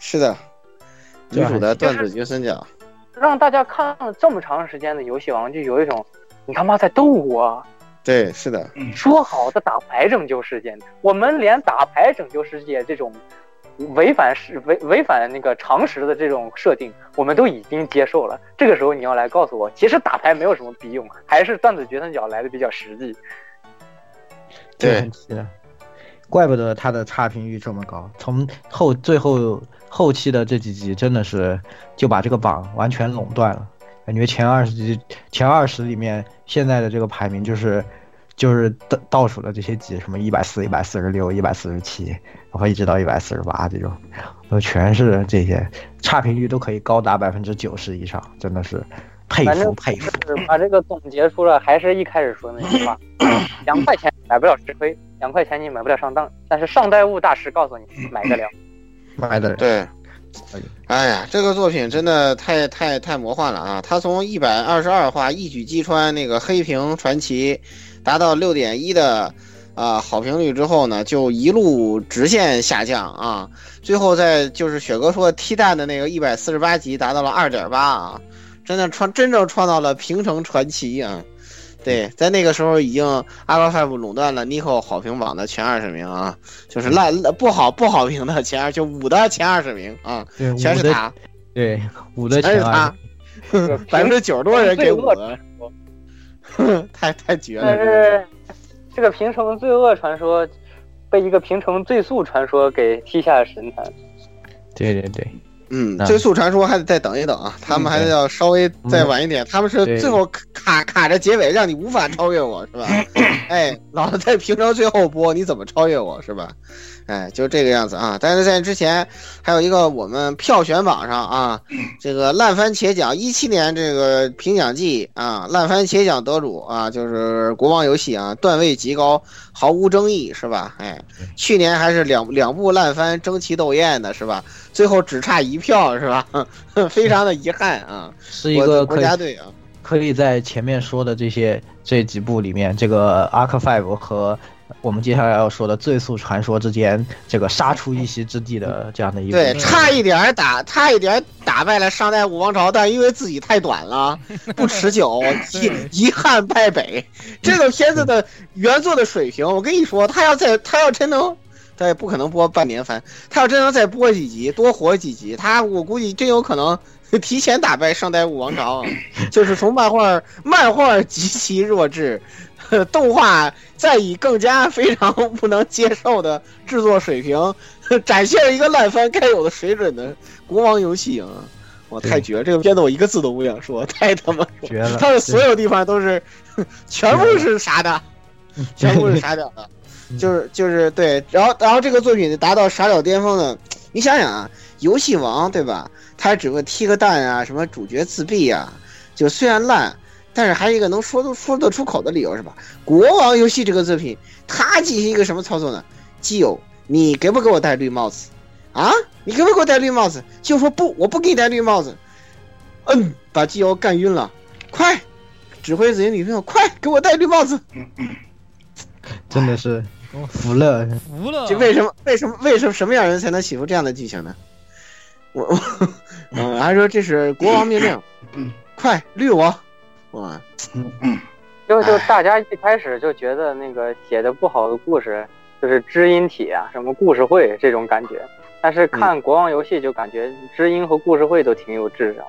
是的，女主的断子绝孙脚，让大家看了这么长时间的游戏王，就有一种你他妈在逗我！对，是的，说好的打牌拯救世界，我们连打牌拯救世界这种违反是违违反那个常识的这种设定，我们都已经接受了。这个时候你要来告诉我，其实打牌没有什么必用，还是断子绝孙脚来的比较实际。对是的，怪不得他的差评率这么高。从后最后后期的这几集，真的是就把这个榜完全垄断了。感觉前二十级、前二十里面，现在的这个排名就是就是倒倒数的这些集，什么一百四、一百四十六、一百四十七，然后一直到一百四十八这种，都全是这些差评率都可以高达百分之九十以上，真的是佩服佩服。是把这个总结出来，还是一开始说的那句话：两块钱买不了吃亏，两块钱你买不了上当，但是上代物大师告诉你买得了。买的对。哎呀，这个作品真的太太太魔幻了啊！它从一百二十二话一举击穿那个黑屏传奇，达到六点一的啊好评率之后呢，就一路直线下降啊，最后在就是雪哥说踢蛋的那个一百四十八集达到了二点八啊，真的创真正创造了平成传奇啊！对，在那个时候已经 Alpha Five 垄断了 Nico 好评榜的前二十名啊，就是烂不好不好评的前二，就五的前二十名啊，对全是他，对五的全是他，百分之九十多人给五的，太太绝了但。是这个平成罪恶传说被一个平成最速传说给踢下了神坛。对对对，嗯，啊追速传说还得再等一等啊，他们还得要稍微再晚一点，他们是最后卡卡着结尾，让你无法超越我，是吧？哎，老子在平常最后播，你怎么超越我，是吧？哎，就这个样子啊。但是在之前还有一个我们票选榜上啊，这个烂番茄奖一七年这个评奖季啊，烂番茄奖得主啊，就是国王游戏啊，段位极高，毫无争议是吧？哎，去年还是两两部烂番争奇斗艳的是吧？最后只差一票是吧？非常的遗憾啊，是一个国家队啊。可以在前面说的这些这几部里面，这个 Arc Five 和我们接下来要说的《最速传说》之间，这个杀出一席之地的这样的一部，对，差一点打，差一点打败了上代武王朝，但因为自己太短了，不持久，遗遗憾败北。这个片子的原作的水平，我跟你说，他要再他要真能，他也不可能播半年番，他要真能再播几集，多活几集，他我估计真有可能。提前打败上代武王朝，就是从漫画漫画极其弱智，动画再以更加非常不能接受的制作水平，展现了一个烂番该有的水准的国王游戏啊！我太绝了，这个片子我一个字都不想说，太他妈绝了！它的所有地方都是，全部是傻的，全部是傻屌的，就是就是对，然后然后这个作品达到傻屌巅峰的，你想想啊，游戏王对吧？他只会踢个蛋啊，什么主角自闭啊，就虽然烂，但是还有一个能说得说得出口的理由是吧？国王游戏这个作品，它进行一个什么操作呢？基友，你给不给我戴绿帽子？啊，你给不给我戴绿帽子？基友说不，我不给你戴绿帽子。嗯，把基友干晕了，快，指挥自己女朋友，快给我戴绿帽子。真的是服了，服了。这为什么？为什么？为什么什么样人才能写出这样的剧情呢？我我，嗯，还说这是国王命令，快绿我，我，就就大家一开始就觉得那个写的不好的故事就是知音体啊，什么故事会这种感觉，但是看国王游戏就感觉知音和故事会都挺有智商。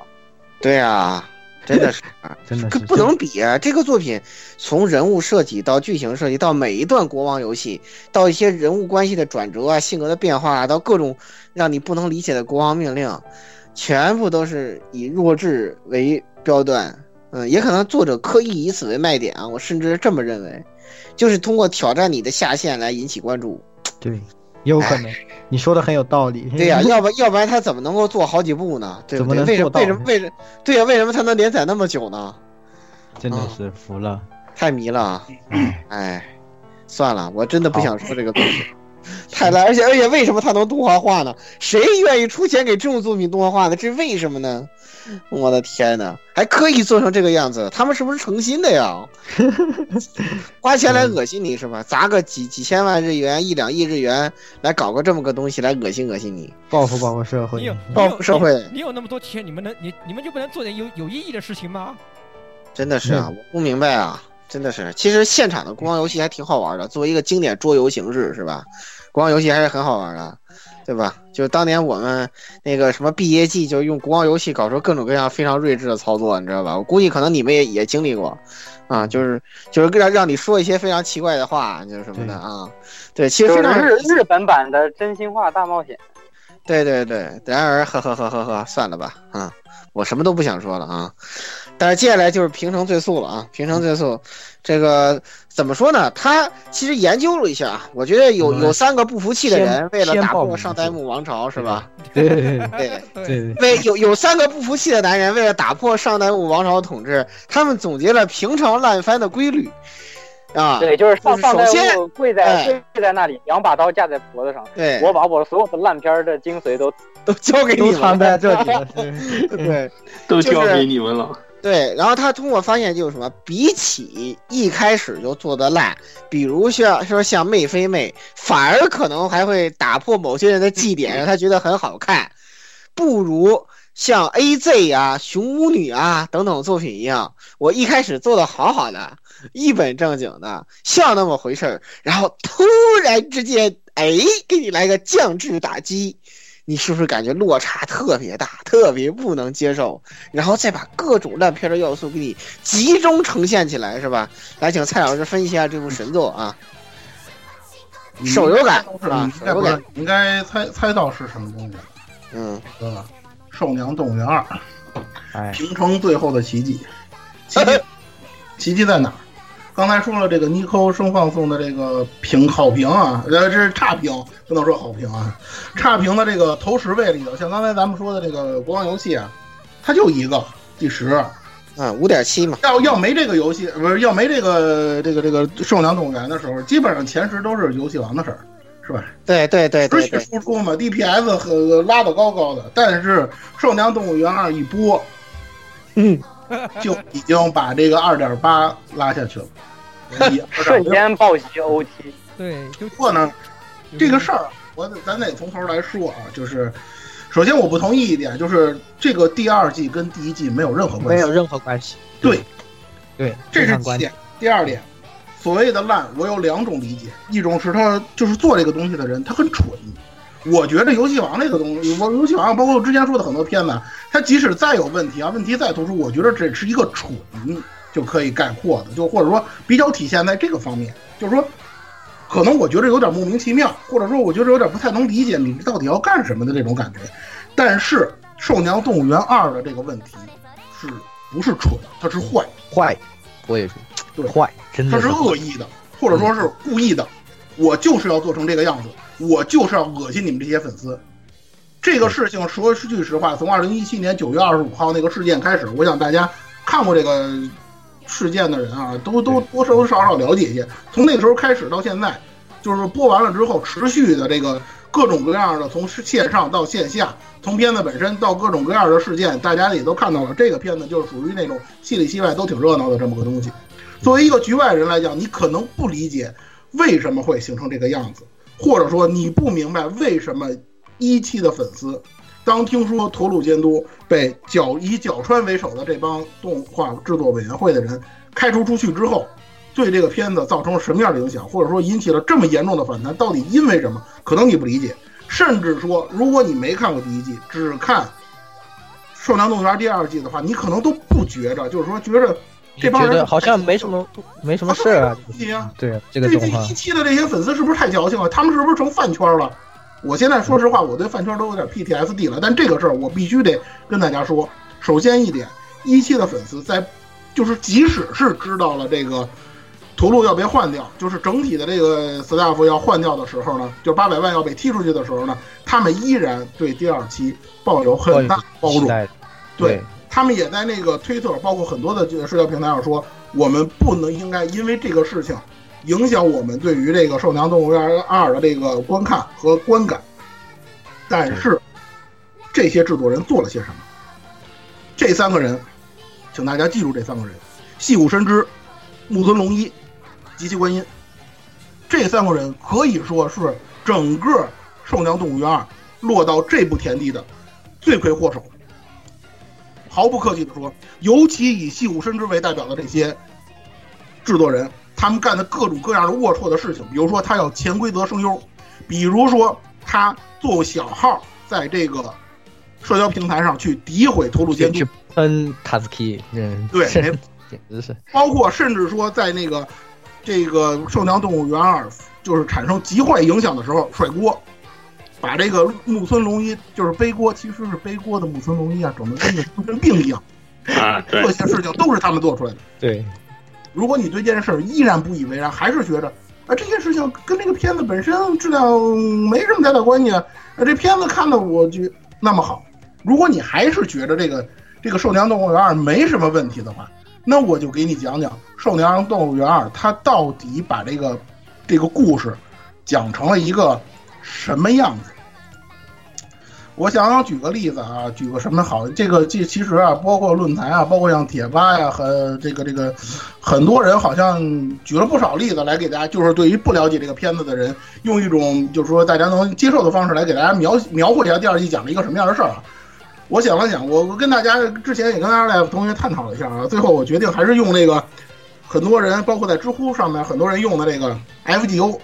对啊，真的是，真的是不能比啊！这个作品从人物设计到剧情设计到每一段国王游戏，到一些人物关系的转折啊、性格的变化啊，到各种。让你不能理解的国王命令，全部都是以弱智为标段，嗯，也可能作者刻意以此为卖点啊，我甚至这么认为，就是通过挑战你的下限来引起关注。对，有可能，你说的很有道理。对呀，要不要不然他怎么能够做好几部呢？对不对？为什么为什么为什么？对呀，为什么他能连载那么久呢？真的是服了，太迷了。哎，算了，我真的不想说这个东西。太烂，而且而且，为什么他能动画化呢？谁愿意出钱给这种作品动画化呢？这是为什么呢？我的天哪，还刻意做成这个样子，他们是不是诚心的呀？花钱来恶心你是吧？砸个几几千万日元、一两亿日元来搞个这么个东西来恶心恶心你，报复报复社会，报复社会。你有那么多钱，你们能你你们就不能做点有有意义的事情吗？真的是啊，我不明白啊。真的是，其实现场的国王游戏还挺好玩的，作为一个经典桌游形式，是吧？国王游戏还是很好玩的，对吧？就是当年我们那个什么毕业季，就用国王游戏搞出各种各样非常睿智的操作，你知道吧？我估计可能你们也也经历过，啊，就是就是让让你说一些非常奇怪的话，就是什么的啊。对，其实日日本版的真心话大冒险。对对对，然而呵呵呵呵呵，算了吧，啊，我什么都不想说了啊。但是接下来就是平成最速了啊！平成最速，这个怎么说呢？他其实研究了一下，我觉得有有三个不服气的人，为了打破上代木王朝，是吧？对对对，为有有三个不服气的男人，为了打破上代木王朝的统治，他们总结了平成烂番的规律啊。对，就是上上代木跪在跪在那里，两把刀架在脖子上。对，我把我所有的烂片的精髓都都交给你们在这里了。对，都交给你们了。对，然后他通过发现就是什么，比起一开始就做的烂，比如像说像妹非妹，反而可能还会打破某些人的祭点，让他觉得很好看，不如像 A Z 啊、熊巫女啊等等作品一样，我一开始做的好好的，一本正经的，像那么回事儿，然后突然之间，哎，给你来个降智打击。你是不是感觉落差特别大，特别不能接受？然后再把各种烂片的要素给你集中呈现起来，是吧？来，请蔡老师分析一下这部神作啊。手游感是吧？手游感应该猜猜到是什么东西？嗯，对吧？《兽娘动物园二》，哎，平成最后的奇迹，奇迹，奇迹在哪儿？刚才说了这个尼寇生放送的这个评好评啊，呃，这是差评，不能说好评啊，差评的这个头十位里头，像刚才咱们说的这个国王游戏啊，它就一个第十，啊，五点七嘛。要要没这个游戏，不是要没这个这个这个兽娘动物园的时候，基本上前十都是游戏王的事儿，是吧？对对对对对持续。输出嘛，DPS 和拉的高高的，但是兽娘动物园二一播，嗯，就已经把这个二点八拉下去了。一瞬间暴击 OT。对，就不过呢，这个事儿，我得咱得从头来说啊，就是首先我不同意一点，就是这个第二季跟第一季没有任何关系，没有任何关系。对，对，这是第一点。第二点，所谓的烂，我有两种理解，一种是他就是做这个东西的人他很蠢。我觉得游戏王这个东西，我游戏王包括我之前说的很多片子，它即使再有问题啊，问题再突出，我觉得这是一个蠢就可以概括的，就或者说比较体现在这个方面，就是说，可能我觉得有点莫名其妙，或者说我觉得有点不太能理解你到底要干什么的这种感觉。但是《兽娘动物园二》的这个问题是不是蠢？它是坏，坏，我也是，对坏，真的它是恶意的，或者说是故意的。我就是要做成这个样子，我就是要恶心你们这些粉丝。这个事情说句实话，从二零一七年九月二十五号那个事件开始，我想大家看过这个事件的人啊，都都多多少少了解一些。从那个时候开始到现在，就是播完了之后，持续的这个各种各样的，从线上到线下，从片子本身到各种各样的事件，大家也都看到了。这个片子就是属于那种戏里戏外都挺热闹的这么个东西。作为一个局外人来讲，你可能不理解为什么会形成这个样子，或者说你不明白为什么一期的粉丝，当听说驼鹿监督被角以角川为首的这帮动画制作委员会的人开除出去之后，对这个片子造成什么样的影响，或者说引起了这么严重的反弹，到底因为什么？可能你不理解，甚至说，如果你没看过第一季，只看《兽娘动物园》第二季的话，你可能都不觉着，就是说觉着这帮人好像没什么没什么事儿啊。对这个这动画一期的这些粉丝是不是太矫情了？他们是不是成饭圈了？我现在说实话，我对饭圈都有点 PTSD 了。但这个事儿我必须得跟大家说。首先一点，一期的粉丝在，就是即使是知道了这个屠戮要被换掉，就是整体的这个 staff 要换掉的时候呢，就八百万要被踢出去的时候呢，他们依然对第二期抱有很大包容。对他们也在那个推特，包括很多的这个社交平台上说，我们不能应该因为这个事情影响我们对于这个《兽娘动物园二》的这个观看和观感。但是，这些制作人做了些什么？这三个人，请大家记住这三个人：细谷深之、木村龙一、吉崎观音。这三个人可以说是整个《兽娘动物园二》落到这步田地的罪魁祸首。毫不客气地说，尤其以细谷伸之为代表的这些制作人，他们干的各种各样的龌龊的事情，比如说他要潜规则声优，比如说他做小号在这个社交平台上去诋毁头颅监督去，喷卡兹基，嗯，对简直是包括甚至说在那个这个《兽娘动物园二》就是产生极坏影响的时候甩锅，把这个木村龙一就是背锅，其实是背锅的木村龙一啊，整的跟个精神病一样。啊，这，些事情都是他们做出来的。对，如果你对这件事儿依然不以为然，还是觉得啊这件事情跟这个片子本身质量没什么太大关系啊，啊这片子看的我就那么好。如果你还是觉得这个这个《兽娘动物园二》没什么问题的话，那我就给你讲讲《兽娘动物园二》它到底把这个这个故事讲成了一个什么样子。我想举个例子啊，举个什么好？这个这其实啊，包括论坛啊，包括像贴吧呀、和这个这个，很多人好像举了不少例子来给大家，就是对于不了解这个片子的人，用一种就是说大家能接受的方式来给大家描描绘一下第二季讲了一个什么样的事儿啊。我想了想，我我跟大家之前也跟大家同学探讨了一下啊，最后我决定还是用那个很多人，包括在知乎上面很多人用的这个 FGO，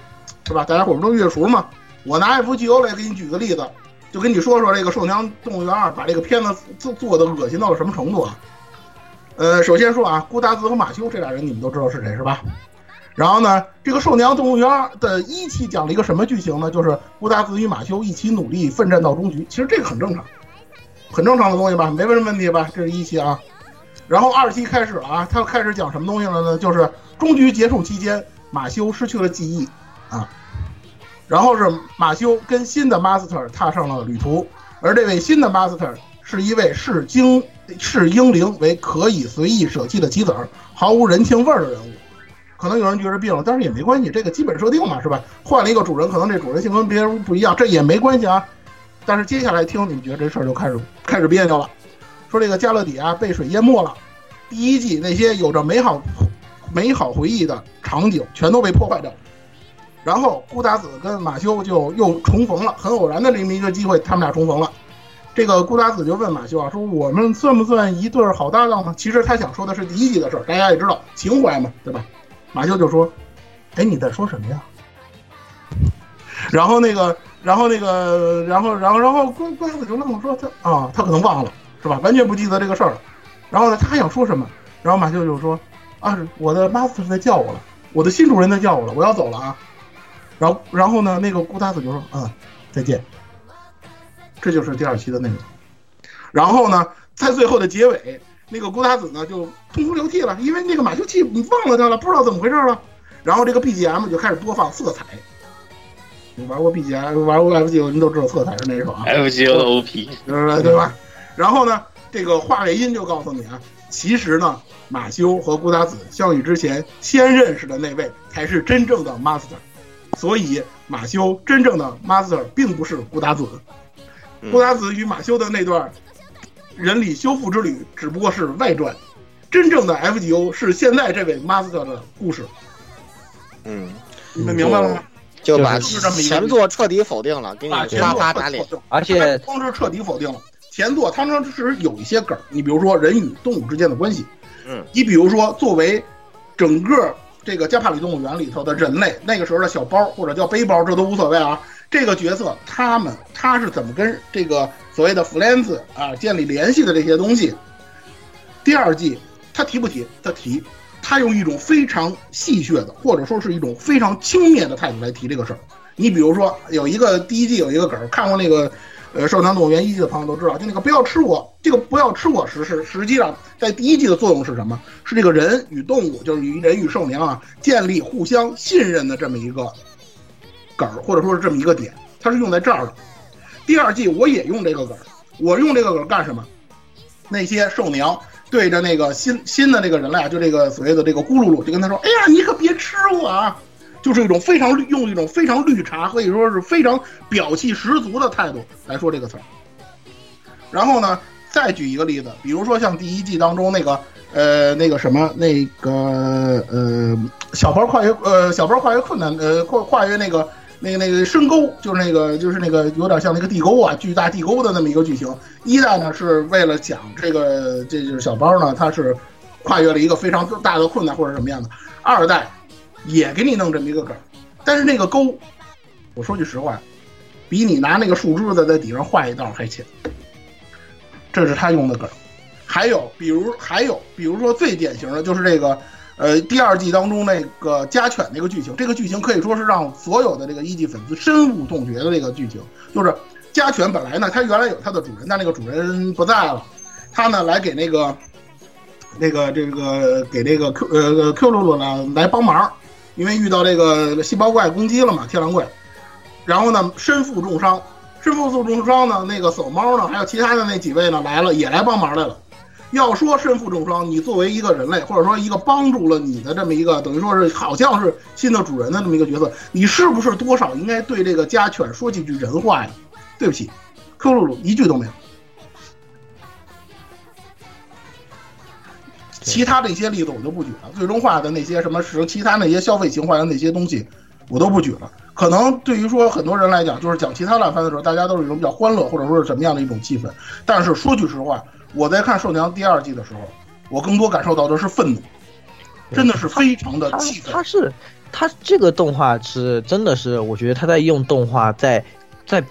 是吧？大家伙不都越熟吗？我拿 FGO 来给你举个例子，就跟你说说这个《兽娘动物园二》把这个片子做做的恶心到了什么程度啊？呃，首先说啊，顾大字和马修这俩人你们都知道是谁是吧？然后呢，这个《兽娘动物园》的一期讲了一个什么剧情呢？就是顾大字与马修一起努力奋战到终局。其实这个很正常，很正常的东西吧，没什么问题吧？这是一期啊。然后二期开始了啊，他开始讲什么东西了呢？就是终局结束期间，马修失去了记忆啊，然后是马修跟新的 Master 踏上了旅途，而这位新的 Master 是一位视精视英灵为可以随意舍弃的棋子儿，毫无人情味儿的人物。可能有人觉得病了，但是也没关系，这个基本设定嘛，是吧？换了一个主人，可能这主人性跟别人不一样，这也没关系啊。但是接下来听，你们觉得这事儿就开始开始别扭了。说这个加勒底啊被水淹没了，第一季那些有着美好美好回忆的场景全都被破坏掉了。然后顾达子跟马修就又重逢了，很偶然的这么一个机会，他们俩重逢了。这个顾达子就问马修啊，说我们算不算一对好搭档呢？其实他想说的是第一季的事儿，大家也知道情怀嘛，对吧？马修就说：“哎，你在说什么呀？”然后那个，然后那个，然后，然后，然后顾顾达子就愣了，说他啊，他可能忘了，是吧？完全不记得这个事儿了。然后呢，他还想说什么？然后马修就说：“啊，我的 master 在叫我了，我的新主人在叫我了，我要走了啊。”然后，然后呢，那个顾达子就说：“啊，再见。”这就是第二期的内容。然后呢，在最后的结尾，那个顾达子呢就痛哭流涕了，因为那个马修气你忘了他了，不知道怎么回事了。然后这个 BGM 就开始播放色彩。你玩过 BGM，玩过 FGO，您都知道色彩是哪首啊 FGO 的 OP，对吧？然后呢，这个话外音就告诉你啊，其实呢，马修和顾达子相遇之前先认识的那位才是真正的 Master，所以马修真正的 Master 并不是古达子。古达子与马修的那段人理修复之旅只不过是外传，真正的 FGO 是现在这位 Master 的故事。嗯，你们明白了吗？就把就是这么前作彻底否定了，给你啪啪打脸。而且光是彻底否定了。前作，它当时有一些梗，你比如说人与动物之间的关系，嗯，你比如说作为整个这个加帕里动物园里头的人类，那个时候的小包或者叫背包，这都无所谓啊。这个角色他们他是怎么跟这个所谓的弗兰兹啊建立联系的这些东西，第二季他提不提？他提，他用一种非常戏谑的，或者说是一种非常轻蔑的态度来提这个事儿。你比如说，有一个第一季有一个梗儿，看过那个呃《兽娘动物园》一季的朋友都知道，就那个不要吃我，这个不要吃我实是实际上在第一季的作用是什么？是这个人与动物，就是与人与兽娘啊，建立互相信任的这么一个梗儿，或者说是这么一个点，它是用在这儿的。第二季我也用这个梗儿，我用这个梗儿干什么？那些兽娘对着那个新新的那个人类，就这个所谓的这个咕噜噜，就跟他说：“哎呀，你可别吃我啊！”就是一种非常绿用一种非常绿茶，可以说是非常表气十足的态度来说这个词儿。然后呢，再举一个例子，比如说像第一季当中那个呃那个什么那个呃小包跨越呃小包跨越困难呃跨跨越那个那个那个深沟，就是那个就是那个有点像那个地沟啊巨大地沟的那么一个剧情。一代呢是为了讲这个这就是小包呢他是跨越了一个非常大的困难或者什么样的。二代也给你弄这么一个梗，但是那个沟，我说句实话，比你拿那个树枝子在底上画一道还浅。这是他用的梗。还有，比如还有，比如说最典型的就是这个，呃，第二季当中那个家犬那个剧情，这个剧情可以说是让所有的这个一季粉丝深恶痛绝的这个剧情，就是家犬本来呢，它原来有它的主人，但那个主人不在了，它呢来给那个。那个这个给那个 Q 呃 Q 露露呢来帮忙，因为遇到这个细胞怪攻击了嘛，天狼怪，然后呢身负重伤，身负重伤呢，那个守猫呢，还有其他的那几位呢来了，也来帮忙来了。要说身负重伤，你作为一个人类，或者说一个帮助了你的这么一个，等于说是好像是新的主人的这么一个角色，你是不是多少应该对这个家犬说几句人话呀？对不起，Q 露露一句都没有。其他的一些例子我就不举了，最终化的那些什么是其他那些消费情怀的那些东西，我都不举了。可能对于说很多人来讲，就是讲其他烂番的时候，大家都是一种比较欢乐或者说是什么样的一种气氛。但是说句实话，我在看《兽娘》第二季的时候，我更多感受到的是愤怒，真的是非常的气愤。他是他这个动画是真的是，我觉得他在用动画在在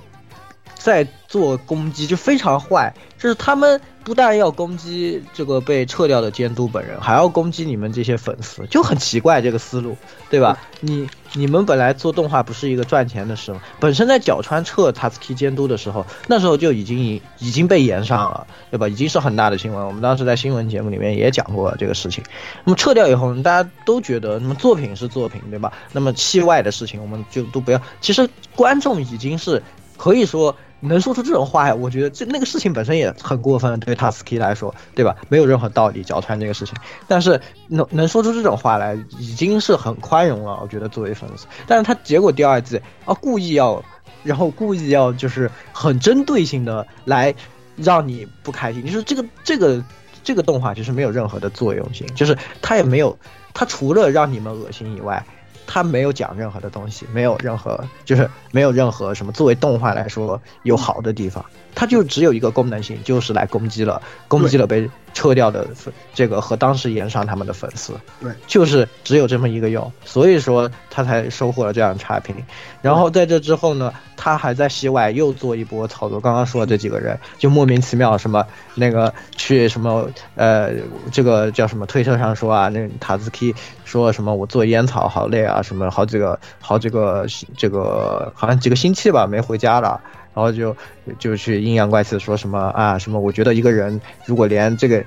在做攻击，就非常坏。就是他们不但要攻击这个被撤掉的监督本人，还要攻击你们这些粉丝，就很奇怪这个思路，对吧？你你们本来做动画不是一个赚钱的事吗？本身在角川撤塔斯基监督的时候，那时候就已经已已经被延上了，对吧？已经是很大的新闻。我们当时在新闻节目里面也讲过这个事情。那么撤掉以后，大家都觉得那么作品是作品，对吧？那么戏外的事情我们就都不要。其实观众已经是可以说。能说出这种话呀？我觉得这那个事情本身也很过分，对塔斯基来说，对吧？没有任何道理，脚穿这个事情。但是能能说出这种话来，已经是很宽容了。我觉得作为粉丝，但是他结果第二季啊，故意要，然后故意要就是很针对性的来让你不开心。就是这个这个这个动画其实没有任何的作用性，就是他也没有，他除了让你们恶心以外。他没有讲任何的东西，没有任何，就是没有任何什么作为动画来说有好的地方，他就只有一个功能性，就是来攻击了，攻击了被撤掉的粉，这个和当时岩上他们的粉丝，对，就是只有这么一个用，所以说他才收获了这样差评。然后在这之后呢，他还在戏外又做一波操作，刚刚说的这几个人就莫名其妙什么那个去什么呃这个叫什么推特上说啊，那塔兹基说什么我做烟草好累啊。什么好几个好几个这个好像几个星期吧没回家了，然后就就去阴阳怪气说什么啊什么？我觉得一个人如果连这个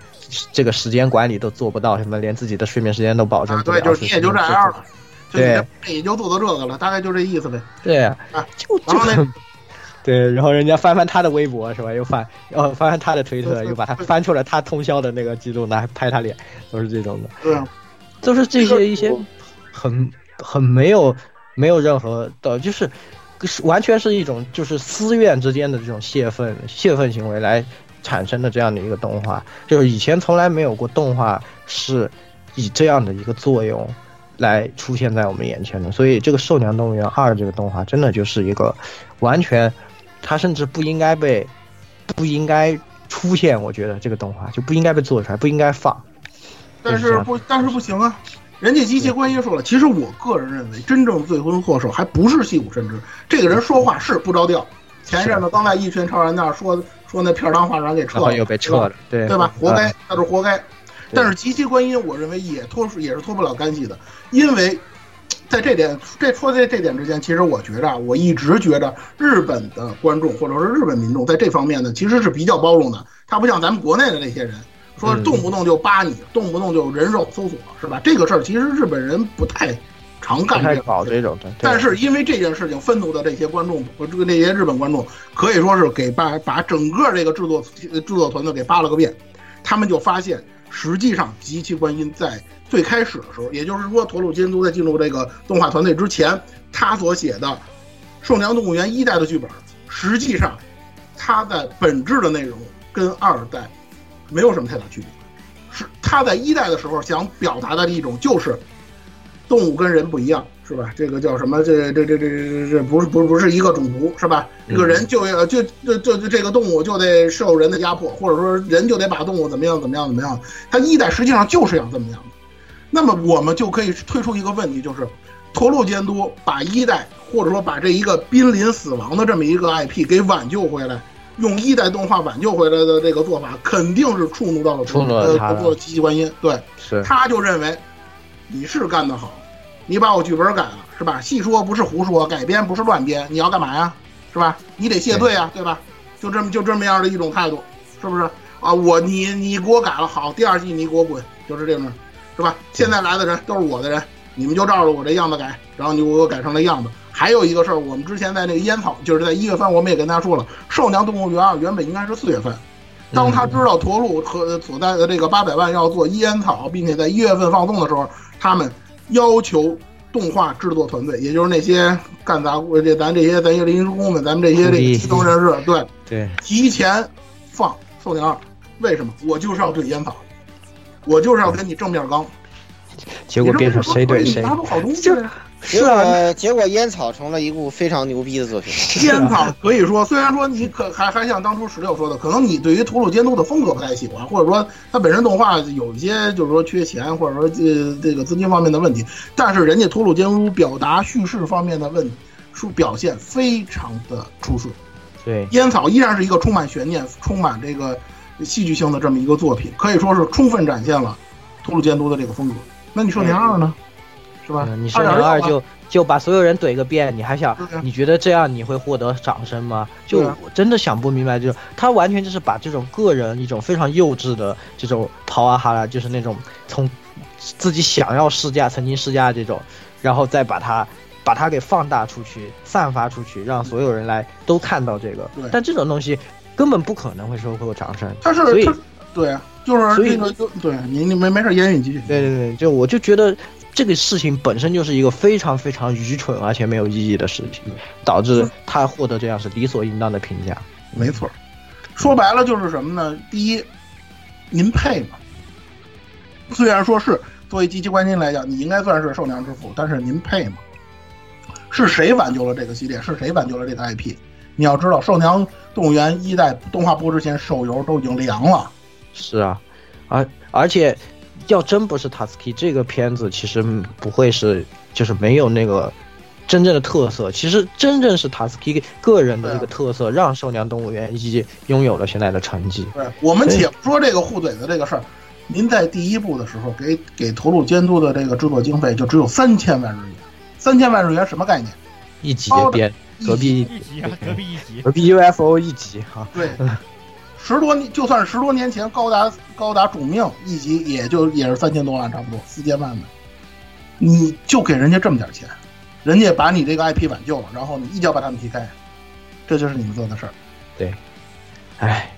这个时间管理都做不到，什么连自己的睡眠时间都保证不了，对，就是你也就这样了，对，也就做到这个了，大概就这意思呗。对啊，就就对，然后人家翻翻他的微博是吧？又翻，然后翻翻他的推特，又把他翻出来他通宵的那个记录拿拍他脸，都是这种的。对，都是这些一些很。很没有，没有任何的，就是，是完全是一种就是私怨之间的这种泄愤、泄愤行为来产生的这样的一个动画，就是以前从来没有过动画是以这样的一个作用来出现在我们眼前的，所以这个《兽娘动物园二》这个动画真的就是一个完全，它甚至不应该被，不应该出现，我觉得这个动画就不应该被做出来，不应该放。但是不，但是不行啊。人家机械观音说了，其实我个人认为，真正罪魁祸首还不是细谷伸之。这个人说话是不着调。前一阵子刚在一拳超人那儿说说那片儿当画展给撤了，又被撤了，对对吧？活该，他是活该。但是机械观音，我认为也脱也是脱不了干系的，因为 在这点这说在这点之前，其实我觉着，我一直觉着日本的观众或者说日本民众在这方面呢，其实是比较包容的。他不像咱们国内的那些人。说动不动就扒你，动不动就人肉搜索，是吧？这个事儿其实日本人不太常干，这搞这种。但是因为这件事情愤怒的这些观众和这个那些日本观众，可以说是给把把整个这个制作制作团队给扒了个遍。他们就发现，实际上极其观音在最开始的时候，也就是说，陀鲁监督在进入这个动画团队之前，他所写的《兽娘动物园》一代的剧本，实际上他在本质的内容跟二代。没有什么太大区别，是他在一代的时候想表达的一种，就是动物跟人不一样，是吧？这个叫什么？这这这这这这不是不是不是一个种族，是吧？这个人就要就就就这个动物就得受人的压迫，或者说人就得把动物怎么样怎么样怎么样。他一代实际上就是要这么样的。那么我们就可以推出一个问题，就是陀螺监督把一代或者说把这一个濒临死亡的这么一个 IP 给挽救回来。用一代动画挽救回来的这个做法，肯定是触怒到了触怒了他的机器观音。对，是他就认为你是干得好，你把我剧本改了，是吧？戏说不是胡说，改编不是乱编，你要干嘛呀？是吧？你得谢罪啊，对吧？就这么就这么样的一种态度，是不是啊？我你你给我改了好，第二季你给我滚，就是这种，是吧？现在来的人都是我的人，你们就照着我这样子改，然后你给我改成了样子。还有一个事儿，我们之前在那个烟草，就是在一月份，我们也跟大家说了，《兽娘动物园二》原本应该是四月份。当他知道驼鹿和所在的这个八百万要做烟草，并且在一月份放送的时候，他们要求动画制作团队，也就是那些干杂这咱这些咱些临时工们，咱们这些这个基层人士，对对，提前放《兽娘二》，为什么？我就是要对烟草，我就是要跟你正面刚。结果变成谁对谁？拿出好东西来。是啊，结果烟草成了一部非常牛逼的作品。烟草可以说，虽然说你可还还像当初十六说的，可能你对于图鲁监督的风格不太喜欢，或者说他本身动画有一些就是说缺钱，或者说这这个资金方面的问题，但是人家图鲁监督表达叙事方面的问，书表现非常的出色，对，烟草依然是一个充满悬念、充满这个戏剧性的这么一个作品，可以说是充分展现了图鲁监督的这个风格。那你说年二呢？是吧？嗯你少年二就就把所有人怼个遍，你还想啊你觉得这样你会获得掌声吗？就啊我真的想不明白，就是他完全就是把这种个人一种非常幼稚的这种跑啊哈啦，就是那种从自己想要试驾、曾经试驾这种，然后再把它把它给放大出去、散发出去，让所有人来都看到这个。但这种东西根本不可能会收获掌声。他是所以他，对啊，就是所以这个就对你你没没事，言语你继续。对对对，就我就觉得这个事情本身就是一个非常非常愚蠢而且没有意义的事情，导致他获得这样是理所应当的评价。没错，说白了就是什么呢？第一，您配吗？虽然说是作为机器关心来讲，你应该算是受娘之父，但是您配吗？是谁挽救了这个系列？是谁挽救了这个 IP？你要知道，寿娘动物园一代动画播之前，手游都已经凉了。是啊，而而且要真不是塔斯基这个片子，其实不会是就是没有那个真正的特色。其实真正是塔斯基个人的这个特色，让寿娘动物园以及拥有了现在的成绩。对，我们对且不说这个互怼的这个事儿，您在第一部的时候给给投入监督的这个制作经费就只有三千万日元，三千万日元什么概念？一集编隔壁一集啊，隔壁一集，隔壁 UFO 一集哈、对，十多年就算是十多年前高达高达主命一集，也就也是三千多万，差不多四千万的，你就给人家这么点钱，人家把你这个 IP 挽救了，然后你一脚把他们踢开，这就是你们做的事儿。对唉，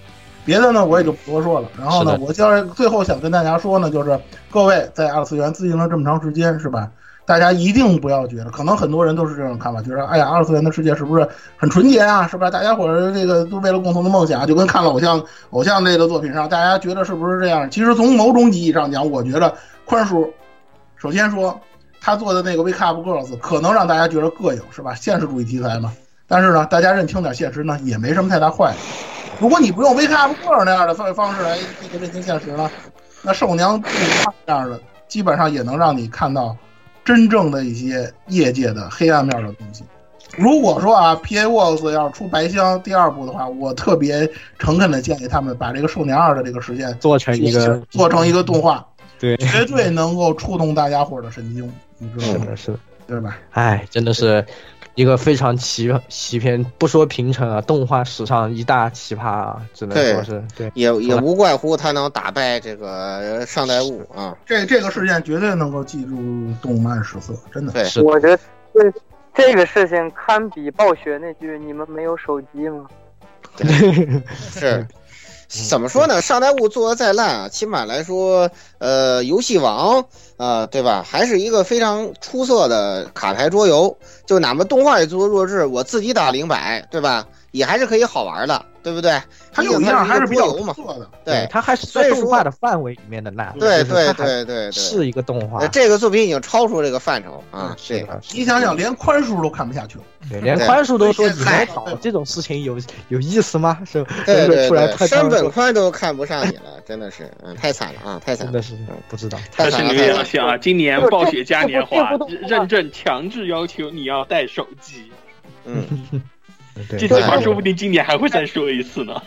别的呢，我也就不多说了。然后呢我就是最后想跟大家说呢，就是各位在二次元自营了这么长时间，是吧？大家一定不要觉得，可能很多人都是这种看法，觉得哎呀，二次元的世界是不是很纯洁啊？是吧？大家伙儿这个都为了共同的梦想，就跟看了偶像偶像类的作品上，大家觉得是不是这样？其实从某种意义上讲，我觉得宽叔，首先说他做的那个 Wake Up Girls 可能让大家觉得膈应，是吧？现实主义题材嘛。但是呢，大家认清点现实呢，也没什么太大坏处。如果你不用 Wake Up Girl 那样的方方式来这个认清现实呢，那兽娘这样的基本上也能让你看到真正的一些业界的黑暗面的东西。如果说啊，P A Works 要是出白箱第二部的话，我特别诚恳的建议他们把这个《兽娘二》的这个时间做成一个做成一个动画，对，绝对能够触动大家伙的神经，你知道吗？是的，是的。对吧？哎，真的是一个非常奇奇片，不说平成啊，动画史上一大奇葩啊，只能说是对。也也无怪乎他能打败这个上代物啊。这这个事件绝对能够记住动漫史册，真的。对，是我觉得这这个事情堪比暴雪那句“你们没有手机吗 是。怎么说呢？上代物做的再烂啊，起码来说，呃，游戏王啊、呃对吧？还是一个非常出色的卡牌桌游。就哪怕动画也做的弱智，我自己打零百，对吧？也还是可以好玩的，对不对？它有一样还是比较桌游嘛出色的。对，它还是在动画的范围里面的烂。对对对对对，是一个动画呃。这个作品已经超出这个范畴啊。对，是的，你想想，连宽叔都看不下去了。对，连宽叔都说你来搞这种事情有有意思吗？是吧？对对 对，山本宽都看不上你了，真的是，嗯，太惨了啊，太惨了，真的是不知道。太惨了，但是你们太惨了。要想啊，今年暴雪嘉年华认证强制要求你要带手机，嗯，对 这句话说不定今年还会再说一次呢。？”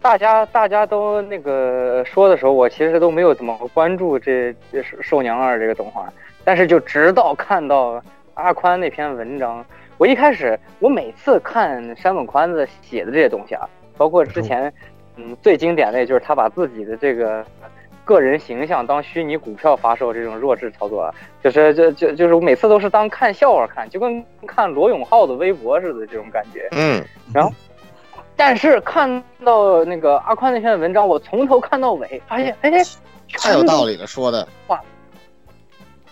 大家大家都那个说的时候，我其实都没有怎么关注这这是《兽娘二》这个动画，但是就直到看到阿宽那篇文章，我一开始我每次看山本宽子写的这些东西啊，包括之前嗯最经典的就是他把自己的这个个人形象当虚拟股票发售这种弱智操作啊，就是就就就是我每次都是当看笑话看，就跟看罗永浩的微博似的这种感觉。嗯，然后但是看到那个阿宽那篇文章，我从头看到尾，发现哎，太有道理了，说的话。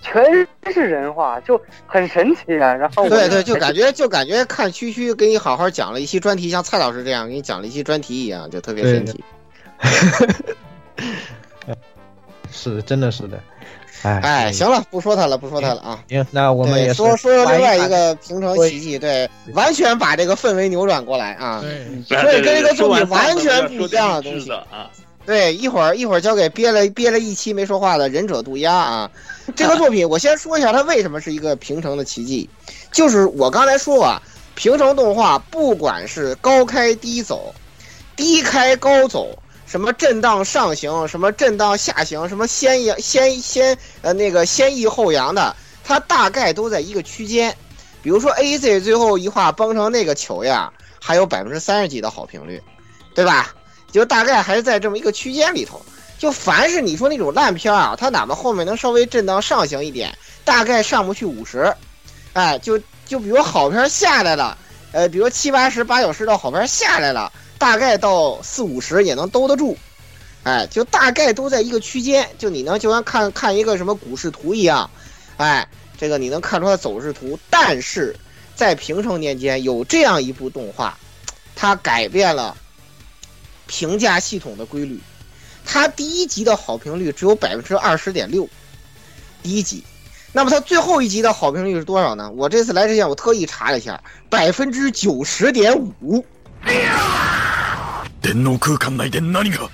全是人话，就很神奇啊。然后对对，就感觉就感觉看区区给你好好讲了一期专题，像蔡老师这样给你讲了一期专题一样，就特别神奇。是，真的是的。哎哎，行了，不说他了，不说他了啊。行，那我们也说说另外一个平成奇迹，对，完全把这个氛围扭转过来啊。对，所以跟这个作品完完全不一样的东西啊。对，一会儿一会儿交给憋了憋了一期没说话的忍者渡鸦啊。这个作品我先说一下，它为什么是一个平成的奇迹，就是我刚才说啊，平成动画不管是高开低走，低开高走，什么震荡上行，什么震荡下行，什么先扬先先呃那个先抑后扬的，它大概都在一个区间。比如说 A Z 最后一话崩成那个球样，还有百分之三十几的好评率，对吧？就大概还是在这么一个区间里头。就凡是你说那种烂片啊，它哪怕后面能稍微震荡上行一点，大概上不去五十，哎，就就比如好片下来了，呃，比如七八十、八九十的好片下来了，大概到四五十也能兜得住，哎，就大概都在一个区间，就你能就像看看一个什么股市图一样，哎，这个你能看出它走势图。但是在平成年间有这样一部动画，它改变了评价系统的规律。它第一集的好评率只有百分之二十点六，第一集，那么它最后一集的好评率是多少呢？我这次来之前我特意查了一下，百分之九十点五。電脳空间内で何が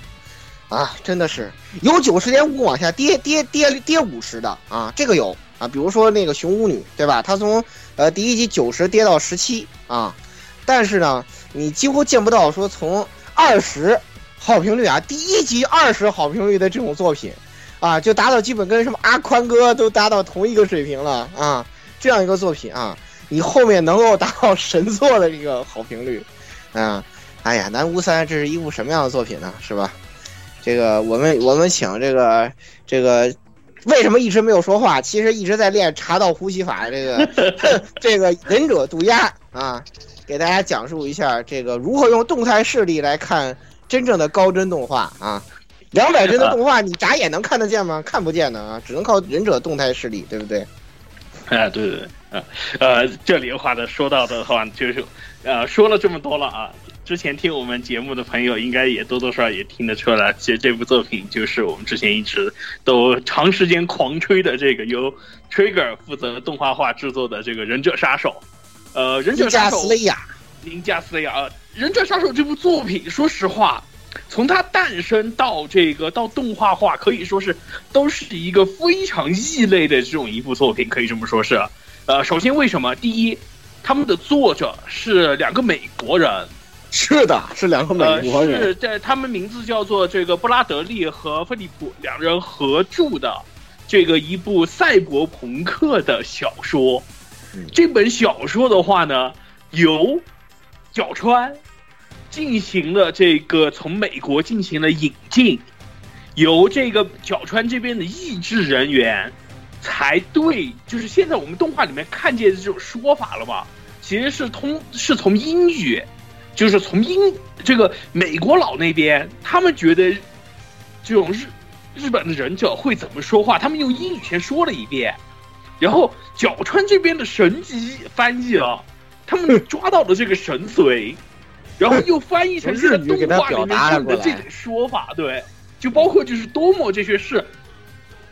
啊，真的是有九十点五往下跌跌跌跌五十的啊，这个有啊，比如说那个熊巫女，对吧？她从呃第一集九十跌到十七啊，但是呢，你几乎见不到说从二十。好评率啊，第一集二十好评率的这种作品，啊，就达到基本跟什么阿宽哥都达到同一个水平了啊！这样一个作品啊，你后面能够达到神作的这个好评率，啊，哎呀，南无三这是一部什么样的作品呢？是吧？这个我们我们请这个这个为什么一直没有说话？其实一直在练茶道呼吸法，这个 这个忍者渡鸦啊，给大家讲述一下这个如何用动态视力来看。真正的高帧动画啊，两百帧的动画，你眨眼能看得见吗？看不见的啊，只能靠忍者动态视力，对不对？哎，对对对，呃呃，这里的话呢，说到的话就是，呃，说了这么多了啊，之前听我们节目的朋友应该也多多少少也听得出来，其实这部作品就是我们之前一直都长时间狂吹的这个由 Trigger 负责动画化制作的这个忍者杀手，呃，忍者杀手。林加斯雷亚，《忍者杀手》这部作品，说实话，从它诞生到这个到动画化，可以说是都是一个非常异类的这种一部作品，可以这么说是。呃，首先为什么？第一，他们的作者是两个美国人，是的，是两个美国人，是在他们名字叫做这个布拉德利和菲利普两人合著的这个一部赛博朋克的小说。这本小说的话呢，由角川进行了这个从美国进行了引进，由这个角川这边的译制人员才对，就是现在我们动画里面看见的这种说法了吧？其实是通是从英语，就是从英这个美国佬那边，他们觉得这种日日本的忍者会怎么说话，他们用英语先说了一遍，然后角川这边的神级翻译了。他们抓到了这个神髓，然后又翻译成这个动画里面用的这种说法，对，就包括就是多么这些事，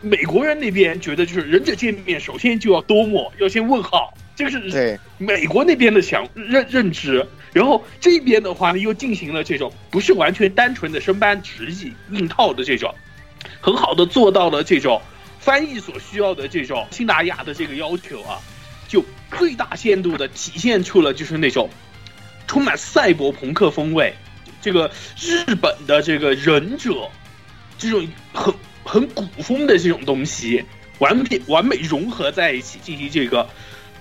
美国人那边觉得就是忍者见面首先就要多么，要先问好，这个是美国那边的想认认知，然后这边的话呢又进行了这种不是完全单纯的生搬直译硬套的这种，很好的做到了这种翻译所需要的这种新达雅的这个要求啊。就最大限度的体现出了就是那种充满赛博朋克风味，这个日本的这个忍者，这种很很古风的这种东西，完美完美融合在一起进行这个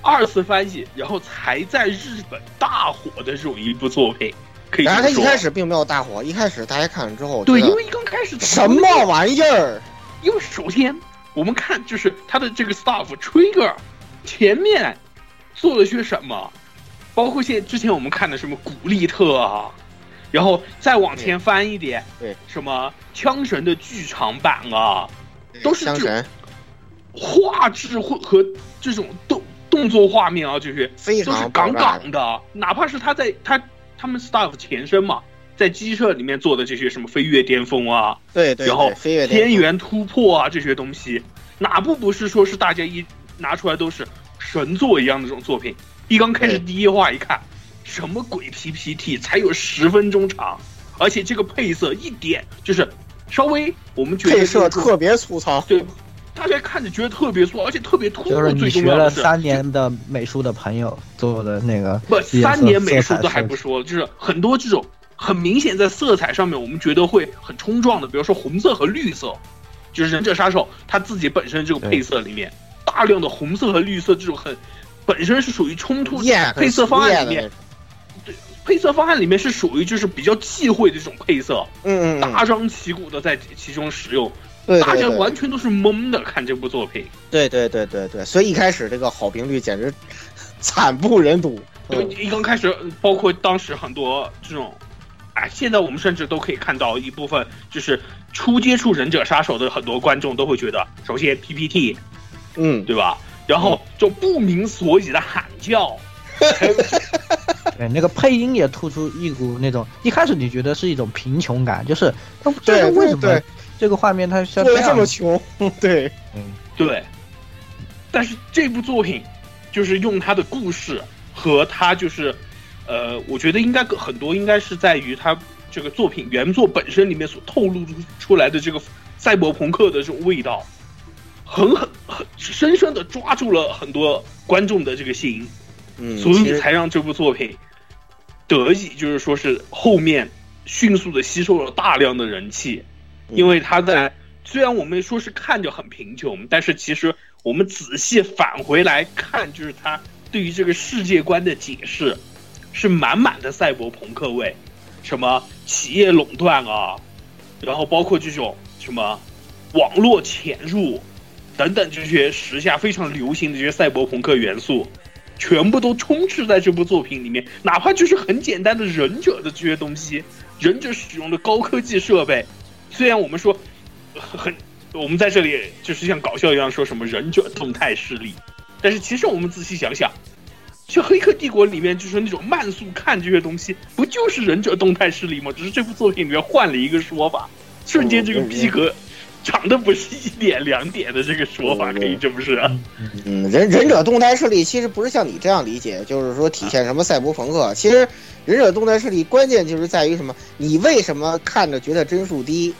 二次翻译，然后才在日本大火的这种一部作品。可以然而他一开始并没有大火，一开始大家看了之后，对，因为刚开始什么玩意儿？因为首先我们看就是他的这个 staff trigger。前面做了些什么？包括现之前我们看的什么古力特啊，然后再往前翻一点，对，什么枪神的剧场版啊，都是这种画质或和这种动动作画面啊，就是非常杠杠的。哪怕是他在他他们 staff 前身嘛，在机设里面做的这些什么飞跃巅峰啊，对对，然后天元突破啊这些东西，哪部不是说是大家一。拿出来都是神作一样的这种作品，一刚开始第一话一看，什么鬼 PPT 才有十分钟长，而且这个配色一点就是稍微我们觉得配色特别粗糙，对，大家看着觉得特别素，而且特别突兀。就是你最重学了要的是，三年的美术的朋友做的那个不三年美术都还不说，就是很多这种很明显在色彩上面，我们觉得会很冲撞的，比如说红色和绿色，就是忍者杀手他自己本身这个配色里面大量的红色和绿色这种很本身是属于冲突艳配色方案里面很配色方案里面是属于就是比较忌讳的这种配色，嗯嗯大张旗鼓的在其中使用，大家对对对完全都是懵的看这部作品。对对对对对，所以一开始这个好评率简直惨不忍睹。就一刚开始，包括当时很多这种，哎，现在我们甚至都可以看到一部分，就是初接触忍者杀手的很多观众都会觉得，首先 PPT，嗯，对吧？然后就不明所以的喊叫，对，那个配音也突出一股那种，一开始你觉得是一种贫穷感，就是，对为什么对对这个画面它像过得样这么穷，对，嗯，对。但是这部作品，就是用它的故事和它就是，呃，我觉得应该很多应该是在于它这个作品原作本身里面所透露出出来的这个赛博朋克的这种味道，狠狠很深深的抓住了很多观众的这个心，嗯，所以才让这部作品得以就是说是后面迅速的吸收了大量的人气，嗯因为他在虽然我们说是看着很贫穷，但是其实我们仔细返回来看，就是他对于这个世界观的解释是满满的赛博朋克味，什么企业垄断啊，然后包括这种什么网络潜入等等这些时下非常流行的这些赛博朋克元素，全部都充斥在这部作品里面，哪怕就是很简单的忍者的这些东西，忍者使用的高科技设备，虽然我们说很，我们在这里就是像搞笑一样说什么忍者动态视力，但是其实我们仔细想想，像《黑客帝国》里面就是那种慢速看这些东西，不就是忍者动态视力吗？只是这部作品里面换了一个说法，瞬间这个逼格长的不是一点两点的这个说法，可以这么说。嗯，忍忍者动态视力其实不是像你这样理解，就是说体现什么赛博朋克。其实忍者动态视力关键就是在于什么？你为什么看着觉得帧数低，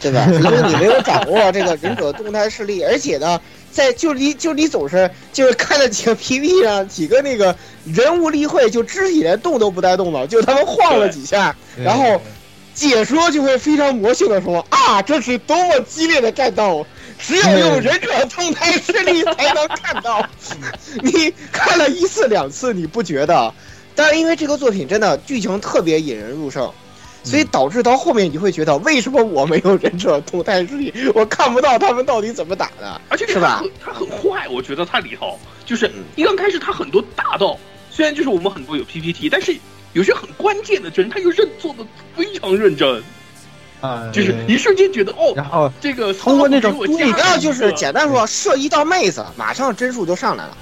对吧？因为你没有掌握这个忍者动态视力，而且呢，在就你就你总是就是看了几个 PPT 上几个那个人物例会，就肢体连动都不带动的，就他们晃了几下，然后解说就会非常魔性的说啊，这是多么激烈的战斗，只有用忍者动态视力才能看到。你看了一次两次你不觉得？但是因为这个作品真的剧情特别引人入胜，所以导致到后面你会觉得为什么我没有忍者动态视力，我看不到他们到底怎么打的，而且是吧？嗯他很坏，我觉得他里头就是一刚开始他很多大道，虽然就是我们很多有 PPT，但是有些很关键的帧，他又认做的非常认真，啊，就是一瞬间觉得哦，然后这个通过那种对主要就是简单说，射一道妹子，马上帧数就上来了。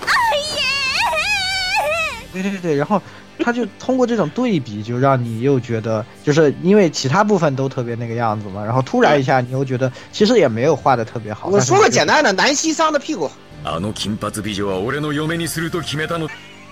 对对对，然后他就通过这种对比，就让你又觉得，就是因为其他部分都特别那个样子嘛，然后突然一下你又觉得其实也没有画的特别好。我说个简单的，南希桑的屁股。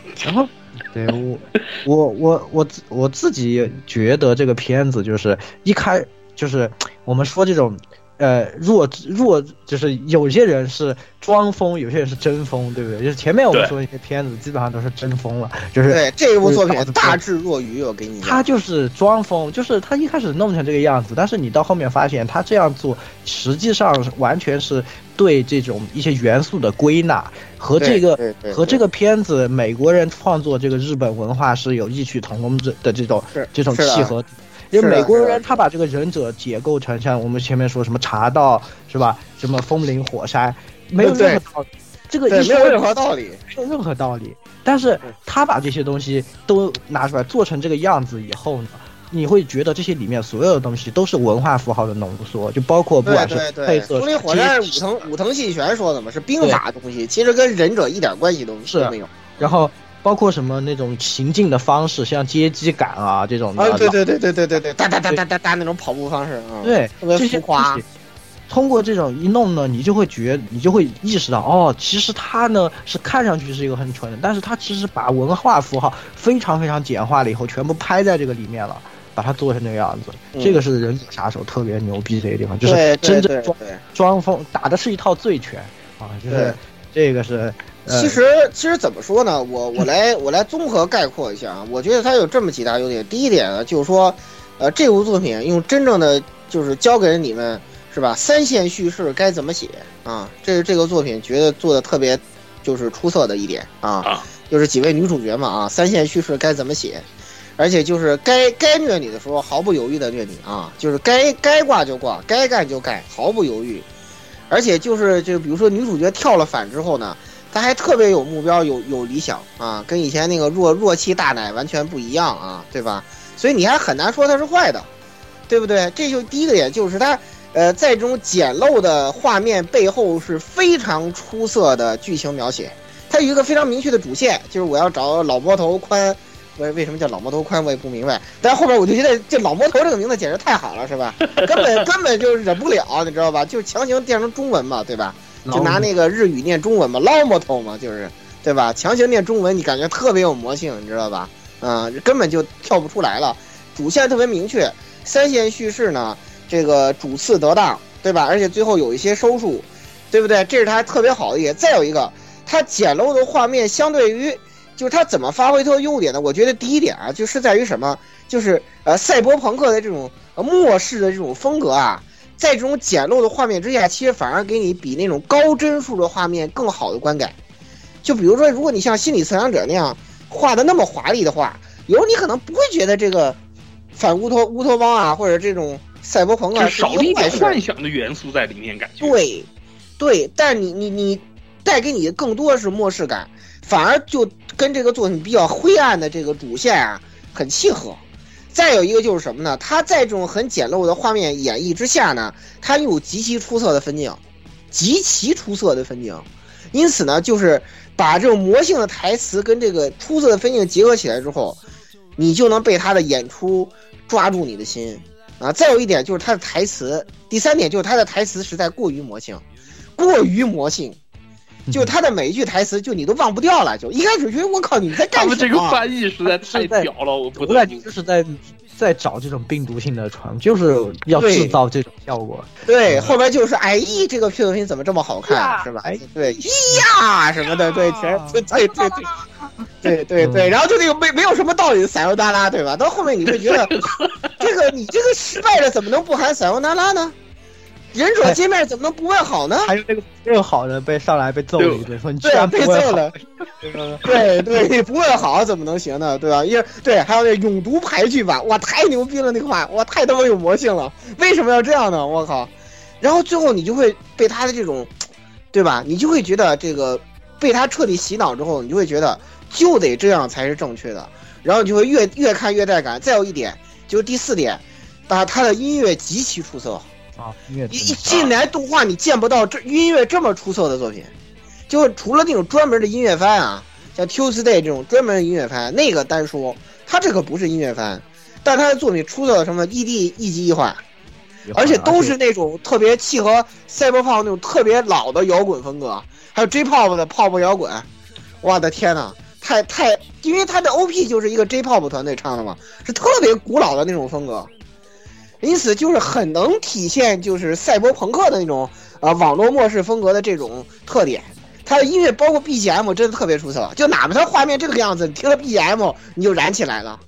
あの金髪美女は俺の嫁にすると決めたの。然后，对我，我我我自我自己觉得这个片子就是一开就是我们说这种。 呃，弱弱就是有些人是装疯，有些人是真疯，对不对？就是前面我们说那些片子基本上都是真疯了，就是对这一部作品大智若愚，我给你他就是装疯，就是他一开始弄成这个样子，但是你到后面发现他这样做实际上完全是对这种一些元素的归纳和这个和这个片子美国人创作这个日本文化是有异曲同工之的这种这种契合。因为美国人他把这个忍者解构成像我们前面说什么茶道是吧？什么风林火山，没有任何道理。这个也没有任何道理，没有任何道理。但是他把这些东西都拿出来做成这个样子以后呢，你会觉得这些里面所有的东西都是文化符号的浓缩，就包括不管是配色。风林火山是武藤武藤信玄说的嘛，是兵法东西，其实跟忍者一点关系都没有。然后。包括什么那种行进的方式，像街机感啊这种的，啊对对对对对对对，哒哒哒哒哒哒那种跑步方式啊，对，特别浮夸。通过这种一弄呢，你就会觉，你就会意识到，哦，其实他呢是看上去是一个很蠢的，但是他其实把文化符号非常非常简化了以后，全部拍在这个里面了，把它做成那个样子。嗯这个是忍者杀手特别牛逼的一个地方，就是真正装。装疯打的是一套醉拳啊，就是这个是。呃其实其实怎么说呢？我我来我来综合概括一下啊，我觉得它有这么几大优点。第一点呢，就是说，呃，这部作品用真正的就是教给了你们是吧？三线叙事该怎么写啊？这是这个作品觉得做的特别就是出色的一点啊啊，就是几位女主角嘛啊，三线叙事该怎么写，而且就是该该虐你的时候毫不犹豫的虐你啊，就是该该挂就挂，该干就干，毫不犹豫。而且就是就比如说女主角跳了反之后呢。他还特别有目标，有有理想啊，跟以前那个弱弱气大奶完全不一样啊，对吧？所以你还很难说他是坏的，对不对？这就第一个点，就是他呃，在这种简陋的画面背后是非常出色的剧情描写。它有一个非常明确的主线，就是我要找老魔头宽。为为什么叫老魔头宽，我也不明白。但后边我就觉得这老魔头这个名字简直太好了，是吧？根本根本就忍不了，你知道吧？就强行变成中文嘛，对吧？就拿那个日语念中文嘛，捞摩头嘛，就是，对吧？强行念中文，你感觉特别有魔性，你知道吧？啊、根本就跳不出来了。主线特别明确，三线叙事呢，这个主次得当，对吧？而且最后有一些收束，对不对？这是它特别好的一点。再有一个，它简陋的画面相对于，就是它怎么发挥它的优点呢？我觉得第一点啊，就是在于什么？就是呃，赛博朋克的这种呃末世的这种风格啊。在这种简陋的画面之下，其实反而给你比那种高帧数的画面更好的观感。就比如说，如果你像《心理测量者》那样画的那么华丽的话，有时候你可能不会觉得这个反乌托乌托邦啊，或者这种赛博朋克就是少了一点。幻想的元素在里面，感觉。对，对，但你你你带给你的更多是末世感，反而就跟这个作品比较灰暗的这个主线啊很契合。再有一个就是什么呢？它在这种很简陋的画面演绎之下呢，它有极其出色的分镜，极其出色的分镜。因此呢，就是把这种魔性的台词跟这个出色的分镜结合起来之后，你就能被他的演出抓住你的心啊。再有一点就是他的台词，第三点就是他的台词实在过于魔性，过于魔性。就他的每一句台词，就你都忘不掉了。就一开始觉得我靠你在干什么？他们这个翻译实在 太屌了，我不我感觉就是在在找这种病毒性的传，就是要制造这种效果。对，后边就是哎咦，这个作品怎么这么好看，是吧？哎对，咿呀什么的，对，全对对对对对对对，然后就那个没没有什么道理的塞欧达拉，对吧？到后面你会觉得，这个你这个失败了，怎么能不喊塞欧达拉呢？忍者见面怎么能不问好呢？还有那个问好的被上来被揍了一顿，说你居对啊，然不问好被揍了。对对，你不问好怎么能行呢？对吧？因为对，还有那永读排句吧，哇，太牛逼了那个话，哇，太他妈有魔性了。为什么要这样呢？我靠！然后最后你就会被他的这种，对吧？你就会觉得这个被他彻底洗脑之后，你就会觉得就得这样才是正确的，然后你就会越越看越带感。再有一点就是第四点，啊，他的音乐极其出色。啊，音乐一一进来动画你见不到这音乐这么出色的作品，就除了那种专门的音乐番啊，像 Tuesday 这种专门的音乐番，那个单说，他这个不是音乐番，但他的作品出色的什么异地一级一换，而且都是那种特别契合赛博朋克那种特别老的摇滚风格，还有 J-pop 的泡泡摇滚，我的天呐，太太，因为他的 OP 就是一个 J-pop 团队唱的嘛，是特别古老的那种风格。因此，就是很能体现就是赛博朋克的那种啊、呃、网络末世风格的这种特点。它的音乐包括 BGM 真的特别出色，就哪怕它画面这个样子，你听了 BGM 你就燃起来了，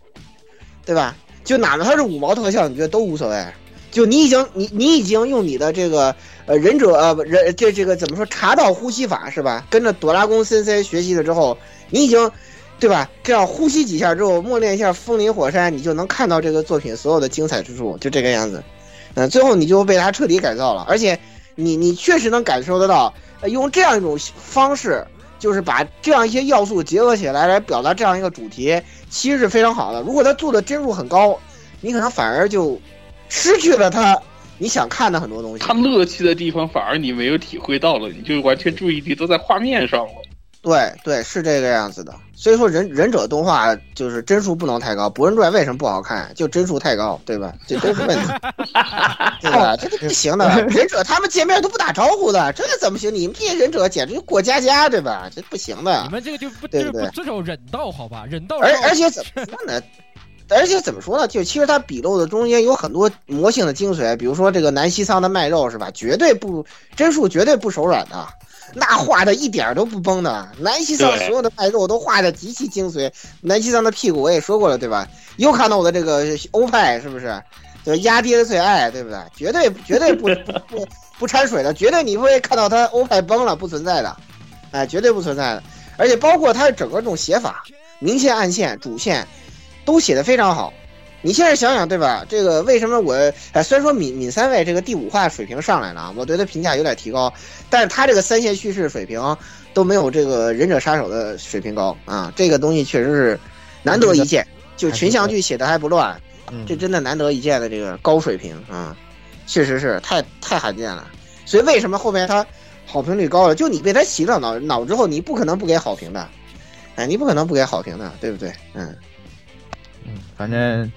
对吧？就哪怕它是五毛特效，你觉得都无所谓。就你已经你你已经用你的这个呃忍者呃人这这个怎么说茶道呼吸法是吧？跟着朵拉宫森森学习了之后，你已经。对吧？这样呼吸几下之后，默念一下风林火山，你就能看到这个作品所有的精彩之处，就这个样子。嗯，最后你就被它彻底改造了，而且你你确实能感受得到，用这样一种方式，就是把这样一些要素结合起来来表达这样一个主题，其实是非常好的。如果他做的帧数很高，你可能反而就失去了他你想看的很多东西。他乐趣的地方反而你没有体会到了，你就完全注意力都在画面上了。对对，是这个样子的。所以说忍忍者动画就是帧数不能太高，《博人传》为什么不好看？就帧数太高，对吧？这都是问题，对吧？这都不行的。忍者他们见面都不打招呼的，这个怎么行？你们这些忍者简直就过家家，对吧？这不行的。你们这个就不对不对不遵守忍道，好吧？忍道。而而且怎么说呢？而且怎么说呢？就其实它笔录的中间有很多魔性的精髓，比如说这个南西桑的卖肉是吧？绝对不帧数绝对不手软的，那画的一点儿都不崩的。南西桑所有的卖肉都画的极其精髓。南西桑的屁股我也说过了，对吧？又看到我的这个欧派是不是？就是压爹的最爱，对不对？绝对绝对不 不不不掺水的，绝对你不会看到他欧派崩了，不存在的，哎，绝对不存在的。而且包括他整个这种写法，明线、暗线、主线，都写的非常好。你现在想想，对吧？这个为什么我哎，虽然说闵闵三位这个第五话水平上来了啊，我对他评价有点提高，但是他这个三线叙事水平都没有这个忍者杀手的水平高啊，这个东西确实是难得一见，就群像剧写的还不乱，嗯这真的难得一见的这个高水平啊，确实是太太罕见了。所以为什么后面他好评率高了？就你被他洗了脑脑之后，你不可能不给好评的，哎，你不可能不给好评的，对不对？嗯。嗯，反正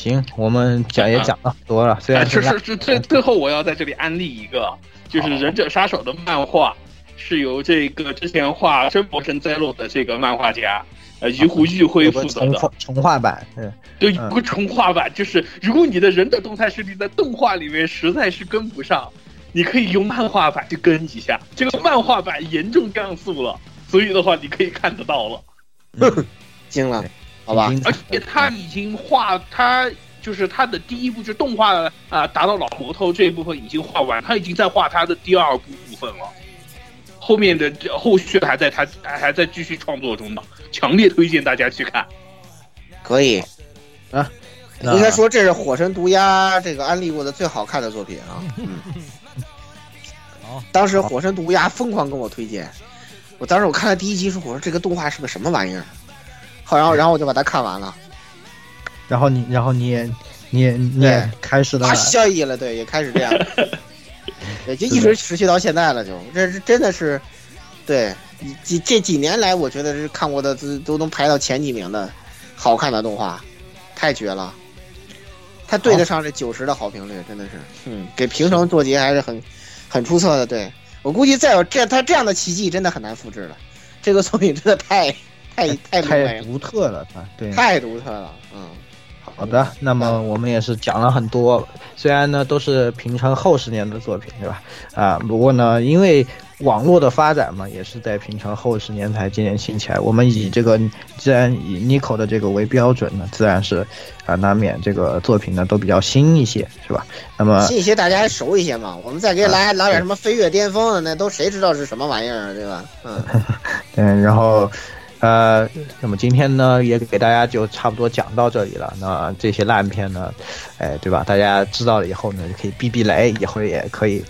行，我们讲也讲了很多了，虽哎，然是是是，最最后我要在这里安利一个，就是《忍者杀手》的漫画是由这个之前画《真魔神灾落》的这个漫画家呃于湖玉辉负责的个重画，重画版，嗯，对，有个重画版，就是如果你的忍者动态视力在动画里面实在是跟不上，你可以用漫画版去跟一下。这个漫画版严重降速了，所以的话你可以看得到了。惊了，好吧？而且他已经画，他就是他的第一部就是动画啊、达到老魔头这一部分已经画完，他已经在画他的第二部部分了。后面的后续还在他还还在继续创作中呢，强烈推荐大家去看。可以啊，应该说这是《火神毒鸦》这个安利过的最好看的作品啊。当时《火神毒鸦》疯狂跟我推荐，我当时我看了第一集说，我说这个动画是个什么玩意儿，好，然后然后我就把它看完了，然后你，然后你也，你也，你也开始了啊，效益了，对，也开始这样，对，就一直持续到现在了，就这是真的是，对，几这几年来，我觉得是看过的都都能排到前几名的好看的动画，太绝了。他对得上这九十的好评率，真的是，嗯，给平成做节还是很很出色的。对我估计再有这他这样的奇迹，真的很难复制了。这个作品真的太太太太独特了，啊对，太独特了，嗯。好的，那么我们也是讲了很多，虽然呢都是平成后十年的作品，对吧？啊，不过呢，因为网络的发展嘛，也是在平成后十年才渐渐兴起来。我们以这个既然以 Nico 的这个为标准呢，自然是啊，难免这个作品呢都比较新一些，是吧？那么新一些大家还熟一些嘛，我们再给来来点什么飞跃巅峰的，那都谁知道是什么玩意儿，对吧？嗯，嗯，然后。呃，那么今天呢，也给大家就差不多讲到这里了。那这些烂片呢，哎，对吧？大家知道了以后呢，就可以避避雷，以后也可以，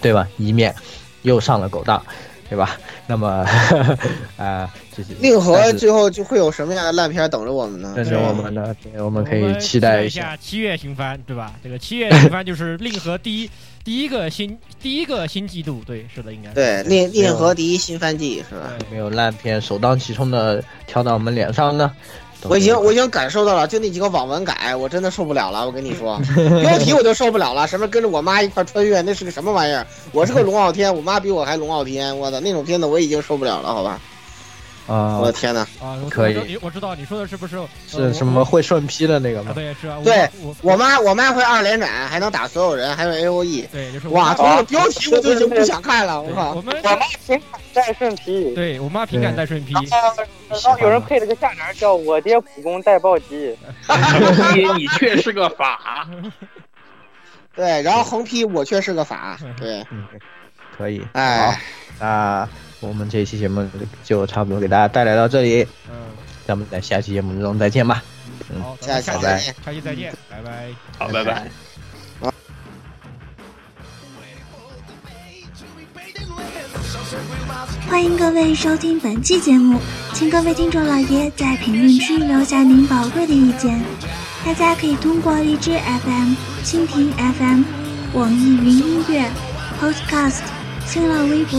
对吧？以免又上了狗当，对吧？那么，啊，就是令和最后就会有什么样的烂片等着我们呢？等着我们的，我们可以期待一下七月新番，对吧？这个七月新番就是令和第一第一个新第一个新季度，对，是的，应该对令令和第一新番季是吧？没有烂片首当其冲的跳到我们脸上呢。我已经我已经感受到了，就那几个网文改，我真的受不了了。我跟你说，标题我就受不了了，什么跟着我妈一块穿越，那是个什么玩意儿？我是个龙傲天，我妈比我还龙傲天，我操，那种片子我已经受不了了，好吧？啊！我的天哪！啊，可以，我知道你说的是不是是什么会顺劈的那个吗？对，是啊。对，我妈我妈会二连斩，还能打所有人，还有 A O E。对，就是哇，从这个标题我就已经不想看了，我靠！我们我妈平感带顺劈，对我妈平感带顺劈。然后有人配了个下联叫“我爹普攻带暴击 ”，爹你却是个法。对，然后横批我却是个法，对，嗯，可以，哎，好，那我们这一期节目就差不多给大家带来到这里，嗯，咱们在下期节目中再见吧，嗯，好，下期拜拜，下期再见，拜拜，好，拜拜。欢迎各位收听本期节目，请各位听众老爷在评论区留下您宝贵的意见。大家可以通过荔枝 FM、蜻蜓 FM、网易云音乐、Podcast、新浪微博、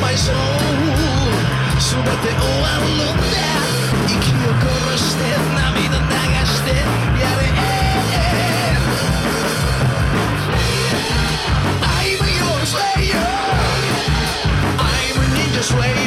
my soul 全て終わるのだ息を殺して涙流してやれ I'm your slayer I'm a ninja slayer.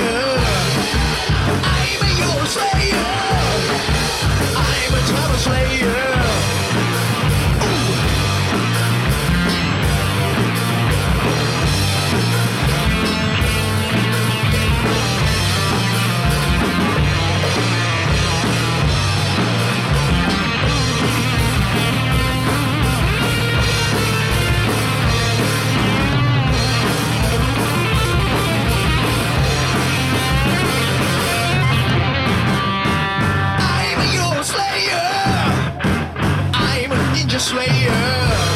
just layer.